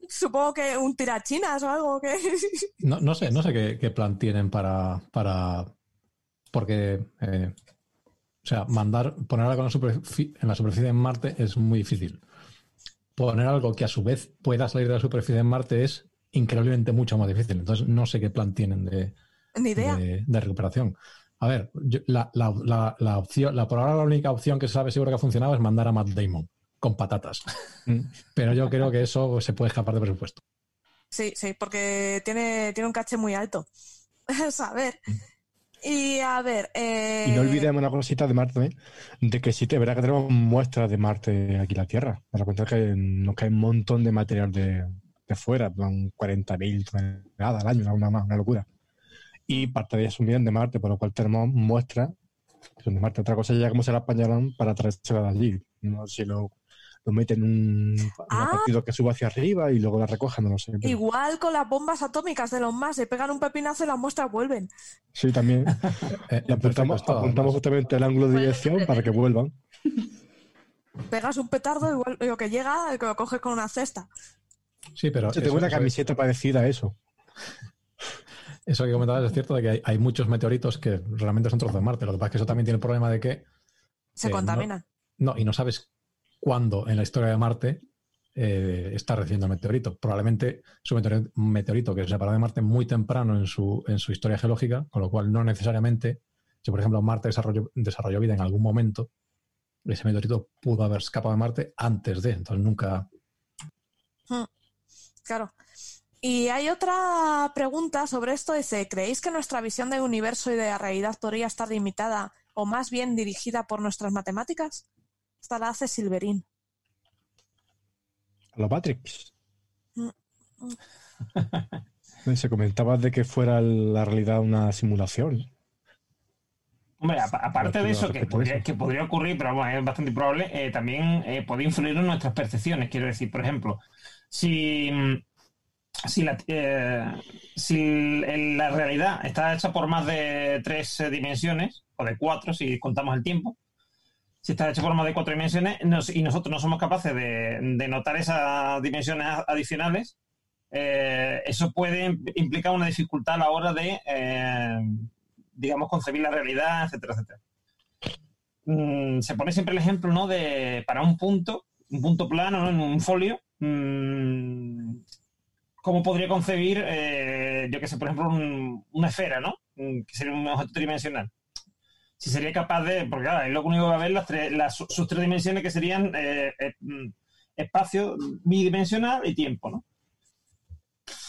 Supongo que un tirachinas o algo que... No, no sé, no sé qué, qué plan tienen para. para porque. eh, o sea, mandar, poner algo en la, superfi- en la superficie de Marte es muy difícil. Poner algo que a su vez pueda salir de la superficie de Marte es increíblemente mucho más difícil. Entonces, no sé qué plan tienen de, Ni idea. de, de recuperación. A ver, yo- la, la- la- la opción, la, por ahora la única opción que se sabe seguro que ha funcionado es mandar a Matt Damon con patatas. Mm. Pero yo creo que eso se puede escapar de presupuesto. Sí, sí, porque tiene, tiene un caché muy alto. a ver. Y a ver. Eh... Y no olvidemos una cosita de Marte también, de que sí, es verdad que tenemos muestras de Marte aquí en la Tierra. Me da cuenta que nos cae un montón de material de, de fuera, van 40.000 toneladas al año, una, una, una locura. Y parte de ellas son de Marte, por lo cual tenemos muestras que son de Marte. Otra cosa ya cómo se la apañarán para traérsela de allí. No sé si lo, lo meten en un, Ah. partido que suba hacia arriba y luego la recojan, no lo sé. pero- Igual con las bombas atómicas de los más, se pegan un pepinazo y las muestras vuelven. Sí, también. Eh, Y apuntamos, perfecto, apuntamos justamente el ángulo de dirección para que vuelvan. Pegas un petardo y vuel- lo que llega, lo coges con una cesta. Sí, pero Yo tengo eso- una eso- camiseta parecida a eso. Eso que comentabas es cierto de que hay, hay muchos meteoritos que realmente son trozos de Marte. Lo que pasa es que eso también tiene el problema de que Se Eh, no- contaminan. no, y no sabes cuándo en la historia de Marte eh, está recibiendo el meteorito. Probablemente es un meteorito, un meteorito que se separó de Marte muy temprano en su, en su historia geológica, con lo cual no necesariamente, si por ejemplo Marte desarrolló, desarrolló vida en algún momento, ese meteorito pudo haber escapado de Marte antes de, entonces nunca... Claro. Y hay otra pregunta sobre esto. Dice, ¿creéis que nuestra visión del universo y de la realidad podría estar limitada o más bien dirigida por nuestras matemáticas? Esta la hace Silverín. A los Matrix. Mm, Se comentaba de que fuera la realidad una simulación. Hombre, apa- aparte de eso, que podría, eso. que podría ocurrir, pero bueno, es bastante improbable, eh, también eh, puede influir en nuestras percepciones. Quiero decir, por ejemplo, si, mm, si, la, eh, si la realidad está hecha por más de tres eh, dimensiones, o de cuatro, si contamos el tiempo, si está hecha por más de cuatro dimensiones y nosotros no somos capaces de, de notar esas dimensiones adicionales, eh, eso puede implicar una dificultad a la hora de, digamos, concebir la realidad, etcétera, etcétera. Mm, se pone siempre el ejemplo, ¿no? De para un punto, un punto plano, ¿no? En un folio, mm, ¿cómo podría concebir, eh, yo qué sé, por ejemplo, un- una esfera, ¿no? Mm, Que sería un objeto tridimensional. Si sería capaz de, porque claro, ahí lo único que va a ver las tres, las, sus tres dimensiones que serían eh, eh, mm, espacio bidimensional y tiempo, ¿no?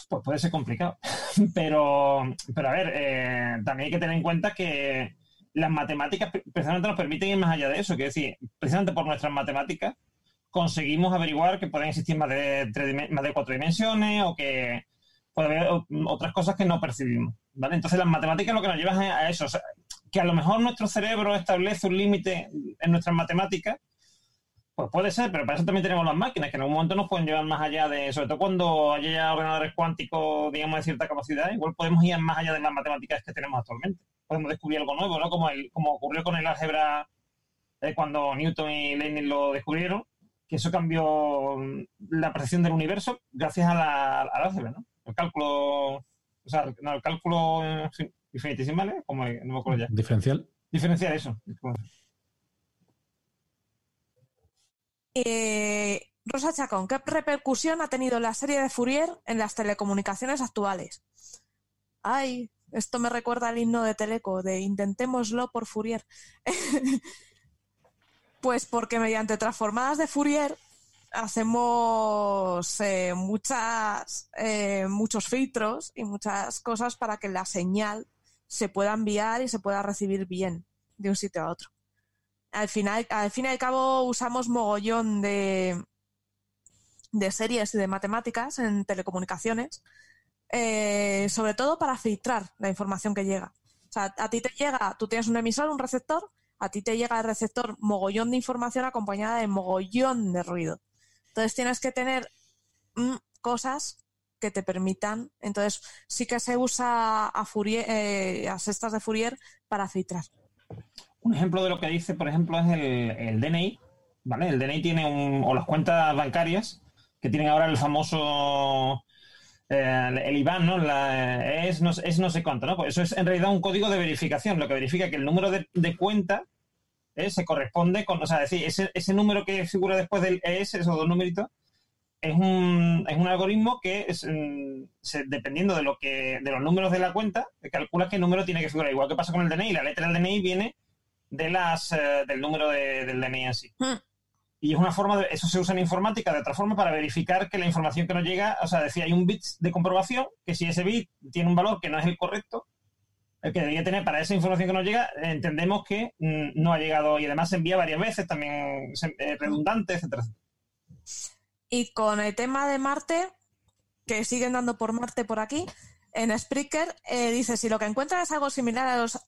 Pues puede ser complicado. Pero, pero a ver, también hay que tener en cuenta que las matemáticas pre- precisamente nos permiten ir más allá de eso. Que es decir, precisamente por nuestras matemáticas conseguimos averiguar que pueden existir más de, tres más de cuatro dimensiones o que puede haber otras cosas que no percibimos. ¿vale? Entonces las matemáticas lo que nos llevan a eso. o sea, que a lo mejor nuestro cerebro establece un límite en nuestras matemáticas pues puede ser, pero para eso también tenemos las máquinas, que en algún momento nos pueden llevar más allá de, sobre todo cuando haya ya ordenadores cuánticos, digamos, de cierta capacidad, igual podemos ir más allá de las matemáticas que tenemos actualmente. Podemos descubrir algo nuevo, ¿no? Como, el, como ocurrió con el álgebra eh, cuando Newton y Leibniz lo descubrieron, que eso cambió mm, la percepción del universo gracias a la, al álgebra, ¿no? El cálculo, o sea, no, el cálculo infinitesimal, ¿eh? como no me acuerdo ya. Diferencial. Diferenciar eso. Eh, Rosa Chacón, ¿qué repercusión ha tenido la serie de Fourier en las telecomunicaciones actuales? Ay, esto me recuerda al himno de Teleco, de intentémoslo por Fourier. pues porque mediante transformadas de Fourier hacemos eh, muchas, eh, muchos filtros y muchas cosas para que la señal se pueda enviar y se pueda recibir bien de un sitio a otro al final, al fin y al cabo usamos mogollón de, de series y de matemáticas en telecomunicaciones, eh, sobre todo para filtrar la información que llega. O sea, a ti te llega, tú tienes un emisor, un receptor, a ti te llega el receptor mogollón de información acompañada de mogollón de ruido. Entonces tienes que tener mm, cosas que te permitan. Entonces sí que se usa a Fourier, eh, a cestas de Fourier para filtrar. Un ejemplo de lo que dice, por ejemplo, es el, el DNI, ¿vale? El DNI tiene un, o las cuentas bancarias que tienen ahora el famoso eh, el IBAN, ¿no? La, es, no, es no sé cuánto, ¿no? Pues eso es en realidad un código de verificación, lo que verifica que el número de, cuenta eh, se corresponde con, o sea, es decir, ese, número que figura después del ES, esos dos numeritos, es un, es un algoritmo que mm, se- dependiendo de lo que de los números de la cuenta calcula qué número tiene que figurar igual que pasa con el DNI la letra del DNI viene de las eh, del número de- del DNI en sí Hmm. Y es una forma de eso se usa en informática de otra forma para verificar que la información que nos llega o sea decir hay un bit de comprobación que si ese bit tiene un valor que no es el correcto el que debería tener para esa información que nos llega entendemos que mm, no ha llegado y además se envía varias veces también eh, redundante etcétera. Y con el tema de Marte, que siguen dando por Marte por aquí, en Spreaker eh, dice, si lo que encuentran es algo similar a los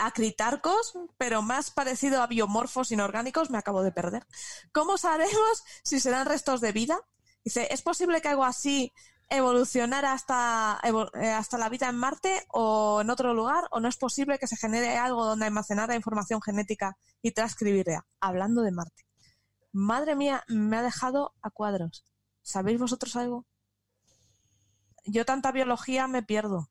acritarcos, pero más parecido a biomorfos inorgánicos, me acabo de perder. ¿Cómo sabremos si serán restos de vida? Dice, ¿es posible que algo así evolucionara hasta, eh, hasta la vida en Marte o en otro lugar? ¿O no es posible que se genere algo donde almacenara información genética y transcribirla? Hablando de Marte. Madre mía, me ha dejado a cuadros. ¿Sabéis vosotros algo? Yo tanta biología me pierdo.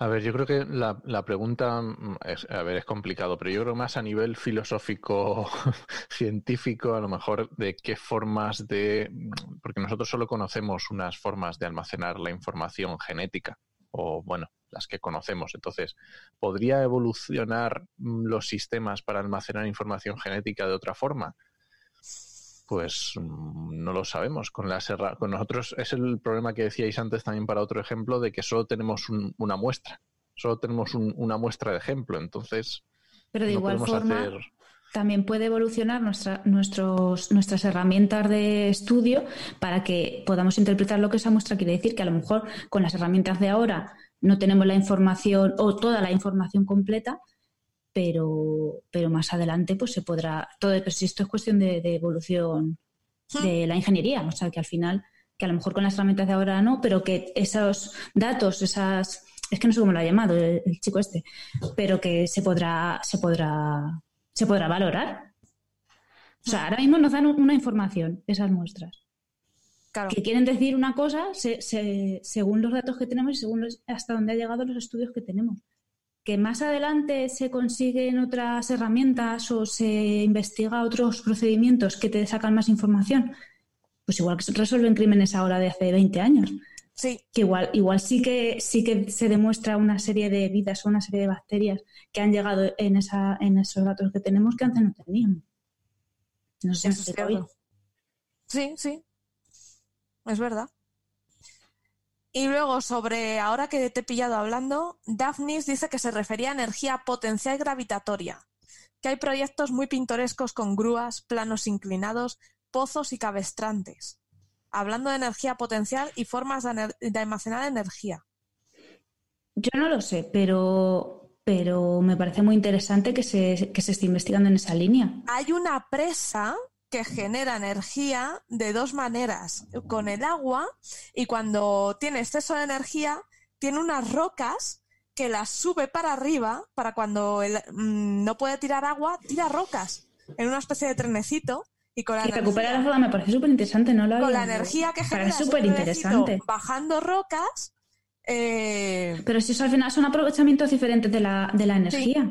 A ver, yo creo que la, la pregunta, mm, es, a ver, es complicado, pero yo creo más a nivel filosófico, científico, a lo mejor de qué formas de, mm, porque nosotros solo conocemos unas formas de almacenar la información genética, o bueno, las que conocemos. Entonces, ¿podría evolucionar mm, los sistemas para almacenar información genética de otra forma? Pues mm, no lo sabemos. Con, las con nosotros es el problema que decíais antes también para otro ejemplo de que solo tenemos un- una muestra, solo tenemos un- una muestra de ejemplo, entonces Pero de no igual forma, hacer... también puede evolucionar nuestra, nuestros, nuestras herramientas de estudio para que podamos interpretar lo que esa muestra quiere decir, que a lo mejor con las herramientas de ahora no tenemos la información o toda la información completa, pero, pero más adelante pues se podrá, todo pero si esto es cuestión de, de evolución de la ingeniería, o sea que al final, que a lo mejor con las herramientas de ahora no, pero que esos datos, esas, es que no sé cómo lo ha llamado el, el chico este, pero que se podrá, se podrá, se podrá valorar. O sea, ahora mismo nos dan una información, esas muestras, Claro. que quieren decir una cosa se- se- según los datos que tenemos y según los- hasta dónde han llegado los estudios que tenemos. Que más adelante se consiguen otras herramientas o se investiga otros procedimientos que te sacan más información, pues igual que se resuelven crímenes ahora de hace 20 años. Sí, Que igual, igual sí que sí que se demuestra una serie de vidas o una serie de bacterias que han llegado en esa, en esos datos que tenemos que antes no teníamos. No sé si es. Sí, sí. Es verdad. Y luego, sobre ahora que te he pillado hablando, Daphnis dice que se refería a energía potencial gravitatoria, que hay proyectos muy pintorescos con grúas, planos inclinados, pozos y cabestrantes. Hablando de energía potencial y formas de, ener- de almacenar energía. Yo no lo sé, pero, pero me parece muy interesante que se, que se esté investigando en esa línea. Hay una presa que genera energía de dos maneras, con el agua y cuando tiene exceso de energía, tiene unas rocas que las sube para arriba para cuando el- mm, no puede tirar agua, tira rocas en una especie de trenecito y con la, Y recuperar la zona me parece súper interesante, ¿no? Lo con la energía que genera súper interesante. bajando rocas, eh, Pero si eso al final son aprovechamientos diferentes de la, de la energía.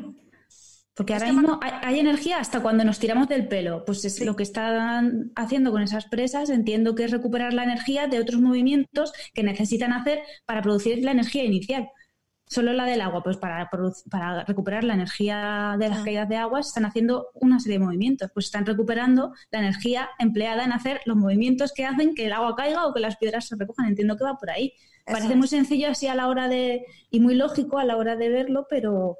Porque Es ahora mismo hay, hay energía hasta cuando nos tiramos del pelo. Pues es Sí. lo que están haciendo con esas presas, entiendo que es recuperar la energía de otros movimientos que necesitan hacer para producir la energía inicial. Solo la del agua, pues para, para recuperar la energía de las Ah. caídas de agua están haciendo una serie de movimientos. Pues están recuperando la energía empleada en hacer los movimientos que hacen que el agua caiga o que las piedras se recojan. Entiendo que va por ahí. Eso Parece es. muy sencillo así a la hora de. y muy lógico a la hora de verlo, pero.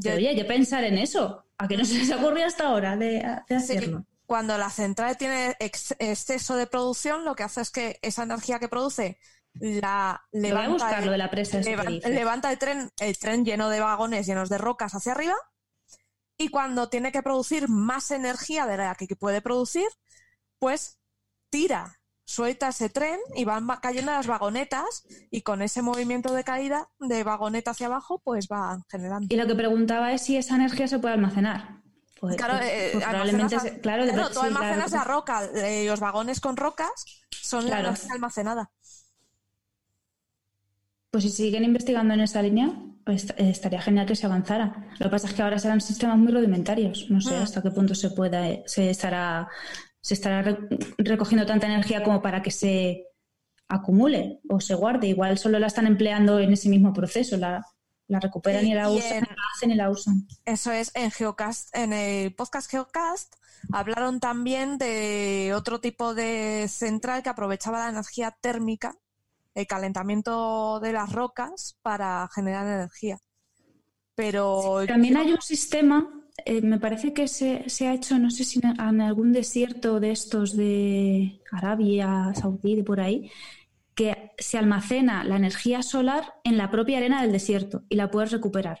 Yo- pero oye, hay que pensar en eso. ¿A que no se les ocurrió hasta ahora de, de hacerlo? cuando la central tiene ex- exceso de producción, lo que hace es que esa energía que produce la levanta, buscar, el, de la presa. levanta el tren, el tren lleno de vagones llenos de rocas hacia arriba. Y cuando tiene que producir más energía de la que puede producir, pues tira, suelta ese tren y van va- cayendo las vagonetas y con ese movimiento de caída de vagoneta hacia abajo, pues van generando. Y lo que preguntaba es si esa energía se puede almacenar. Pues, Claro, pues- eh, pues probablemente. a- se- claro, Claro, tú sí, almacenas claro, la roca, eh, los vagones con rocas son la energía almacenada. Pues si siguen investigando en esa línea, pues eh, estaría genial que se avanzara. Lo que pasa es que ahora serán sistemas muy rudimentarios. No sé Mm. hasta qué punto se pueda, se estará, se estará re- recogiendo tanta energía como para que se acumule o se guarde. Igual solo la están empleando en ese mismo proceso, la, la recuperan y la usan, en- la hacen y la usan. Eso es en Geocast, en el podcast Geocast hablaron también de otro tipo de central que aprovechaba la energía térmica, el calentamiento de las rocas para generar energía. Pero También hay un sistema, eh, me parece que se, se ha hecho, no sé si en, algún desierto de estos de Arabia Saudí, de por ahí, que se almacena la energía solar en la propia arena del desierto y la puedes recuperar.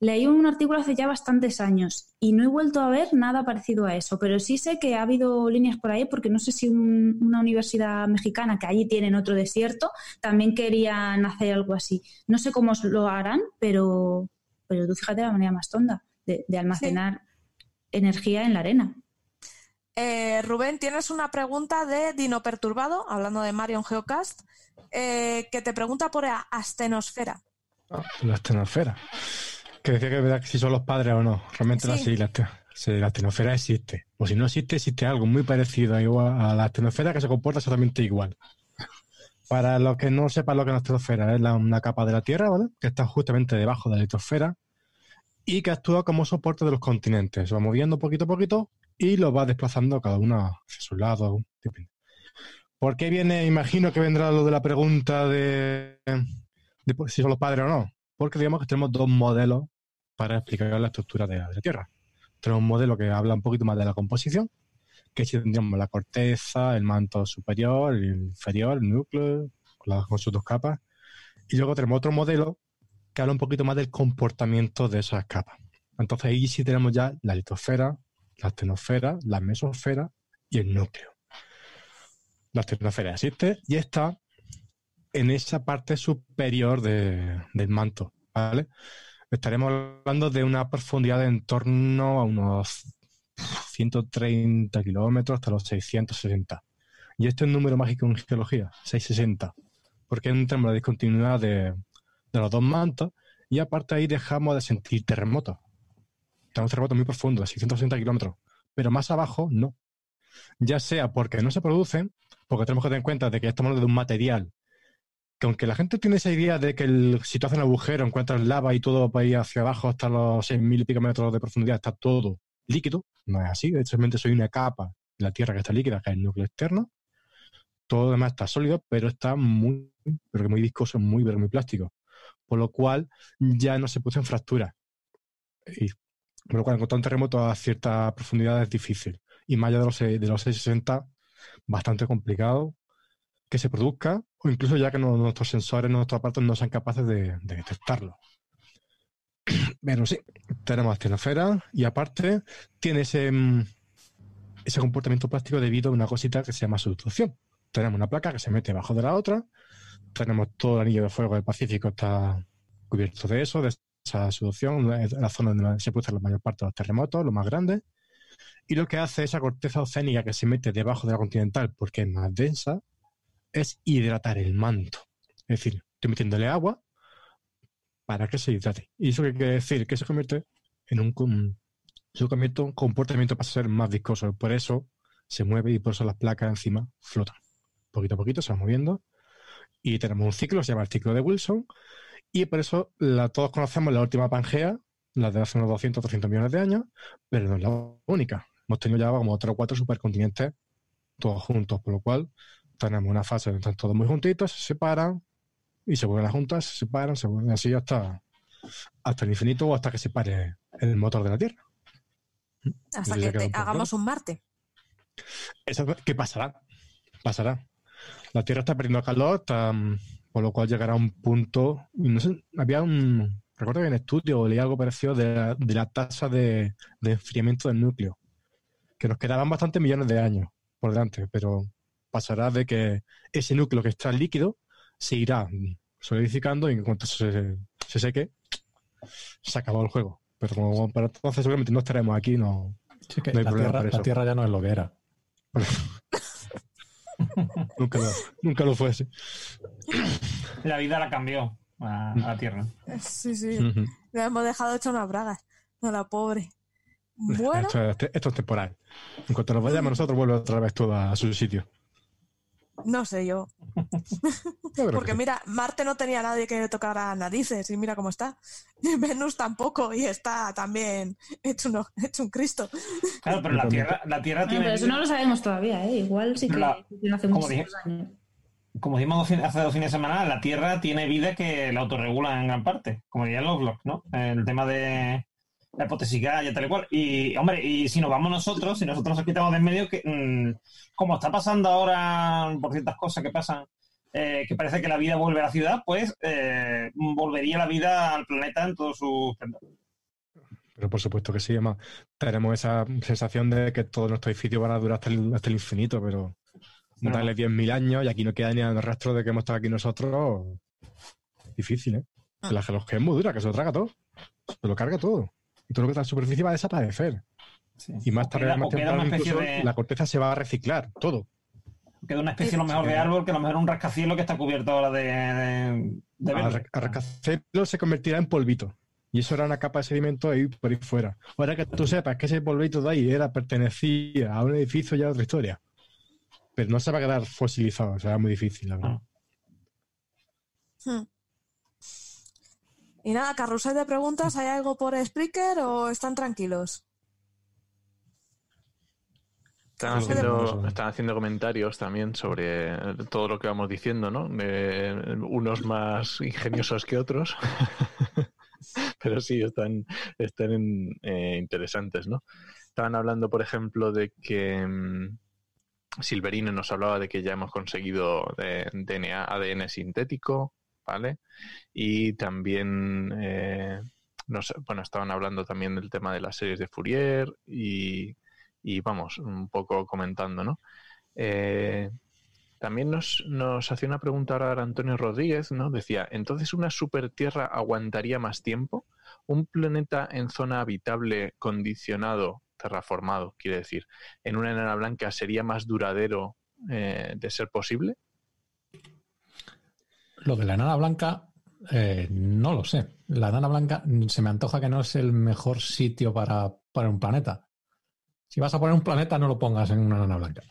Leí un artículo hace ya bastantes años y no he vuelto a ver nada parecido a eso, pero sí sé que ha habido líneas por ahí porque no sé si un- una universidad mexicana que allí tienen otro desierto también querían hacer algo así. No sé cómo lo harán, pero, pero tú fíjate la manera más tonda de, de almacenar energía en la arena. Eh, Rubén, tienes una pregunta de Dino Perturbado, hablando de Marion Geocast, eh, que te pregunta por la astenosfera. Ah, la astenosfera. Que decía que es verdad que si son los padres o no. Realmente la, Sí. sí, la, este- sí, la astenosfera existe. O si no existe, existe algo muy parecido igual a la astenosfera que se comporta exactamente igual. Para los que no sepan lo que es la astenosfera, es la- una capa de la Tierra, ¿vale? Que está justamente debajo de la litosfera y que actúa como soporte de los continentes. Se va moviendo poquito a poquito y lo va desplazando cada uno hacia su lado. depende. ¿Por qué viene? Imagino que vendrá lo de la pregunta de, si son los padres o no. Porque digamos que tenemos dos modelos para explicar la estructura de la, la Tierra. Tenemos un modelo que habla un poquito más de la composición, que si tendríamos la corteza, el manto superior, el inferior, el núcleo, las- con sus dos capas. Y luego tenemos otro modelo que habla un poquito más del comportamiento de esas capas. Entonces ahí sí tenemos ya la litosfera, la astenosfera, la mesosfera y el núcleo. La astenosfera existe y está en esa parte superior de- del manto. Estaremos hablando de una profundidad de en torno a unos 130 kilómetros hasta los 660. Y este es un número mágico en geología, 660, porque entramos en la discontinuidad de, de los dos mantos y aparte ahí dejamos de sentir terremotos. Tenemos terremotos muy profundos, de 660 kilómetros, pero más abajo no. Ya sea porque no se producen, porque tenemos que tener en cuenta de que estamos hablando de un material que aunque la gente tiene esa idea de que el- si tú haces un agujero encuentras lava y todo va a ir hacia abajo hasta los 6.000 y pico metros de profundidad, está todo líquido, no es así, solamente soy una capa de la Tierra que está líquida, que es el núcleo externo, todo lo demás está sólido, pero está muy, pero que muy viscoso, muy, muy plástico, por lo cual ya no se producen fracturas. Y por lo cual encontrar un terremoto a cierta profundidad es difícil, y más allá de los, de los 660, bastante complicado que se produzca, o incluso ya que nuestros sensores, nuestros aparatos no sean capaces de, de detectarlo. Pero sí, tenemos astenosfera y aparte tiene ese, mm, ese comportamiento plástico debido a una cosita que se llama subducción. Tenemos una placa que se mete debajo de la otra, tenemos todo el anillo de fuego del Pacífico está cubierto de eso, de esa subducción, es la zona donde se producen la mayor parte de los terremotos, los más grandes. Y lo que hace esa corteza oceánica que se mete debajo de la continental porque es más densa, es hidratar el manto. Es decir, estoy metiéndole agua para que se hidrate. ¿Y eso qué quiere decir? Que se convierte en un, un comportamiento para ser más viscoso. Por eso se mueve y por eso las placas encima flotan. Poquito a poquito se van moviendo. Y tenemos un ciclo, se llama el ciclo de Wilson. Y por eso la, todos conocemos la última Pangea, la de hace unos 200 300 millones de años, pero no es la única. Hemos tenido ya como tres o cuatro supercontinentes todos juntos, por lo cual tenemos una fase donde están todos muy juntitos, se separan y se vuelven a juntar, se separan, se vuelven así hasta, hasta el infinito o hasta que se pare el motor de la Tierra. Hasta que te- hagamos un Marte. Eso, ¿Qué pasará? Pasará. La Tierra está perdiendo calor, está, mm, por lo cual llegará a un punto. No sé, había un. Recuerdo que en estudio o leí algo parecido de la, de la tasa de, de enfriamiento del núcleo. Que nos quedaban bastantes millones de años por delante, pero pasará de que ese núcleo que está líquido se irá solidificando y en cuanto se, se seque, se acabó el juego. Pero como para entonces seguramente no estaremos aquí, no, Sí, que No hay la, problema tierra, la. Tierra ya no es lo que era. nunca, lo, nunca lo fue así. La vida la cambió a, a la Tierra. Sí, sí. Ujú. La hemos dejado hecha unas bragas. No, la pobre. Bueno, Esto, es- esto es temporal. En cuanto nos vayamos nosotros, vuelve otra vez todo a su sitio. No sé yo. Porque sí. mira, Marte no tenía nadie que le tocara narices y mira cómo está. Venus tampoco y está también hecho, uno, hecho un Cristo. Claro, pero la Tierra, la tierra Bueno, tiene. pero eso no lo sabemos todavía, ¿eh? Igual sí que La- hace como muchísimos años. Como dijimos hace dos fines de semana, la Tierra tiene vida que la autorregula en gran parte, como dirían los blogs, ¿no? El tema de la hipotética y tal y cual. Y, hombre, y si nos vamos nosotros, si nosotros nos quitamos de en medio, que mm, como está pasando ahora por ciertas cosas que pasan, eh, que parece que la vida vuelve a la ciudad, pues eh, volvería la vida al planeta en todo su esplendor. Pero por supuesto que sí, además tenemos esa sensación de que todo nuestro edificio va a durar hasta el, hasta el infinito, pero Pero darle 10.000 años y aquí no queda ni el rastro de que hemos estado aquí nosotros. Difícil, ¿eh? Ah. Que la geología es muy dura, que se lo traga todo. Se lo carga todo. Y todo lo que está en superficie va a desaparecer. Sí. Y más tarde, queda- más temprano, incluso, de- la corteza se va a reciclar, todo. Queda una especie a lo mejor de árbol que a lo mejor un rascacielos que está cubierto ahora de, de, de verde. a rascacielos se convertirá en polvito. Y eso era una capa de sedimento ahí por ahí fuera. Ahora que tú sepas que ese polvito de ahí era pertenecía a un edificio ya otra historia. Pero no se va a quedar fosilizado, o es muy difícil, la verdad. Hmm. Y nada, carrusel de preguntas, ¿hay algo por Spreaker o están tranquilos? Están haciendo, están haciendo comentarios también sobre todo lo que vamos diciendo, ¿no? Unos más ingeniosos que otros. Pero sí, están, están eh, interesantes, ¿no? Estaban hablando, por ejemplo, de que mm, Silverino nos hablaba de que ya hemos conseguido eh, DNA, ADN sintético, ¿vale? Y también, eh, bueno, estaban hablando también del tema de las series de Fourier y, y vamos, un poco comentando, ¿no? Eh, también nos, nos hacía una pregunta ahora Antonio Rodríguez, ¿no? Decía, ¿entonces una supertierra aguantaría más tiempo? ¿Un planeta en zona habitable condicionado, terraformado, quiere decir, en una enana blanca sería más duradero eh, de ser posible? Lo de la enana blanca, eh, no lo sé. La enana blanca se me antoja que no es el mejor sitio para, un planeta. Si vas a poner un planeta, no lo pongas en una enana blanca.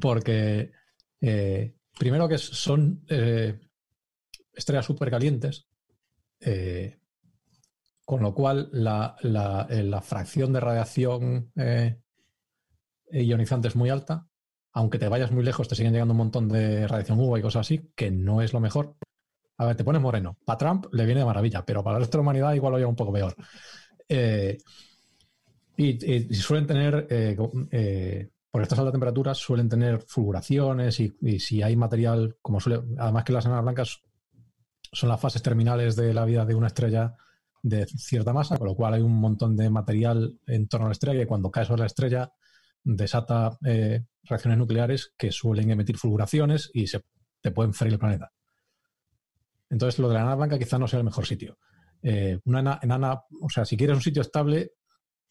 Porque, eh, primero que son eh, estrellas súper calientes, con lo cual la, la- la fracción de radiación ionizante es muy alta. Aunque te vayas muy lejos, te siguen llegando un montón de radiación UVA y cosas así, que no es lo mejor. A ver, te pones moreno. Para Trump le viene de maravilla, pero para el resto de la humanidad igual lo lleva un poco peor. Eh, y, suelen tener, eh, eh, por estas altas temperaturas, suelen tener fulguraciones y, si hay material, como suele, además que las enanas blancas son las fases terminales de la vida de una estrella de cierta masa, con lo cual hay un montón de material en torno a la estrella y cuando cae sobre la estrella desata eh, reacciones nucleares que suelen emitir fulguraciones y se te pueden freír el planeta. Entonces, lo de la enana blanca quizá no sea el mejor sitio. Eh, una ena- enana, o sea, si quieres un sitio estable,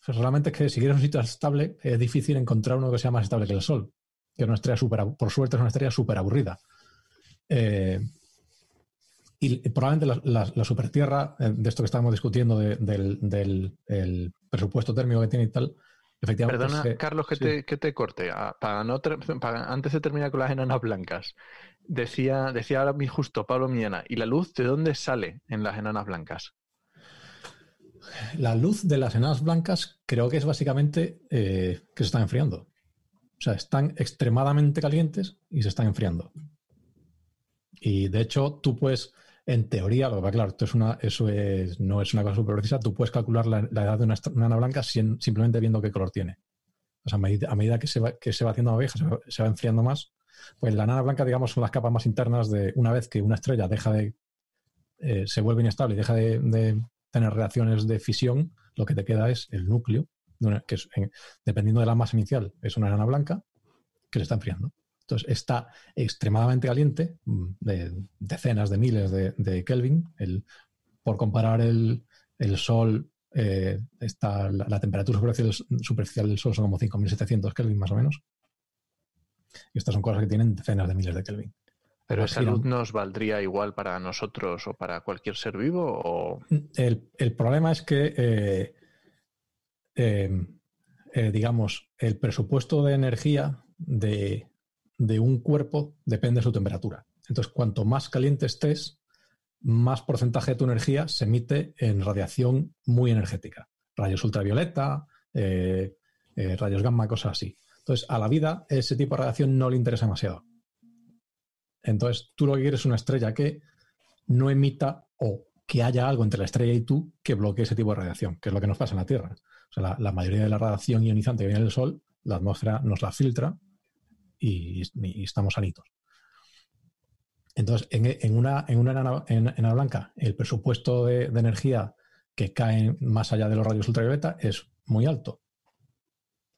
pues realmente es que si quieres un sitio estable, es difícil encontrar uno que sea más estable que el Sol, que es una estrella súper, abu- por suerte es una estrella súper aburrida. Eh, y probablemente la, supertierra, eh, de esto que estábamos discutiendo, de- del, del- el presupuesto térmico que tiene y tal, efectivamente. Perdona, se- Carlos, que, sí. te, que te corte. Ah, Para no para- antes de terminar con las enanas blancas, decía, decía ahora mi justo Pablo Millana, ¿y la luz de dónde sale en las enanas blancas? La luz de las enanas blancas creo que es básicamente eh, que se están enfriando. O sea, están extremadamente calientes y se están enfriando. Y de hecho, tú puedes, en teoría, lo va claro, esto es una, eso es- no es una cosa súper precisa, tú puedes calcular la, edad de una, enana blanca simplemente viendo qué color tiene. O sea, a medida, que, se va, que se va haciendo más vieja, se va, se va enfriando más, pues la enana blanca, digamos, son las capas más internas de una vez que una estrella deja de, eh, se vuelve inestable y deja de, tener reacciones de fisión, lo que te queda es el núcleo, que es, en- dependiendo de la masa inicial, es una enana blanca que se está enfriando. Entonces está extremadamente caliente, mm, de decenas de miles de, de Kelvin. El, por comparar el, el Sol, eh, está, la, la temperatura superficial, superficial del Sol son como 5.700 Kelvin más o menos. Y estas son cosas que tienen decenas de miles de Kelvin. ¿Pero esa luz nos valdría igual para nosotros o para cualquier ser vivo? O... El, el problema es que, eh, eh, digamos, el presupuesto de energía de, de un cuerpo depende de su temperatura. Entonces, cuanto más caliente estés, más porcentaje de tu energía se emite en radiación muy energética. Rayos ultravioleta, eh, eh, rayos gamma, cosas así. Entonces, a la vida ese tipo de radiación no le interesa demasiado. Entonces, tú lo que quieres es una estrella que no emita o que haya algo entre la estrella y tú que bloquee ese tipo de radiación, que es lo que nos pasa en la Tierra. O sea, la, la mayoría de la radiación ionizante que viene del Sol, la atmósfera nos la filtra y, estamos sanitos. Entonces, en, una, en enana, en- enana blanca, el presupuesto de, de energía que cae más allá de los rayos ultravioleta es muy alto.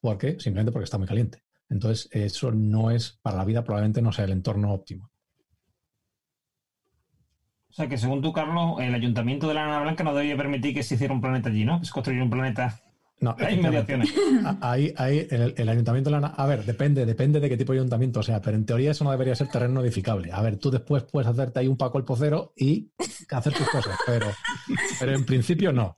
¿Por qué? Simplemente porque está muy caliente. Entonces, eso no es, para la vida probablemente no sea el entorno óptimo. O sea que según tú, Carlos, el ayuntamiento de la Nana Blanca no debería permitir que se hiciera un planeta allí, ¿no? Que se construyera un planeta No, en inmediaciones. A- Ahí, ahí el, el ayuntamiento de la A ver, depende, depende de qué tipo de ayuntamiento sea, pero en teoría eso no debería ser terreno edificable. A ver, tú después puedes hacerte ahí un paco el pocero y hacer tus cosas, pero, pero en principio no.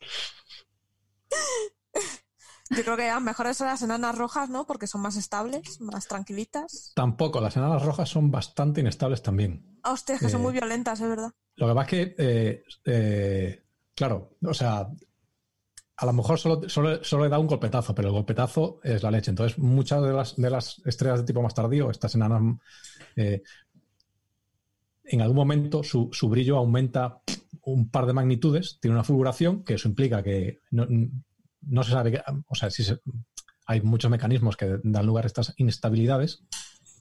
Yo creo que eran mejores las enanas rojas, ¿no? Porque son más estables, más tranquilitas. Tampoco, las enanas rojas son bastante inestables también. Ah, Hostia, es que son Eh, muy violentas, es verdad. Lo que pasa es que, eh, eh, claro, o sea, a lo mejor solo, solo, solo le da un golpetazo, pero el golpetazo es la leche. Entonces, muchas de las, de las estrellas de tipo más tardío, estas enanas, eh, en algún momento su, su brillo aumenta un par de magnitudes, tiene una fulguración, que eso implica que no, no se sabe, que, o sea, sí se- hay muchos mecanismos que dan lugar a estas inestabilidades,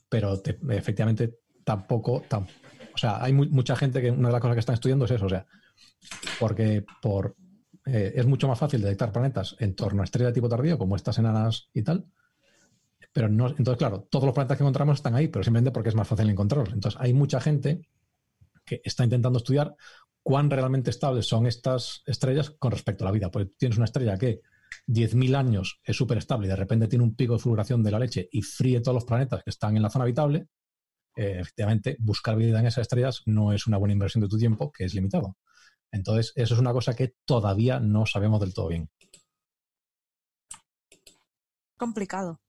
pero te- efectivamente tampoco, tam- o sea, hay mu- mucha gente que una de las cosas que están estudiando es eso, o sea, porque por, eh, es mucho más fácil detectar planetas en torno a estrellas de tipo tardío, como estas enanas y tal, pero no, entonces claro, todos los planetas que encontramos están ahí, pero simplemente porque es más fácil encontrarlos. Entonces hay mucha gente que está intentando estudiar cuán realmente estables son estas estrellas con respecto a la vida. Pues tienes una estrella que 10.000 años es súper estable y de repente tiene un pico de fulguración de la leche y fríe todos los planetas que están en la zona habitable, eh, efectivamente, buscar vida en esas estrellas no es una buena inversión de tu tiempo, que es limitado. Entonces, eso es una cosa que todavía no sabemos del todo bien. Complicado.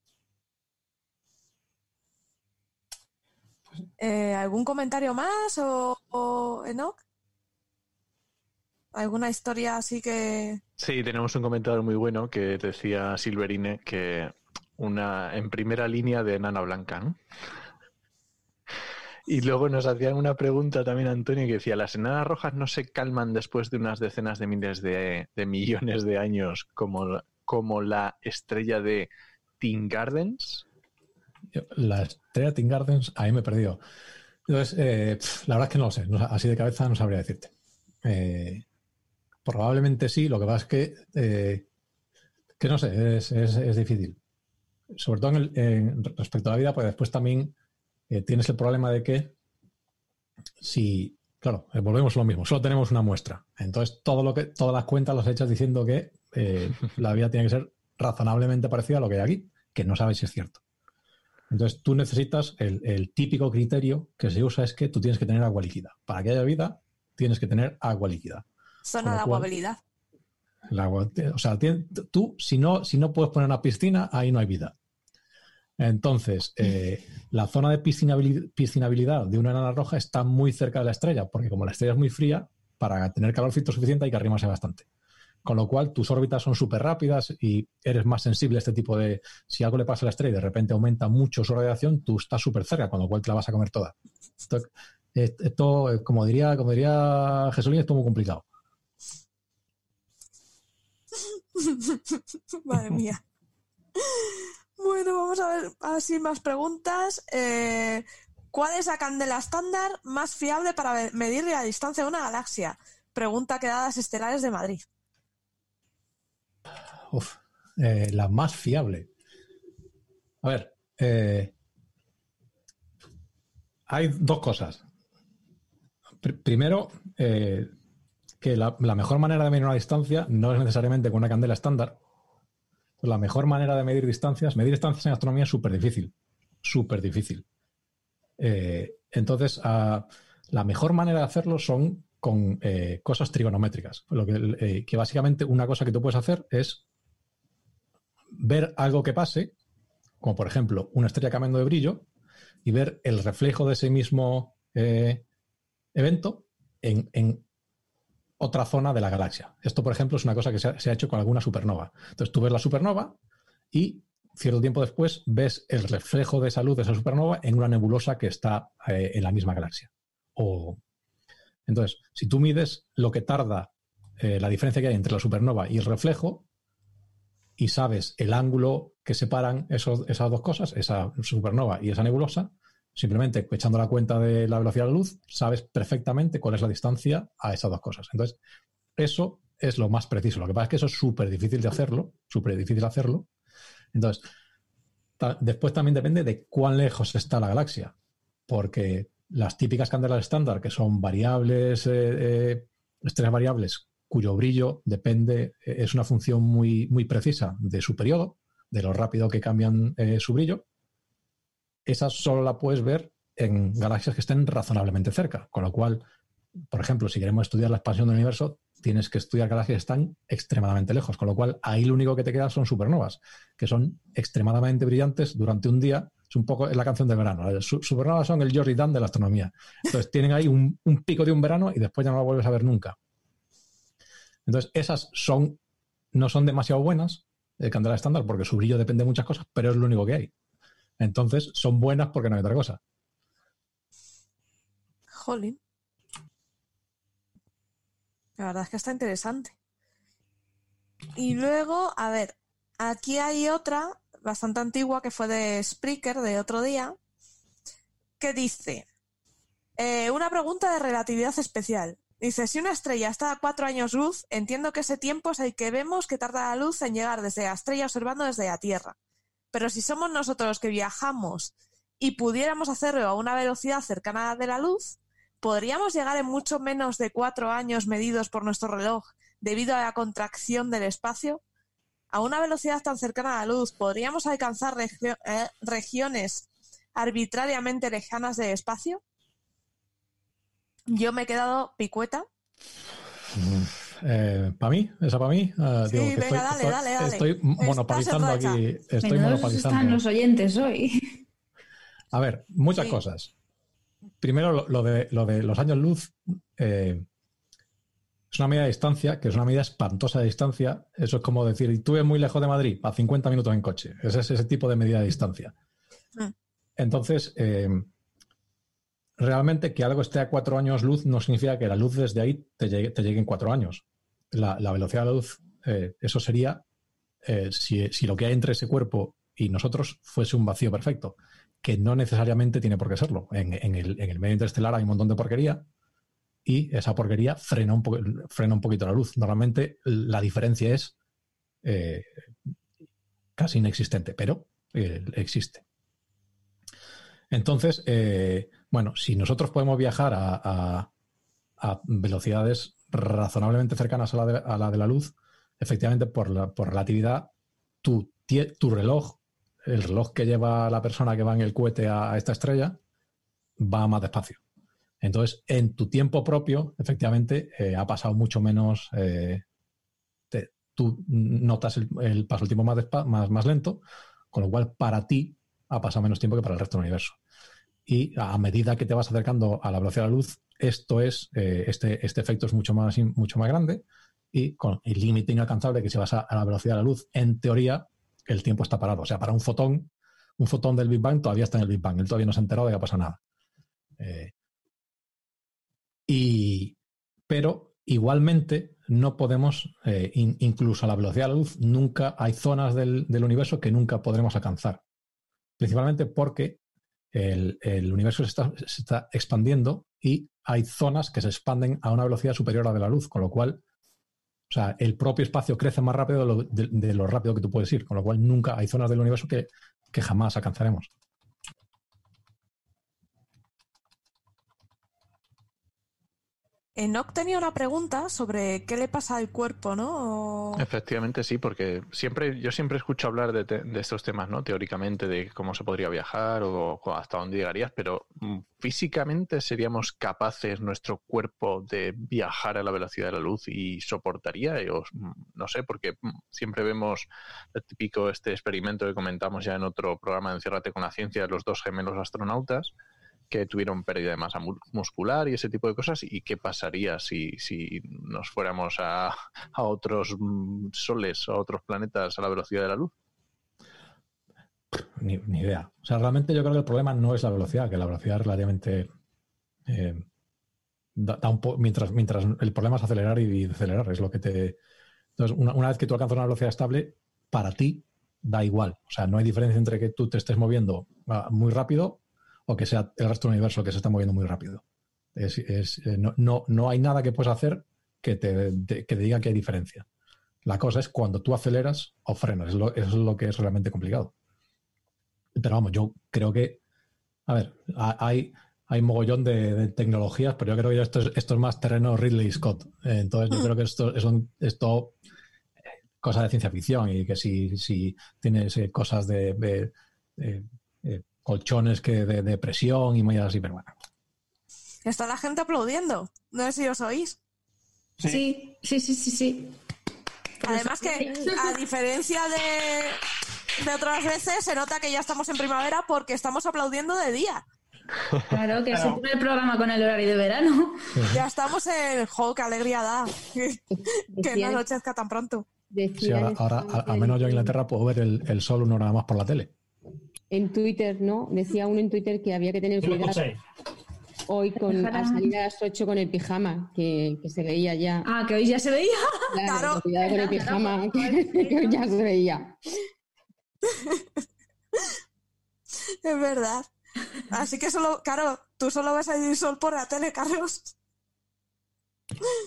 Eh, ¿Algún comentario más o, o Enoch? ¿Alguna historia así que... Sí, tenemos un comentario muy bueno que decía Silverine que una en primera línea de Nana Blanca, ¿no? Y luego nos hacían una pregunta también Antonio que decía, ¿las enanas rojas no se calman después de unas decenas de miles de, de millones de años como, como la estrella de Teen Gardens? La estrella Teen Gardens, ahí me he perdido. Entonces, eh, la verdad es que no lo sé. así de cabeza no sabría decirte. Eh, probablemente sí, lo que pasa es que, eh, que no sé, es, es- difícil. Sobre todo en- respecto a la vida, pues después también eh, tienes el problema de que si, claro, eh, volvemos a lo mismo, solo tenemos una muestra. Entonces, todo lo que, todas las cuentas las hechas diciendo que eh, la vida tiene que ser razonablemente parecida a lo que hay aquí, que no sabes si es cierto. Entonces tú necesitas el, el típico criterio que se usa es que tú tienes que tener agua líquida. Para que haya vida, tienes que tener agua líquida. Zona de aguabilidad. El agua, o sea, tú, si no, si no puedes poner una piscina, ahí no hay vida. Entonces, eh, la zona de piscinabili- piscinabilidad de una enana roja está muy cerca de la estrella, porque como la estrella es muy fría, para tener calorcito suficiente hay que arrimarse bastante. Con lo cual, tus órbitas son súper rápidas y eres más sensible a este tipo de... Si algo le pasa a la estrella y de repente aumenta mucho su radiación, tú estás súper cerca, con lo cual te la vas a comer toda. Esto, eh, como diría, como diría Jesulín, esto es muy complicado. Madre mía. Bueno, vamos a ver así más preguntas. Eh, ¿Cuál es la candela estándar más fiable para medir la distancia de una galaxia? Pregunta quedadas estelares de Madrid. Uf, eh, la más fiable. A ver, eh, hay dos cosas. Pr- primero, eh, que la, la mejor manera de medir una distancia no es necesariamente con una candela estándar. La mejor manera de medir distancias, medir distancias en astronomía es súper difícil. Súper difícil. Eh, entonces, ah, la mejor manera de hacerlo son con eh, cosas trigonométricas. Lo que, eh, que básicamente una cosa que tú puedes hacer es ver algo que pase, como por ejemplo una estrella cambiando de brillo, y ver el reflejo de ese mismo evento en, en otra zona de la galaxia. Esto, por ejemplo, es una cosa que se ha, hecho con alguna supernova. Entonces tú ves la supernova y cierto tiempo después ves el reflejo de esa luz de esa supernova en una nebulosa que está eh, en la misma galaxia. O... Entonces, si tú mides lo que tarda, eh, la diferencia que hay entre la supernova y el reflejo, y sabes el ángulo que separan esos- esas dos cosas, esa supernova y esa nebulosa, simplemente echando la cuenta de la velocidad de la luz, sabes perfectamente cuál es la distancia a esas dos cosas. Entonces, eso es lo más preciso. Lo que pasa es que eso es súper difícil de hacerlo, súper difícil hacerlo. Entonces, después también depende de cuán lejos está la galaxia, porque las típicas candelas estándar, que son variables, eh, eh, estrellas variables, cuyo brillo depende, eh, es una función muy, muy precisa de su periodo, de lo rápido que cambian eh, su brillo, esa solo la puedes ver en galaxias que estén razonablemente cerca. Con lo cual, por ejemplo, si queremos estudiar la expansión del universo, tienes que estudiar galaxias que están extremadamente lejos. Con lo cual, ahí lo único que te queda son supernovas, que son extremadamente brillantes durante un día. Es un poco es la canción del verano. Supernovas son el Jordan de la astronomía. Entonces, tienen ahí un, pico de un verano y después ya no lo vuelves a ver nunca. Entonces, esas son no son demasiado buenas, el candela estándar, porque su brillo depende de muchas cosas, pero es lo único que hay. Entonces, son buenas porque no hay otra cosa. Jolín. La verdad es que está interesante. Y luego, a ver, aquí hay otra bastante antigua que fue de Spreaker de otro día, que dice, eh, una pregunta de relatividad especial. Dice, si una estrella está a cuatro años luz, entiendo que ese tiempo es el que vemos que tarda la luz en llegar desde la estrella observando desde la Tierra. Pero si somos nosotros los que viajamos y pudiéramos hacerlo a una velocidad cercana a la de la luz, ¿podríamos llegar en mucho menos de cuatro años medidos por nuestro reloj debido a la contracción del espacio? A una velocidad tan cercana a la luz, ¿podríamos alcanzar eh, regiones arbitrariamente lejanas del espacio? Yo me he quedado picueta. ¿Para mí? ¿Esa para mí? Ah, Sí, digo que venga, dale, estoy, dale, dale. estoy Estás monopolizando aquí. Estoy Menudos monopolizando. están los oyentes hoy. A ver, muchas Sí. cosas. Primero, lo, lo de, lo de los años luz eh, es una medida de distancia, que es una medida espantosa de distancia. Eso es como decir, y tú ves muy lejos de Madrid, a 50 minutos en coche. Ese es ese tipo de medida de distancia. Mm. Entonces, eh, realmente que algo esté a cuatro años luz no significa que la luz desde ahí te llegue, te llegue en cuatro años. La, velocidad de la luz, eh, eso sería eh, si, si lo que hay entre ese cuerpo y nosotros fuese un vacío perfecto, que no necesariamente tiene por qué serlo. En, en el, en el medio interestelar hay un montón de porquería y esa porquería frena un, frena un poquito la luz. Normalmente la diferencia es eh, casi inexistente, pero existe. Entonces, bueno, si nosotros podemos viajar a- a velocidades razonablemente cercanas a la, de, a la de la luz, efectivamente, por, la, por relatividad, tu, tu reloj, el reloj que lleva la persona que va en el cohete a, esta estrella, va más despacio. Entonces, en tu tiempo propio, efectivamente, eh, ha pasado mucho menos. eh, tú notas el, paso del tiempo más, más, más lento, con lo cual para ti ha pasado menos tiempo que para el resto del universo. Y a medida que te vas acercando a la velocidad de la luz, esto es, eh, este, este efecto es mucho más, mucho más grande y con el límite inalcanzable que si vas a, a la velocidad de la luz, en teoría, el tiempo está parado. O sea, para un fotón, un fotón del Big Bang todavía está en el Big Bang. Él todavía no se ha enterado de que ha pasado nada. Eh, y, pero igualmente no podemos, eh, in- incluso a la velocidad de la luz, nunca hay zonas del, del universo que nunca podremos alcanzar. Principalmente porque el, el universo se está, se está expandiendo y hay zonas que se expanden a una velocidad superior a la de la luz, con lo cual, o sea, el propio espacio crece más rápido de lo, de- de lo rápido que tú puedes ir, con lo cual nunca hay zonas del universo que, que jamás alcanzaremos. Enoch tenía una pregunta sobre qué le pasa al cuerpo, ¿no? O- Efectivamente sí, porque siempre yo siempre escucho hablar de, te- de estos temas, ¿no? Teóricamente de cómo se podría viajar o, o hasta dónde llegarías, pero mm, físicamente seríamos capaces nuestro cuerpo de viajar a la velocidad de la luz y soportaría, os- mm, no sé, porque mm, siempre vemos típico este experimento que comentamos ya en otro programa Enciérrate con la ciencia de los dos gemelos astronautas que tuvieron pérdida de masa mu- muscular y ese tipo de cosas y qué pasaría si, si nos fuéramos a, a otros mm, soles, a otros planetas a la velocidad de la luz. Ni, ni idea. O sea, realmente yo creo que el problema no es la velocidad, que la velocidad relativamente. eh, da, un mientras, mientras el problema es acelerar y decelerar, es lo que te. Entonces, una, una vez que tú alcanzas una velocidad estable, para ti da igual. O sea, no hay diferencia entre que tú te estés moviendo ah, muy rápido o que sea el resto del universo que se está moviendo muy rápido. Es, es, eh, no, no, no hay nada que puedas hacer que te, te- que te diga que hay diferencia. La cosa es cuando tú aceleras o frenas. Es lo- eso es lo que es realmente complicado. Pero vamos, yo creo que, a ver, ha- hay, hay mogollón de, de tecnologías, pero yo creo que esto es, esto es más terreno Ridley Scott. Eh, Entonces yo creo que esto es un- esto eh, cosas de ciencia ficción y que si, si tienes cosas de, de- de- colchones que de, de presión y muy así, pero bueno. Está la gente aplaudiendo. No sé si os oís. Sí, sí, sí, sí, sí. Además que, a diferencia de, de otras veces, se nota que ya estamos en primavera porque estamos aplaudiendo de día. Claro, que Claro. se pone el programa con el horario de verano. Ya estamos en juego, qué alegría da. que no anochezca tan pronto. Sí, ahora, ahora, esta a- al menos yo en Inglaterra puedo ver el, el sol una hora más por la tele. En Twitter, ¿no? Decía uno en Twitter que había que tener ¿Sí lo cuidado hoy con, salir a las 8 con el pijama, que, que se veía ya. Ah, que hoy ya se veía. Claro, cuidado con el pijama, que, que hoy ya se veía. Es verdad. Así que solo, claro, tú solo ves el sol por la tele, Carlos.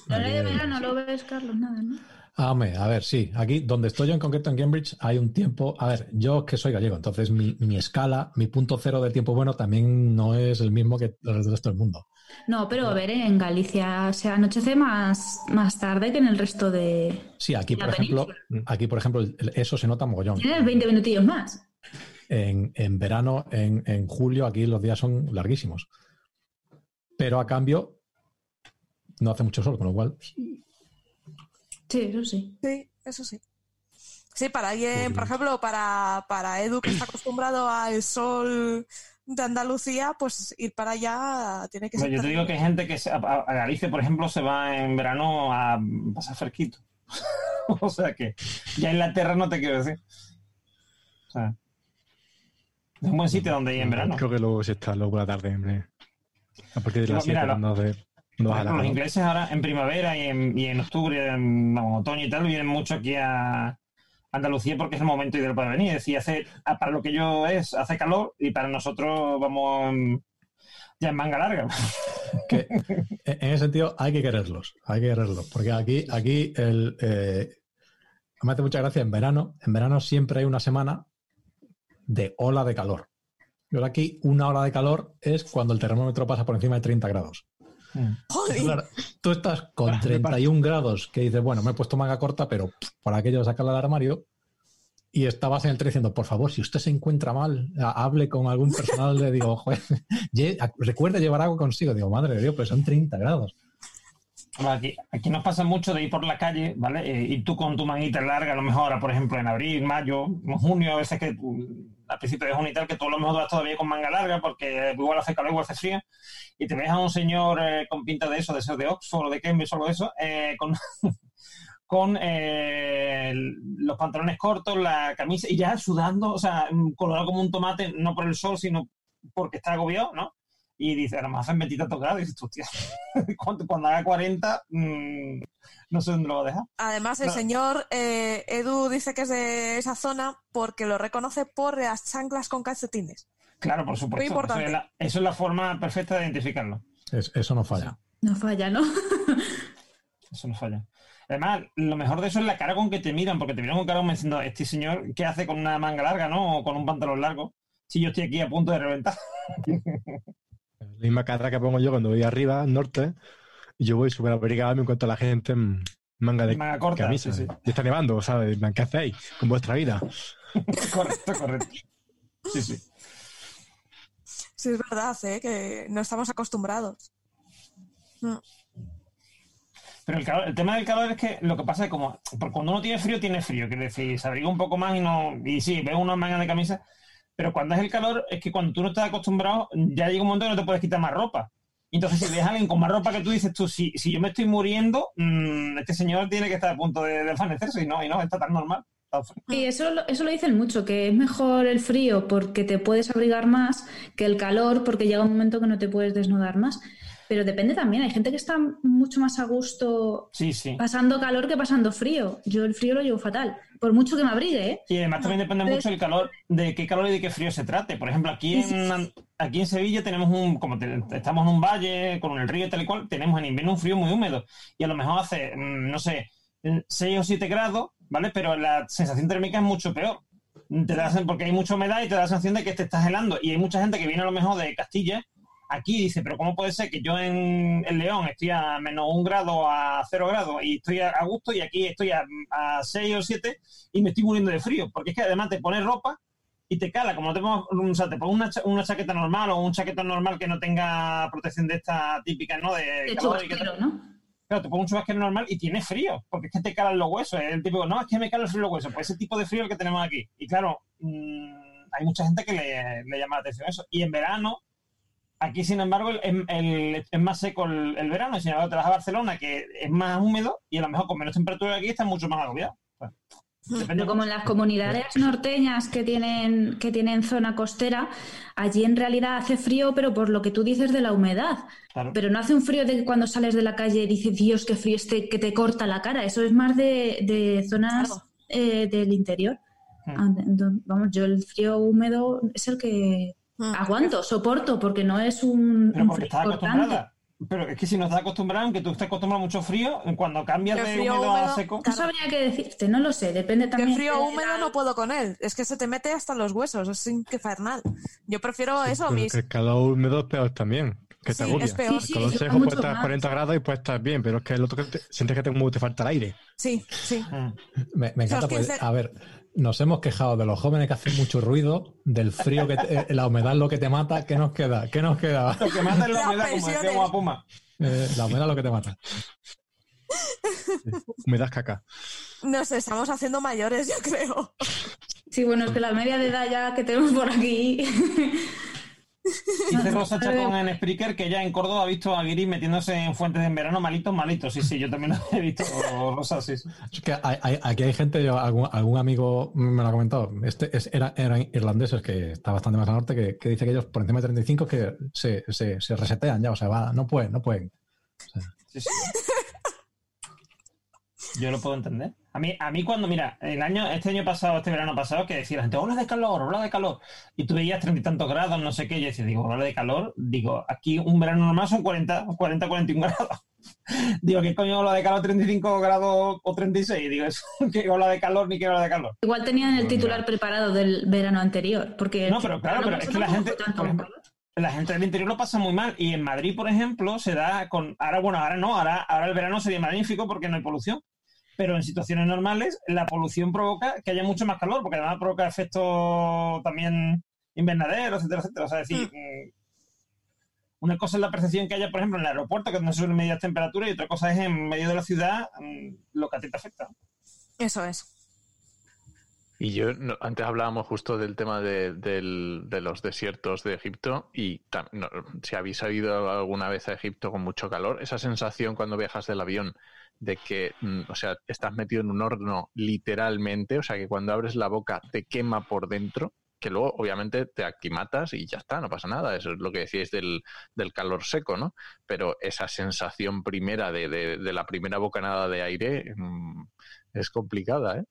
El horario de verano lo ves, Carlos, nada, ¿no? Ah, hombre, a ver, sí. Aquí, donde estoy yo en concreto en Cambridge, hay un tiempo. A ver, yo que soy gallego, entonces mi, mi escala, mi punto cero del tiempo bueno también no es el mismo que el resto del mundo. No, pero a ver, en Galicia se anochece más, más tarde que en el resto de... Sí, aquí, por ejemplo, aquí, por ejemplo, eso se nota mogollón. Tienes 20 minutillos más. En, en verano, en, en julio, aquí los días son larguísimos. Pero a cambio, no hace mucho sol, con lo cual, Sí, eso sí. Sí, eso sí. Sí, para alguien, por ejemplo, para, para Edu que está acostumbrado al sol de Andalucía, pues ir para allá tiene que ser. Yo te digo que hay gente que se- a, a Galicia, por ejemplo, se va en verano a pasar fresquito. o sea que ya Inglaterra no te quiero decir. O sea, es un buen sitio donde ir en verano. Creo que luego sí está luego por la tarde, hombre. A partir de las 7 lo- los ingleses ahora en primavera y en, y en octubre, en, otoño y tal, vienen mucho aquí a Andalucía porque es el momento ideal para venir. Es decir, hace, ah, para lo que yo es, hace calor y para nosotros vamos ya en manga larga. que en ese sentido hay que quererlos, hay que quererlos, porque aquí, aquí el, eh, me hace mucha gracia en verano, en verano siempre hay una semana de ola de calor. Y ahora aquí una ola de calor es cuando el termómetro pasa por encima de 30 grados. Claro, tú estás con 31 grados que dices, bueno, me he puesto manga corta, pero por aquello de sacarla del armario. Y estabas en el tren diciendo, por favor, si usted se encuentra mal, ha- hable con algún personal. Le digo, joder, recuerde llevar algo consigo. Digo, madre de Dios, pero son 30 grados. Aquí, aquí nos pasa mucho de ir por la calle, ¿vale? Eh, y tú con tu manguita larga, a lo mejor ahora, por ejemplo, en abril, mayo, en junio, a veces que a principios de junio y que tú a lo mejor vas todavía con manga larga porque igual hace calor, igual hace frío, y te ves a un señor eh, con pinta de eso, de ser de Oxford o de Cambridge o de eso, eh, con, con eh, los pantalones cortos, la camisa, y ya sudando, o sea, colorado como un tomate, no por el sol, sino porque está agobiado, ¿no? Y dice, me hacen metita tocada, y dices, hostia, cuando, cuando haga 40, mm, no sé dónde lo va a dejar. Además, el No. señor eh, Edu dice que es de esa zona porque lo reconoce por las chanclas con calcetines. Claro, por supuesto. Eso importante. es, la, eso es la forma perfecta de identificarlo. Es- eso no falla. No falla, ¿no? Eso no falla. Además, lo mejor de eso es la cara con que te miran, porque te miran con cara como diciendo, este señor, ¿qué hace con una manga larga, no? O con un pantalón largo. Si yo estoy aquí a punto de reventar. La misma cara que pongo yo cuando voy arriba, al norte, y yo voy súper abrigado y me encuentro a la gente en manga de Manga corta, camisa. sí, sí. Y está nevando, ¿sabes? ¿Qué hacéis con vuestra vida? correcto, correcto. Sí, sí. Sí, es verdad, ¿eh? que no estamos acostumbrados. Pero el, calor- el tema del calor es que lo que pasa es como, porque cuando uno tiene frío, tiene frío, quiere decir, se abriga un poco más y no, y sí, ves una manga de camisa, pero cuando es el calor, es que cuando tú no estás acostumbrado, ya llega un momento que no te puedes quitar más ropa. Entonces, si ves a alguien con más ropa que tú dices tú, si, si yo me estoy muriendo, mm, este señor tiene que estar a punto de desvanecerse y no, y no, está tan normal. Y eso, eso lo dicen mucho, que es mejor el frío porque te puedes abrigar más que el calor porque llega un momento que no te puedes desnudar más. Pero depende también, hay gente que está mucho más a gusto Sí, sí. pasando calor que pasando frío. Yo el frío lo llevo fatal, por mucho que me abrigue, ¿eh? Y además también depende mucho del calor, de qué calor y de qué frío se trate. Por ejemplo, aquí en, aquí en Sevilla tenemos un, como te- estamos en un valle con el río y tal y cual, tenemos en invierno un frío muy húmedo. Y a lo mejor hace, mm, no sé, 6 o 7 grados, ¿vale? Pero la sensación térmica es mucho peor. Te da, porque hay mucha humedad y te da la sensación de que te estás helando. Y hay mucha gente que viene a lo mejor de Castilla aquí dice, pero ¿cómo puede ser que yo en, en León estoy a menos un grado, a cero grados y estoy a, gusto y aquí estoy a, a 6 o 7 y me estoy muriendo de frío? Porque es que además te pones ropa y te cala, como te pongas, o sea, te pones una, cha- una chaqueta normal o un chaquetón normal que no tenga protección de esta típica, ¿no? De, De calor y que te- ¿no? Claro, te pones un chubasquero normal y tienes frío, porque es que te calan los huesos. Es el típico, no, es que me cala el frío los huesos. Pues ese tipo de frío el que tenemos aquí. Y claro, mm, hay mucha gente que le, le llama la atención eso. Y en verano, Aquí, sin embargo, el- el- es más seco el, el verano. Y sin embargo, te vas a Barcelona, que es más húmedo y a lo mejor con menos temperatura aquí está mucho más agobiado. Bueno, depende Pero como en las comunidades norteñas que tienen, que tienen zona costera, allí en realidad hace frío, pero por lo que tú dices de la humedad. Claro. Pero no hace un frío de que cuando sales de la calle y dices, Dios, qué frío este que te corta la cara. Eso es más de, de zonas Claro. eh, del interior. Hmm. Ah, entonces, Vamos, yo el frío húmedo es el que. Aguanto, soporto, porque no es un, Pero un porque frío estás acostumbrada. Pero es que si no estás acostumbrado, aunque tú estés acostumbrado a mucho frío, cuando cambias El de frío húmedo a húmedo, seco. No sabría qué decirte, no lo sé, depende Que también. frío de húmedo la- no puedo con él. Es que se te mete hasta los huesos. Es infernal. Yo prefiero eso, Pero mis. el calor húmedo es peor también. Que te Sí, agobia. es peor. El Sí, calor sí, seco mucho puede estar a más. 40 grados y puede estar bien, pero es que el otro que te- sientes que te, como te falta el aire. Sí, sí. Me, me encanta, Los pues, 15 a ver, nos hemos quejado de los jóvenes que hacen mucho ruido, del frío, que te- eh, la humedad es lo que te mata. ¿Qué nos queda? ¿Qué nos queda? Lo que mata es la humedad, como decía Guapuma. Eh, la humedad es lo que te mata. Humedad caca. Nos estamos haciendo mayores, yo creo. Sí, bueno, es que la media de edad ya que tenemos por aquí. Dice Rosa Chacón en Spreaker que ya en Córdoba ha visto a Guiri metiéndose en fuentes en verano malitos, malitos. Sí, sí, yo también lo he visto, Rosa, sí. sí. Es que hay- hay- aquí hay gente, yo, algún, algún amigo me lo ha comentado, este es, era, eran irlandeses que está bastante más al norte, que, que dice que ellos por encima de 35 que se, se, se resetean ya, o sea, va, no pueden, no pueden. Sí, sí. Yo lo puedo entender. A mí, a mí cuando, mira, el año, este año pasado, este verano pasado, que decía la gente, ola de calor, ola de calor. Y tú veías treinta y tantos grados, no sé qué, y yo decía, digo, ola de calor, digo, aquí un verano normal son 40, 40, 41 grados. digo, ¿qué coño ola de calor 35 grados o 36? Digo, eso, ¿qué ola de calor ni qué ola de calor? Igual tenían el titular preparado del verano anterior, porque No, pero claro, pero es que la gente, la gente del interior lo pasa muy mal. Y en Madrid, por ejemplo, se da con. Ahora, bueno, ahora no, ahora, ahora el verano sería magnífico porque no hay polución. Pero en situaciones normales, la polución provoca que haya mucho más calor, porque además provoca efectos también invernaderos, etcétera, etcétera. O sea, es decir, mm, una cosa es la percepción que haya, por ejemplo, en el aeropuerto, que no se suelen medir las temperaturas, y otra cosa es en medio de la ciudad mm, lo que a ti te afecta. Eso es. Y yo, no- antes hablábamos justo del tema de, los desiertos de Egipto y tam- no, si habéis ido alguna vez a Egipto con mucho calor, esa sensación cuando viajas del avión de que, mm, o sea, estás metido en un horno literalmente, o sea, que cuando abres la boca te quema por dentro, que luego obviamente te aclimatas y ya está, no pasa nada, eso es lo que decíais del, del calor seco, ¿no? Pero esa sensación primera de, de- de la primera bocanada de aire mm, es complicada, ¿eh?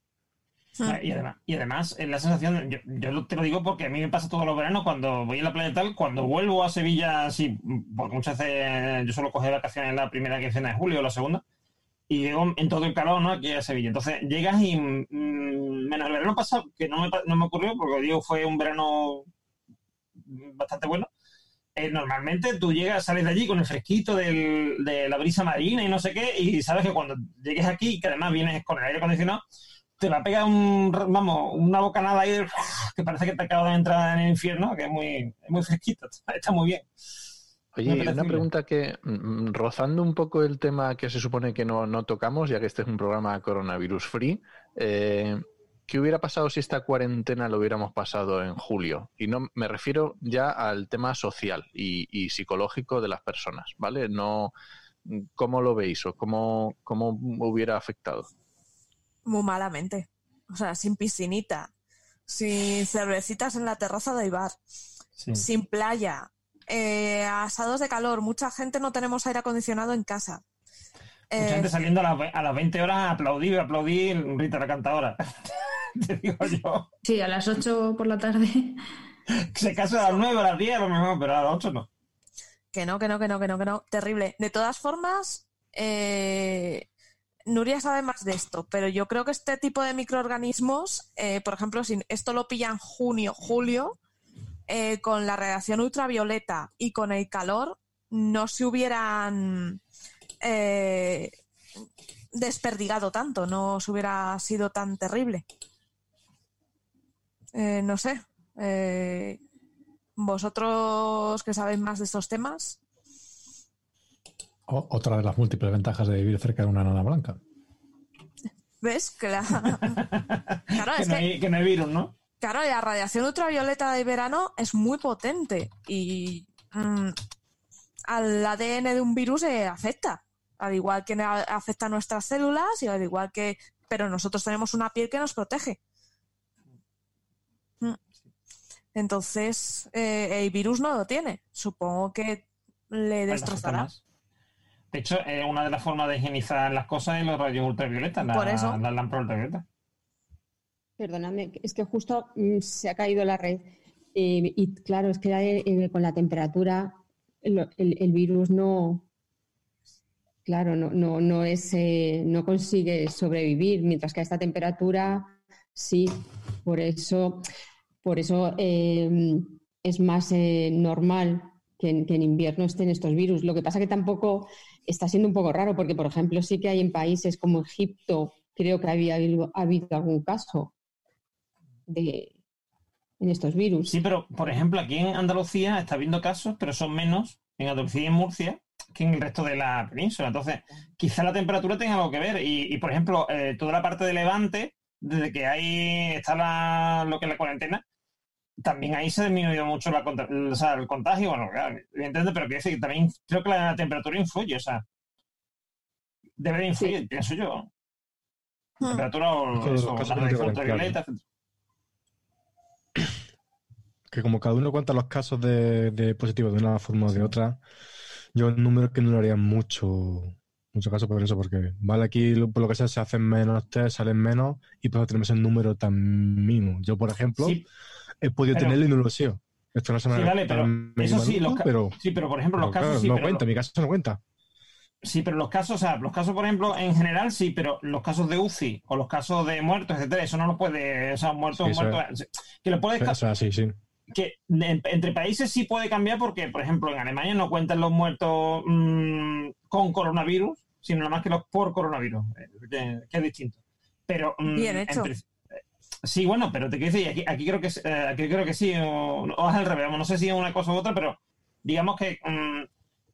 Ah, Y además, y además eh, la sensación, yo, yo te lo digo porque a mí me pasa todos los veranos cuando voy a la playa y tal, cuando vuelvo a Sevilla, así, porque muchas veces yo suelo coger vacaciones en la primera quincena de julio o la segunda, y llego en todo el calor, ¿no? Aquí a Sevilla. Entonces llegas y, mm, menos el verano pasado, que no me, no me ocurrió, porque digo, fue un verano bastante bueno. eh, normalmente tú llegas, sales de allí con el fresquito del- de la brisa marina y no sé qué, y sabes que cuando llegues aquí, que además vienes con el aire acondicionado, te va a pegar un, vamos, una bocanada ahí que parece que te acabas de entrar en el infierno, que es muy, muy fresquito, está muy bien. Oye, una pregunta que, mm, rozando un poco el tema que se supone que no, no tocamos, ya que este es un programa coronavirus free, eh, ¿qué hubiera pasado si esta cuarentena lo hubiéramos pasado en julio? Y no me refiero ya al tema social y, y psicológico de las personas, ¿vale? No, ¿Cómo lo veis o cómo, cómo hubiera afectado? Muy malamente. O sea, sin piscinita, sin cervecitas en la terraza del bar, Sí. sin playa, eh, asados de calor. Mucha gente no tenemos aire acondicionado en casa. Mucha Eh, gente saliendo a las, ve- a las 20 horas a aplaudir, a aplaudir Rita la cantadora. Te digo yo. Sí, a las 8 por la tarde. Que se casa a las 9 a las 10 a lo mejor, pero a las 8 no. Que no, que no, que no, que no, que no. Terrible. De todas formas, eh, Nuria sabe más de esto, pero yo creo que este tipo de microorganismos, eh, por ejemplo, si esto lo pilla en junio, julio, eh, con la radiación ultravioleta y con el calor, no se hubieran eh, desperdigado tanto, no se hubiera sido tan terrible. Eh, no sé. eh, vosotros que sabéis más de estos temas, O- otra de las múltiples ventajas de vivir cerca de una nana blanca. ¿ves? Que la... claro, Que es no, que no hay virus, ¿no? Claro, la radiación ultravioleta de verano es muy potente y mm, al ADN de un virus eh, afecta. Al igual que afecta a nuestras células y al igual que... Pero nosotros tenemos una piel que nos protege. Mm. Entonces, eh, el virus no lo tiene. Supongo que le destrozará. De hecho, eh, una de las formas de higienizar las cosas es los rayos ultravioletas, la- Por eso. las lámparas ultravioletas. Perdóname, es que justo mm, se ha caído la red. Eh, y claro, es que eh, con la temperatura el, virus no, claro, no, no, no es, eh, no consigue sobrevivir, mientras que a esta temperatura sí. Por eso, por eso eh, es más eh, normal que en, invierno estén estos virus. Lo que pasa que tampoco está siendo un poco raro, porque por ejemplo sí que hay en países como Egipto, creo que había habido, ha habido algún caso de en estos virus. Sí, pero por ejemplo, aquí en Andalucía está habiendo casos, pero son menos en Andalucía y en Murcia que en el resto de la península. Entonces, quizá la temperatura tenga algo que ver. Y, y, por ejemplo, eh, toda la parte de Levante, desde que ahí está la- lo que es la cuarentena, también ahí se ha disminuido mucho la, conta- o sea, el contagio. Bueno, claro, evidentemente, pero quiero decir que también creo que la temperatura influye. O sea, debe de influir, pienso yo. Hmm. Temperatura o eso, la de ultravioleta, etcétera. Que como cada uno cuenta los casos de, de positivos de una forma o de otra, yo el número que no le haría mucho, mucho caso por eso, porque vale aquí lo- por lo que sea se hacen menos test, salen menos y pues tenemos el número tan mínimo. Yo, por ejemplo, Sí, he podido pero- tenerlo y no lo sé. Esto no se me Sí, vale, pero eso sí, los pero, sí, pero por ejemplo, los casos claro, sí, no pero cuenta, lo- mi caso no cuenta. Sí, pero los casos, o sea, los casos, por ejemplo, en general sí, pero los casos de UCI o los casos de muertos, etcétera, eso no lo puede, o sea, muertos, Sí, eso muertos, que lo puedes, O sea, sí, sí. Que en- entre países sí puede cambiar porque, por ejemplo, en Alemania no cuentan los muertos mm, con coronavirus, sino nada más que los por coronavirus, eh, que, que es distinto. Pero mm, Bien hecho. entre- eh, sí, bueno, pero te quiero decir, aquí, aquí creo que eh, aquí creo que sí, o, o es al revés, no sé si es una cosa u otra, pero digamos que, mm,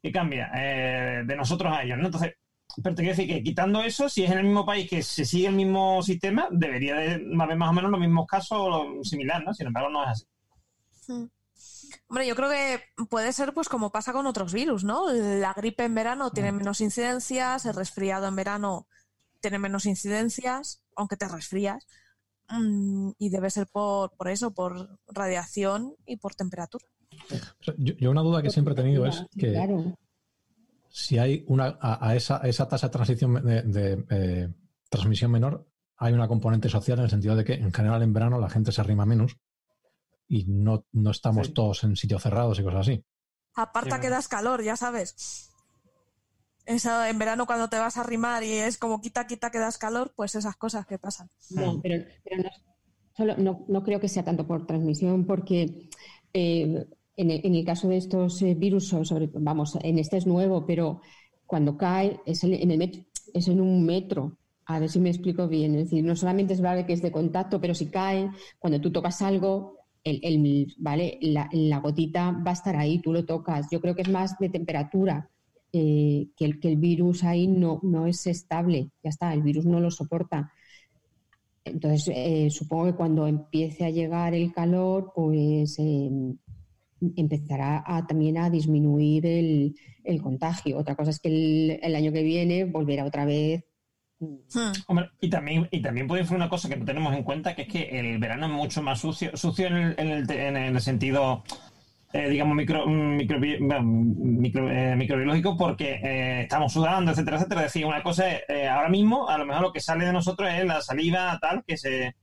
que cambia eh, de nosotros a ellos, ¿no? Entonces, pero te quiero decir que quitando eso, si es en el mismo país que se sigue el mismo sistema, debería de haber más o menos los mismos casos o similar, ¿no? Sin embargo, no es así. Mm. Hombre, yo creo que puede ser pues como pasa con otros virus, ¿no? La gripe en verano tiene menos incidencias, el resfriado en verano tiene menos incidencias, aunque te resfrías. Mm, y debe ser por, por eso, por radiación y por temperatura. Yo, yo una duda que siempre he tenido es que Claro. si hay una a, a esa, a esa tasa de, transición de, de, eh, transmisión menor, hay una componente social en el sentido de que en general en verano la gente se arrima menos y no, no estamos Sí. todos en sitios cerrados y cosas así. Aparta Sí, que das calor, ya sabes. Eso, en verano cuando te vas a arrimar y es como quita, quita que das calor, pues esas cosas que pasan. No, pero, pero no, solo- no, no creo que sea tanto por transmisión, porque eh, en, el, en el caso de estos eh, virus, so- sobre, vamos, en este es nuevo, pero cuando cae es en, en el es en un metro. A ver si me explico bien. Es decir, no solamente es vale que es de contacto, pero si cae, cuando tú tocas algo, el, el- vale, la, gotita va a estar ahí, tú lo tocas. Yo creo que es más de temperatura. eh, que, el, que el virus ahí no, no es estable, ya está, el virus no lo soporta. Entonces, eh, supongo que cuando empiece a llegar el calor, pues eh, empezará a, también a disminuir el, el contagio. Otra cosa es que el, el año que viene volverá otra vez. Hmm. Hombre, y también, y también puede influir una cosa que no tenemos en cuenta, que es que el verano es mucho más sucio, sucio en el, en el, en el sentido, eh, digamos, micro, bueno, micro- eh, microbiológico, porque eh, estamos sudando, etcétera, etcétera. Es decir, una cosa es, eh, ahora mismo, a lo mejor lo que sale de nosotros es la saliva tal que se,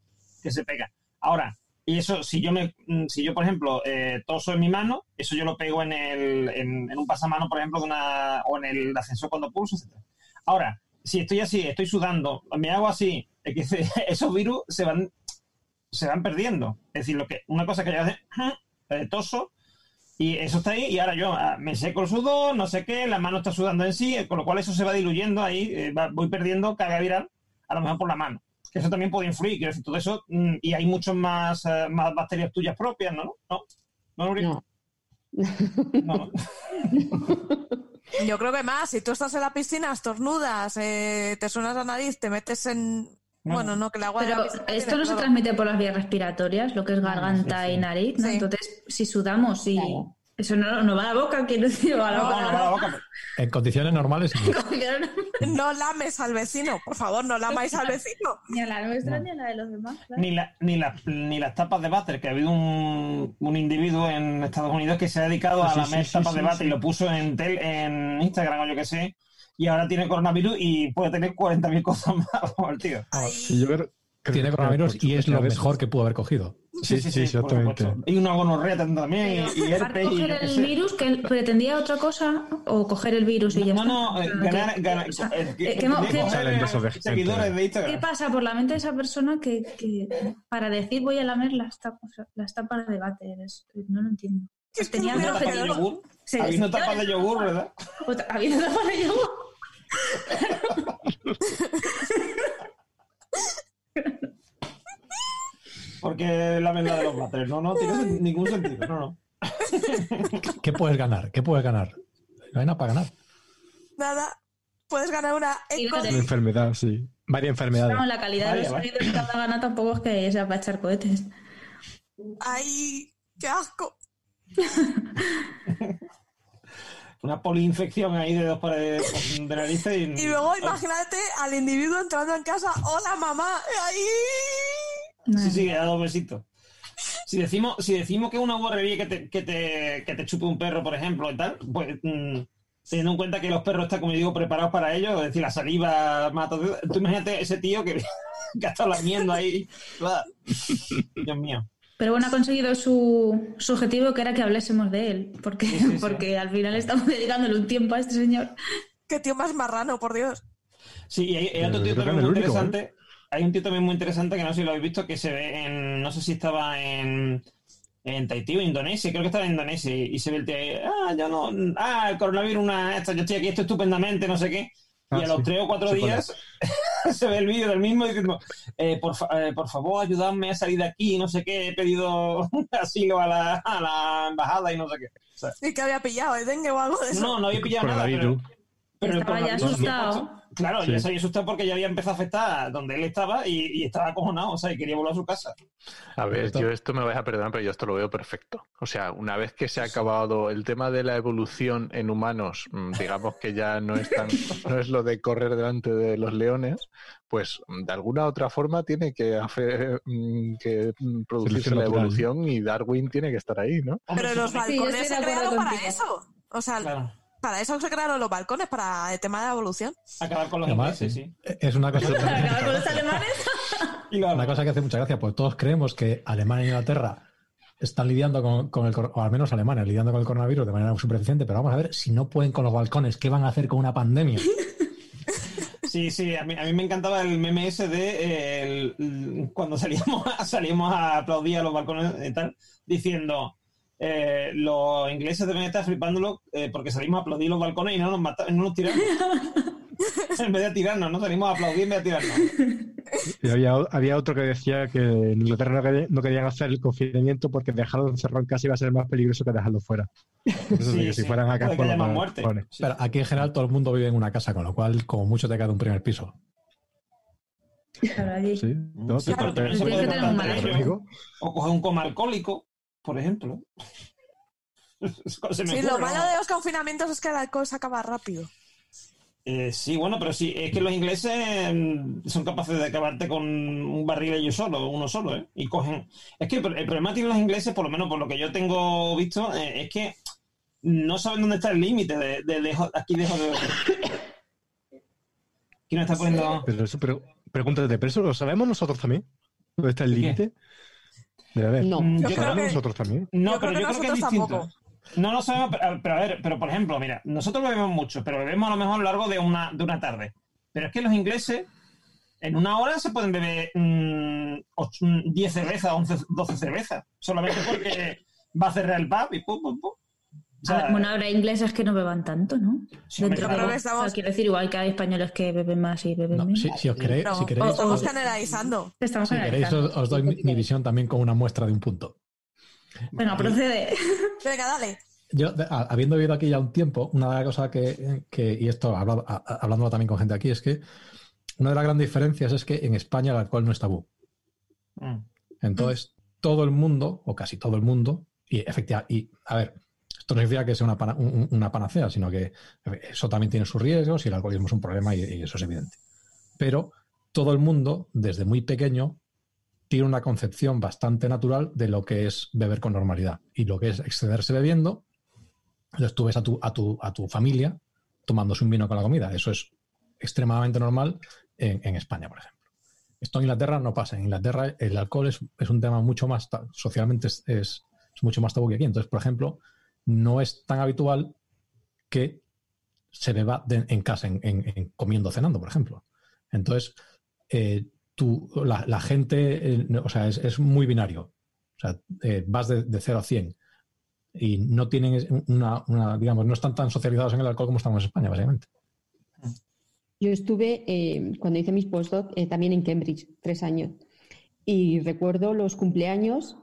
que se pega. Ahora, y eso, si yo, me, mm, si yo por ejemplo, toso en mi mano, eso yo lo pego en, el, en, en un pasamano, por ejemplo, de una, o en el ascensor cuando pulso, etcétera. Ahora, si estoy así, estoy sudando, me hago así, esos virus se van, se van perdiendo. Es decir, lo que, una cosa que yo hace, eh, toso, y eso está ahí, y ahora yo ah, me seco el sudor, no sé qué, la mano está sudando en sí, eh, con lo cual eso se va diluyendo ahí, eh, va- voy perdiendo carga viral, a lo mejor por la mano. Que eso también puede influir, quiero decir, todo eso, mm, y hay muchos más, más bacterias tuyas propias, ¿no? No, no? No. No. Yo creo que más, si tú estás en la piscina, estornudas, eh, te suenas la nariz, te metes en... No. Bueno, no, que el agua de Pero la piscina esto no se transmite por las vías respiratorias, lo que es garganta sí, sí. y nariz, ¿no? Sí. Entonces, si sudamos y Claro. Eso no, no va a la boca, quiero decir, va a la No, boca. no, no, la boca. En condiciones normales, sí. No lames al vecino, por favor, no lamáis al vecino. Ni a la nuestra ni a la de los demás. claro. Ni, la- ni, las- ni las tapas de váter, que ha habido un, un individuo en Estados Unidos que se ha dedicado a Sí, lamer sí, tapas sí, de váter sí. y lo puso en, tel, en Instagram o yo qué sé, y ahora tiene coronavirus y puede tener 40.000 cosas más, el tío. Ay, Sí, yo creo Tiene coronavirus y es lo mejor que pudo haber cogido. Sí, sí, sí, por exactamente. Y una gonorrea también, y, y y coger yo qué el sé. virus, que pretendía otra cosa, o coger el virus y ya No, está. no, O sea, ganar, ¿Qué pasa por la mente de esa persona que, que para decir voy a lamer las tapas, las tapas de váter? Es- No lo entiendo. Tenía no un me Una tapa de objetivo. yogur. Sí, sí. ¿verdad? Otra- Habiendo tapas de yogur. Porque la verdad de los váteres. No, no, tiene ningún sentido. No, no. ¿Qué puedes ganar? ¿Qué puedes ganar? No hay nada para ganar. nada, puedes ganar una vale. Una enfermedad, sí. Varias enfermedades. Vamos, la calidad de los vaya. sonidos que cada gana tampoco es que sea para echar cohetes. ¡Ay, qué asco! Una poliinfección ahí de dos paredes de narices y... Y luego imagínate al individuo entrando en casa, ¡Hola, mamá! ¡Ay! Sí, sí, a dos besitos. Si decimos, si decimos que es una guarrería que te, que, te, que te chupe un perro, por ejemplo, y tal, pues mm, teniendo en cuenta que los perros están, como digo, preparados para ello, es decir, la saliva mata. Tú imagínate ese tío que, que ha estado lamiendo ahí. Dios mío. Pero bueno, ha conseguido su, su objetivo, que era que hablésemos de él, porque, Sí, sí, sí. porque al final estamos dedicándole un tiempo a este señor. ¡Qué tío más marrano, por Dios! Sí, y hay, hay otro tío también muy único, interesante. Hay un tío también muy interesante que no sé si lo habéis visto, que se ve en. No sé si estaba en. En Tahití o Indonesia, creo que estaba en Indonesia, y, se ve el tío ahí, ah, yo no, ah, el coronavirus, una, esto, yo estoy aquí, esto estupendamente, no sé qué. Y Ah, a los sí. tres o cuatro Sí, días se ve el vídeo del mismo diciendo, eh, por, fa- eh, por favor, ayudadme a salir de aquí, no sé qué, he pedido asilo a la, a la embajada y no sé qué. O sea, ¿Y que había pillado? ¿El dengue o algo de eso? no, no había pillado nada, pero. Pero Estaba ya asustado. Claro, Sí. ya se había asustado porque ya había empezado a afectar donde él estaba y, y estaba acojonado, o sea, y quería volver a su casa. A ver, Esto- yo esto me vais a perdonar, pero yo esto lo veo perfecto. O sea, una vez que se ha acabado el tema de la evolución en humanos, mm, digamos que ya no es tan, no es lo de correr delante de los leones, pues mm, de alguna otra forma tiene que, hacer, mm, que producirse Selección la natural. evolución y Darwin tiene que estar ahí, ¿no? Pero los Sí, yo balcones de se crearon para eso. O sea, Claro, para eso se crearon los balcones, para el tema de la evolución. acabar con los Además, ingleses, sí. Es una cosa, acabar con los alemanes. Y una cosa que hace mucha gracia, pues todos creemos que Alemania e Inglaterra están lidiando con, con el o al menos Alemania lidiando con el coronavirus de manera súper eficiente, pero vamos a ver si no pueden con los balcones, ¿qué van a hacer con una pandemia? Sí, sí, a mí, a mí me encantaba el meme ese de eh, el- cuando salíamos a, salíamos a aplaudir a los balcones y tal, diciendo eh, los ingleses deben estar flipándolo eh, porque salimos a aplaudir los balcones y no nos mata- no nos tiramos. en vez de tirarnos, ¿no? Salimos a aplaudir en vez de tirarnos. Y había, había otro que decía que en Inglaterra no, quería- no querían hacer el confinamiento porque dejarlo encerrado en casa iba a ser más peligroso que dejarlo fuera. Eso sí, Sí, si sí, fueran acá por muerte. Sí. Pero aquí en general todo el mundo vive en una casa, con lo cual como mucho te queda un primer piso. Claro, allí. Sí, no, Claro, te- pero te- se puede te- tener un te-. O coger un coma alcohólico, por ejemplo. Se me Sí, ocurre, lo ¿no? malo de los confinamientos es que el alcohol se acaba rápido. Eh, sí, bueno, pero sí, es que los ingleses mm, son capaces de acabarte con un barril ellos solos, uno solo, ¿eh? Y cogen. Es que el, problema tienen los ingleses, por lo menos por lo que yo tengo visto, eh, es que no saben dónde está el límite de, de aquí dejo de. ¿Quién me está poniendo? Pero eso, pero pregúntate, ¿pero eso lo sabemos nosotros también? ¿Dónde está el ¿De qué? límite? No. Mm, Yo Lo creo sabemos que- nosotros también. No, Yo pero creo yo creo que es distinto. tampoco. No lo sabemos, pero, pero a ver, pero por ejemplo, mira, nosotros bebemos mucho, pero bebemos a lo mejor a lo largo de una, de una tarde. Pero es que los ingleses en una hora se pueden beber mm, ocho- mm, 10 cervezas, 11, 12 cervezas, solamente porque va a cerrar el pub y pum, pum, pum. O sea, Ah, bueno, habrá ingleses que no beban tanto, ¿no? Sí, hombre, Dentro de- claro. o sea, quiero decir, igual que hay españoles que beben más y beben No, menos. si, si os queréis, No, si queréis, estamos o- generalizando. Estamos si queréis os, os doy mi, mi visión también con una muestra de un punto. Venga, procede. Venga, dale. Yo, a- habiendo vivido aquí ya un tiempo, una de las cosas que, que- y esto hablado, a- hablándolo también con gente aquí, es que una de las grandes diferencias es que en España el alcohol no es tabú. mm. Entonces, todo el mundo, o casi todo el mundo, y efectivamente, y a ver, Esto no significa que sea una, pana- un- una panacea, sino que eso también tiene sus riesgos y el alcoholismo es un problema y, eso es evidente. Pero todo el mundo, desde muy pequeño, tiene una concepción bastante natural de lo que es beber con normalidad y lo que es excederse bebiendo. Entonces tú a tu, a tu, a tu familia tomándose un vino con la comida. Eso es extremadamente normal en, España, por ejemplo. Esto en Inglaterra no pasa. En Inglaterra el alcohol es, es un tema mucho más, socialmente es- es mucho más tabú que aquí. Entonces, por ejemplo, no es tan habitual que se beba en casa, en, en- en comiendo, cenando, por ejemplo. Entonces, eh, tú, la, gente, eh, o sea, es, muy binario. O sea, eh, vas de, de 0 a 100 y no tienen una, una, digamos, no están tan socializados en el alcohol como estamos en España, básicamente. Yo estuve, eh, cuando hice mis postdoc, también en Cambridge, tres años. Y recuerdo los cumpleaños,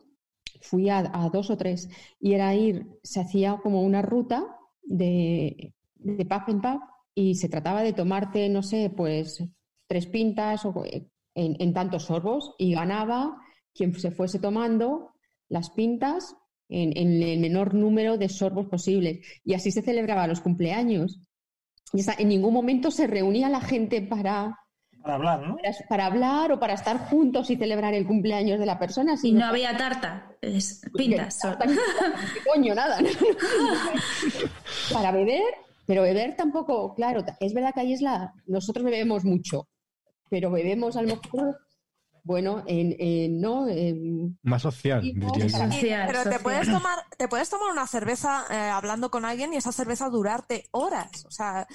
fui a, dos o tres, y era ir, se hacía como una ruta de, de pub en pub y se trataba de tomarte, no sé, pues tres pintas o, eh, en, en tantos sorbos y ganaba quien se fuese tomando las pintas en, en el menor número de sorbos posibles. Y así se celebraba los cumpleaños. Y en ningún momento se reunía la gente para, Para hablar, ¿no? para, para hablar o para estar juntos y celebrar el cumpleaños de la persona. Y sino no había tarta, es pintas. solo. ¿Qué coño, nada. ¿no? para beber, pero beber tampoco, claro, es verdad que ahí es la. Nosotros bebemos mucho, pero bebemos a lo mejor, bueno, en, en- ¿no? En- Más social, diría yo. Social, Pero te puedes tomar, te puedes tomar una cerveza eh, hablando con alguien y esa cerveza durarte horas. O sea,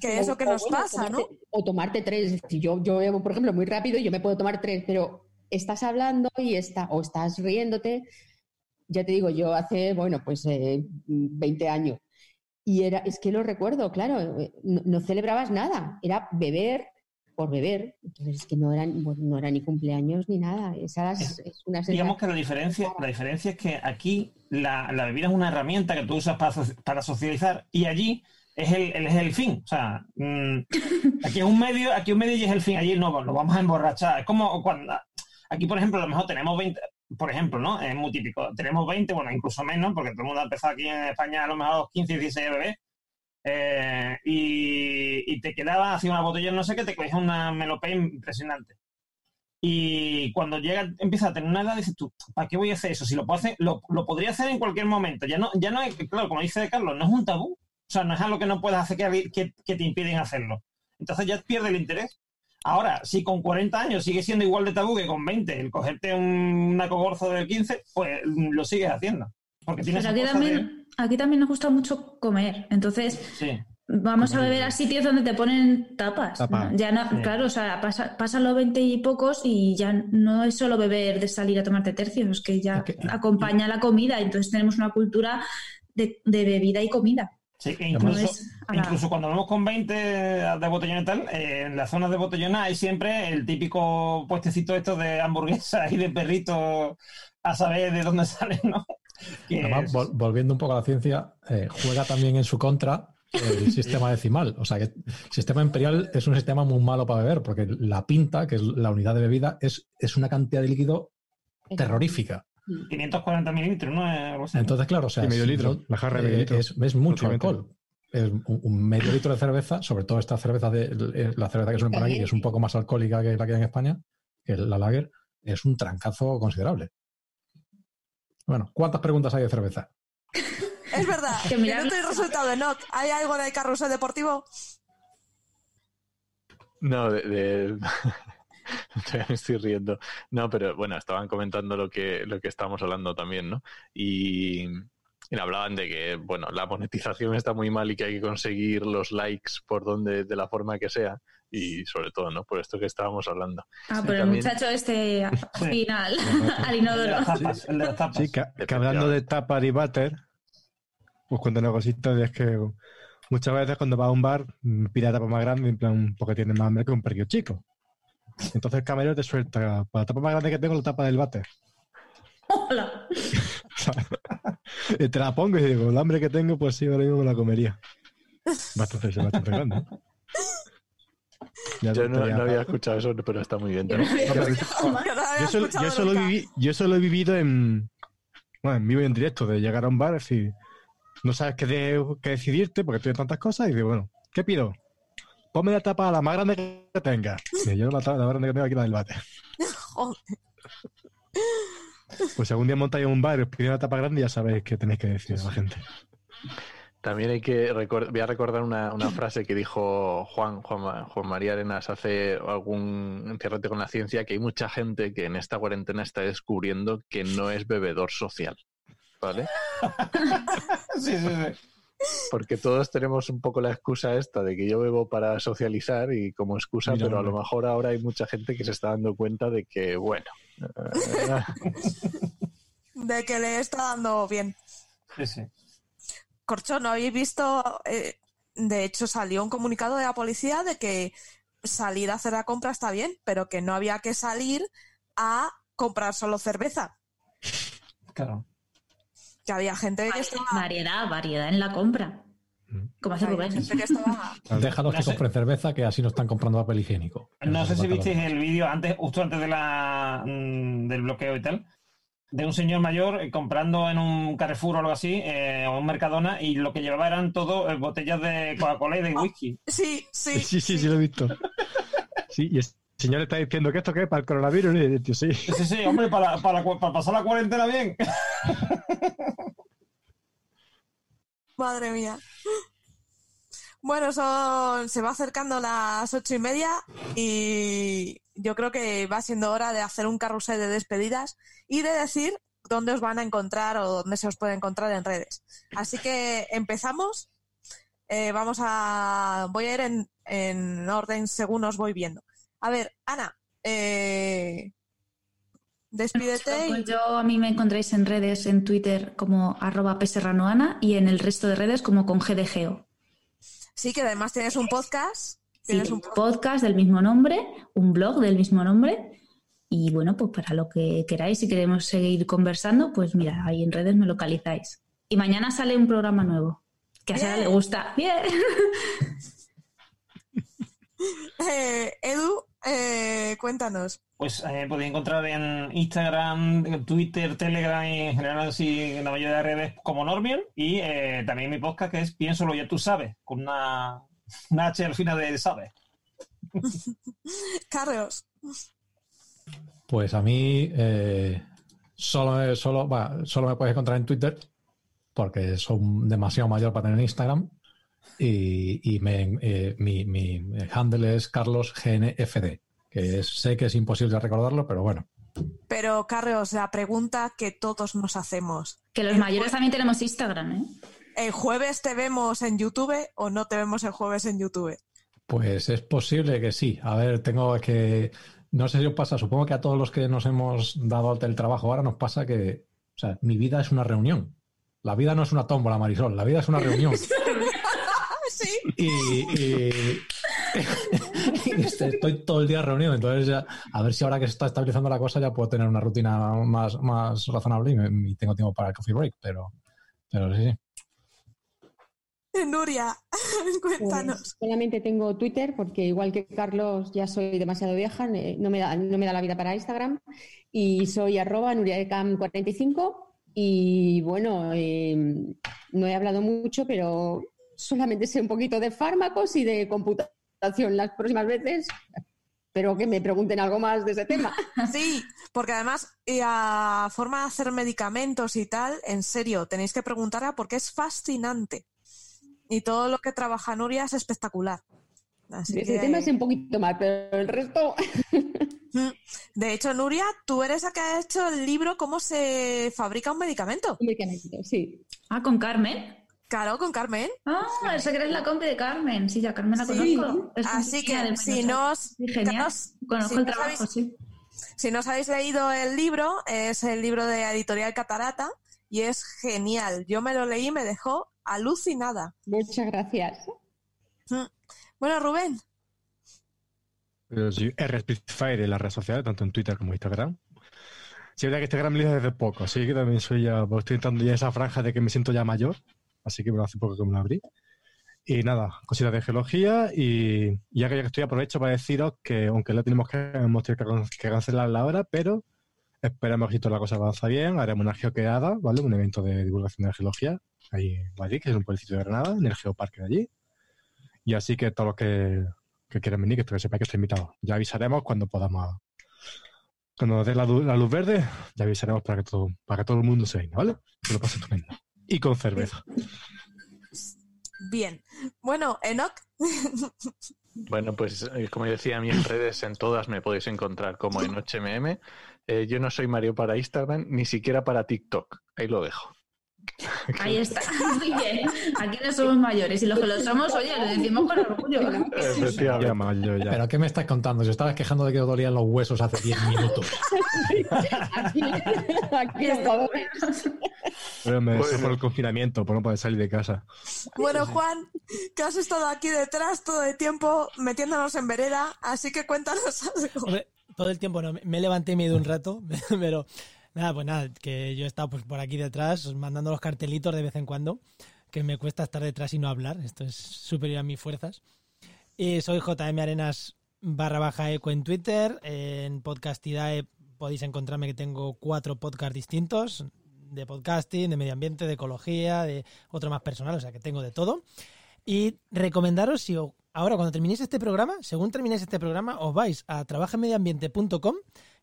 que es lo que o, nos bueno, pasa, ¿no? O tomarte tres. Si yo, yo bebo, por ejemplo, muy rápido, yo me puedo tomar tres, pero estás hablando y está, o estás riéndote. Ya te digo, yo hace, bueno, pues eh, 20 años. Y era, es que lo recuerdo, claro, eh, no, no celebrabas nada, era beber por beber. Entonces es que no eran, bueno, no era ni cumpleaños ni nada. Esa es, una Digamos que la diferencia, la diferencia es que aquí la, la bebida es una herramienta que tú usas para, para socializar y allí es el, el- es el fin. O sea, mm, aquí es un medio, aquí un medio y es el fin. Allí no, nos vamos a emborrachar. Es como cuando aquí, por ejemplo, a lo mejor tenemos 20, por ejemplo, ¿no? Es muy típico. Tenemos 20, bueno, incluso menos, porque todo el mundo ha empezado aquí en España a lo mejor a los 15, 16 bebés. Eh, y, y te quedaba así una botella, no sé qué, te cogías una melopea impresionante. Y cuando llega, empieza a tener una edad, dices tú, ¿para qué voy a hacer eso? Si lo puedo hacer, lo, lo podría hacer en cualquier momento. Ya no, ya no es, claro, como dice Carlos, no es un tabú. O sea, no es algo que no puedas hacer que, que, que te impiden hacerlo. Entonces ya pierde el interés. Ahora, si con 40 años sigue siendo igual de tabú que con 20 el cogerte un, una cogorzo de 15, pues lo sigues haciendo. Porque tienes Pero de- también, aquí también nos gusta mucho comer. Entonces, Sí. vamos a beber a sitios donde te ponen tapas. Tapa. Ya no, Sí. claro, o sea, pasa, pasan los 20 y pocos y ya no es solo beber de salir a tomarte tercios, es que ya acompaña la comida. Entonces tenemos una cultura de, de bebida y comida. Sí, e incluso, incluso cuando vamos con 20 de botellón y tal, eh, en las zonas de botellón hay siempre el típico puestecito esto de hamburguesas y de perritos a saber de dónde salen, ¿no? Además, es- vol- volviendo un poco a la ciencia, eh, juega también en su contra el sistema decimal. O sea que el sistema imperial es un sistema muy malo para beber, porque la pinta, que es la unidad de bebida, es, es una cantidad de líquido terrorífica. 540 mililitros, ¿no? Es así. Entonces, claro, o sea, Y medio si litro, la jarra de eh, medio litro. es, es mucho alcohol. Es un, medio litro de cerveza, sobre todo esta cerveza de eh, la cerveza que suelen poner aquí, que es un poco más alcohólica que la que hay en España, que la lager, es un trancazo considerable. Bueno, ¿cuántas preguntas hay de cerveza? Es verdad. Que mirar- Minuto y resultado de NOT. ¿Hay algo de carrusel deportivo? No, de, de- Todavía me estoy riendo. No, pero bueno, estaban comentando lo que, lo que estábamos hablando también, ¿no? Y, y hablaban de que, bueno, la monetización está muy mal y que hay que conseguir los likes por donde, de la forma que sea. Y sobre todo, ¿no? Por esto que estábamos hablando. Ah, pero el también- muchacho este al final, al El inodoro. tapas, el de las tapas. Sí, que, que hablando de tapar y váter, pues cuéntanos cositas, es que muchas veces cuando vas a un bar, mm, pide tapa más grande, en plan, porque tienes más hambre que un perquillo chico. Entonces el camarero te suelta, para la tapa más grande que tengo, la tapa del váter. Hola. Te la pongo y digo, el hambre que tengo, pues sí, ahora mismo me la comería. Bastante, bastante grande. ¿no? Ya Yo no, había escuchado eso, pero está muy bien. Yo no. Yo solo, he vivido en, bueno, en vivo y en directo, de llegar a un bar y decir, no sabes qué, de- qué decidirte porque tienes tantas cosas y dices, bueno, ¿qué pido? Ponme la tapa la más grande que tenga. Y yo la, tapa- la más grande que tengo aquí la del bate. Joder. Pues si algún día montáis un bar y os piden una tapa grande, ya sabéis qué tenéis que decir a la gente. También hay que recordar, voy a recordar una, una frase que dijo Juan, Juan, Ma- Juan María Arenas hace algún encierrete con la ciencia, que hay mucha gente que en esta cuarentena está descubriendo que no es bebedor social. ¿Vale? Sí, sí, sí. Porque todos tenemos un poco la excusa esta de que yo bebo para socializar y como excusa, Mira, pero a lo mejor ahora hay mucha gente que se está dando cuenta de que, bueno, eh, De que le está dando bien. sí, sí. Corcho, ¿no habéis visto? eh, de hecho, salió un comunicado de la policía de que salir a hacer la compra está bien, pero que no había que salir a comprar solo cerveza. Claro. Que había gente que estaba. Variedad, variedad en la compra. Como hace Rubén. estaba- Déjalos No que sé. compren cerveza, que así no están comprando papel higiénico. No Eso sé si visteis el vídeo antes, justo antes de la, mm, del bloqueo y tal, de un señor mayor eh, comprando en un Carrefour o algo así, eh, o un Mercadona, y lo que llevaba eran todo eh, botellas de Coca-Cola y de whisky. Sí, sí. Sí, sí, sí, lo he visto. Sí, y el señor está diciendo que esto qué es para el coronavirus. Y el tío, sí. Sí, sí, hombre, para, para, para pasar la cuarentena bien. Madre mía. Bueno, son, se va acercando las ocho y media y yo creo que va siendo hora de hacer un carrusel de despedidas y de decir dónde os van a encontrar o dónde se os puede encontrar en redes. Así que empezamos. Eh, vamos a. Voy a ir en, en orden según os voy viendo. A ver, Ana, eh, despídete Pues yo a mí me encontráis en redes, en Twitter como arroba pserranoana y en el resto de redes como con GDGO. Sí que además tienes un podcast. Tienes un un podcast. del mismo nombre, un blog del mismo nombre. Y bueno, pues para lo que queráis, si queremos seguir conversando, pues mira, ahí en redes me localizáis. Y mañana sale un programa nuevo, que a Sara le gusta. Bien. Eh, Edu, eh, cuéntanos. Pues eh, podéis encontrar en Instagram, Twitter, Telegram y en general así en la mayoría de redes como Normion. Y eh, también mi podcast que es Piénsolo ya tú sabes, con una, una H al final de sabes. Carlos. Pues a mí eh, solo, solo, va, solo me puedes encontrar en Twitter porque soy demasiado mayor para tener Instagram y, y me- eh, mi, mi handle es carlosgnfd, que es- sé que es imposible recordarlo, pero bueno. Pero, Carlos, la pregunta que todos nos hacemos. Que los mayores también tenemos Instagram, ¿eh? ¿El jueves te vemos en YouTube o no te vemos el jueves en YouTube? Pues es posible que sí. A ver, tengo que. No sé si os pasa, supongo que a todos los que nos hemos dado alta el trabajo ahora nos pasa que. O sea, mi vida es una reunión. La vida no es una tómbola, Marisol. La vida es una reunión. sí. y, estoy todo el día reunido. Entonces, ya, a ver si ahora que se está estabilizando la cosa ya puedo tener una rutina más, más razonable y, me- y tengo tiempo para el coffee break. Pero, pero sí, sí. Nuria, cuéntanos. Pues solamente tengo Twitter porque igual que Carlos ya soy demasiado vieja, eh, no me da, no me da la vida para Instagram y soy arroba nuriadecam45 y bueno, eh, no he hablado mucho, pero solamente sé un poquito de fármacos y de las próximas veces, pero que me pregunten algo más de ese tema. Sí, porque además y a forma de hacer medicamentos y tal, en serio, tenéis que preguntarla porque es fascinante. Y todo lo que trabaja Nuria es espectacular. Así ese que- tema sé un poquito más, pero el resto... Mm. De hecho, Nuria, tú eres la que ha hecho el libro Cómo se fabrica un medicamento. Un medicamento, sí. Ah, con Carmen. Claro, con Carmen. Ah, esa que eres la compi de Carmen. Sí, ya Carmen la Sí. conozco. Es Así que si no os, genial. Conozco si el no trabajo, sabéis- sí. Si no os habéis leído el libro, es el libro de Editorial Catarata y es genial. Yo me lo leí y me dejó alucinada. Muchas gracias. Mm. Bueno, Rubén, R Spitfire en las redes sociales, tanto en Twitter como en Instagram. Sí, es verdad que Instagram lo hice desde poco, así que también soy ya, pues estoy entrando ya en esa franja de que me siento ya mayor, así que bueno, hace poco que me lo abrí. Y nada, cositas de geología y ya que ya estoy aprovecho para deciros que aunque la tenemos que, hemos tenido que can- que cancelar la hora, pero Esperemos que toda la cosa avanza bien. Haremos una geoqueada, ¿vale? Un evento de divulgación de geología ahí en Madrid, que es un pueblecito de Granada, en el geoparque de allí. Y así que todos los que, que quieran venir, que, que sepáis que están invitados. Ya avisaremos cuando podamos. Cuando nos dé la, la luz verde, ya avisaremos para que todo, para que todo el mundo se venga, ¿vale? Que lo pase estupendo. Y con cerveza. Bien. Bueno, Enoch, Bueno, pues eh, como decía, a mí en redes, en todas me podéis encontrar como en HMM. Eh, yo no soy Mario para Instagram, ni siquiera para TikTok. Ahí lo dejo. Ahí está. Muy bien. Aquí no somos mayores y los que lo somos, oye, lo decimos con orgullo. Efectivamente. Yo ya. ¿Pero qué me estás contando? Si estabas quejando de que dolían los huesos hace 10 minutos. Aquí, aquí está. Pero me Bueno. por el confinamiento, por no poder salir de casa. bueno, Juan, que has estado aquí detrás todo el tiempo metiéndonos en vereda, así que cuéntanos algo. Todo el tiempo no, me- me levanté y me he ido un rato, pero nada, pues nada, que yo he estado pues por aquí detrás mandando los cartelitos de vez en cuando, que me cuesta estar detrás y no hablar, esto es superior a mis fuerzas. Y soy JM Arenas barra baja eco en Twitter, en Podcastidae podéis encontrarme que tengo cuatro podcasts distintos, de podcasting, de medio ambiente, de ecología, de otro más personal, o sea que tengo de todo. Y recomendaros, si ahora cuando terminéis este programa, según terminéis este programa, os vais a trabajamediambiente.com,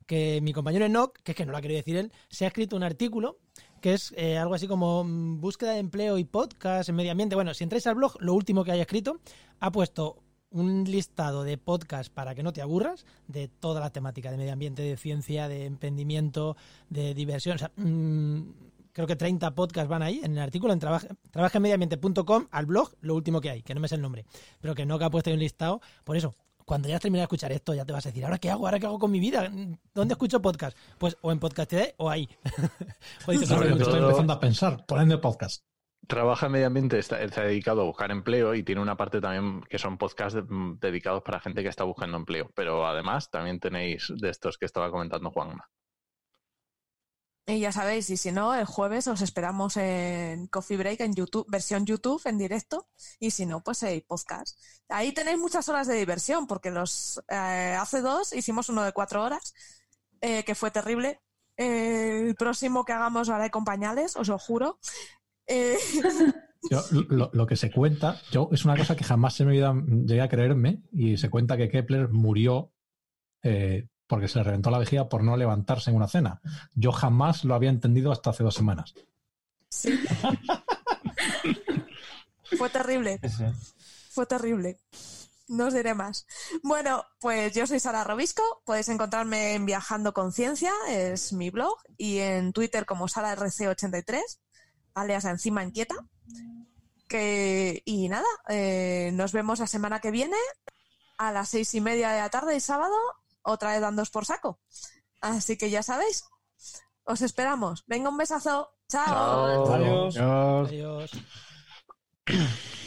que mi compañero Enoch, que es que no lo ha querido decir él, se ha escrito un artículo que es eh, algo así como mm, búsqueda de empleo y podcast en medio ambiente. Bueno, si entráis al blog, lo último que haya escrito, ha puesto un listado de podcasts para que no te aburras de toda la temática de medio ambiente, de ciencia, de emprendimiento, de diversión. O sea, mm, creo que 30 podcasts van ahí en el artículo en trabaja- al blog, lo último que hay, que no me sé el nombre, pero que no que ha puesto ahí un listado. Por eso, cuando ya has terminado de escuchar esto, ya te vas a decir, ¿ahora qué hago? ¿Ahora qué hago con mi vida? ¿Dónde escucho podcast? Pues o en Podcast o ahí. O dices, Ahora Sobre que estoy empezando a pensar, poniendo podcast. Trabaja en medio ambiente, está, está dedicado a buscar empleo y tiene una parte también que son podcasts mm, dedicados para gente que está buscando empleo. Pero además también tenéis de estos que estaba comentando Juanma. Y ya sabéis, y si no, el jueves os esperamos en Coffee Break en YouTube, versión YouTube en directo, y si no, pues el podcast. Ahí tenéis muchas horas de diversión, porque los eh, hace dos hicimos uno de cuatro horas, eh, que fue terrible. Eh, el próximo que hagamos lo haré con pañales, os lo juro. Lo, que se cuenta, yo es una cosa que jamás se me llegué a creerme, y se cuenta que Kepler murió porque se le reventó la vejiga por no levantarse en una cena. Yo jamás lo había entendido hasta hace dos semanas. fue terrible. Fue terrible. No os diré más. Bueno, pues yo soy Sara Robisco. Podéis encontrarme en Viajando Conciencia, es mi blog, y en Twitter como SaraRC83, alias Encima Inquieta. Que, y nada, eh, nos vemos la semana que viene a las seis y media de la tarde y sábado, otra vez dándos por saco. Así que ya sabéis, os esperamos. Venga, un besazo. Chao. Chao. Adiós. Adiós. Adiós.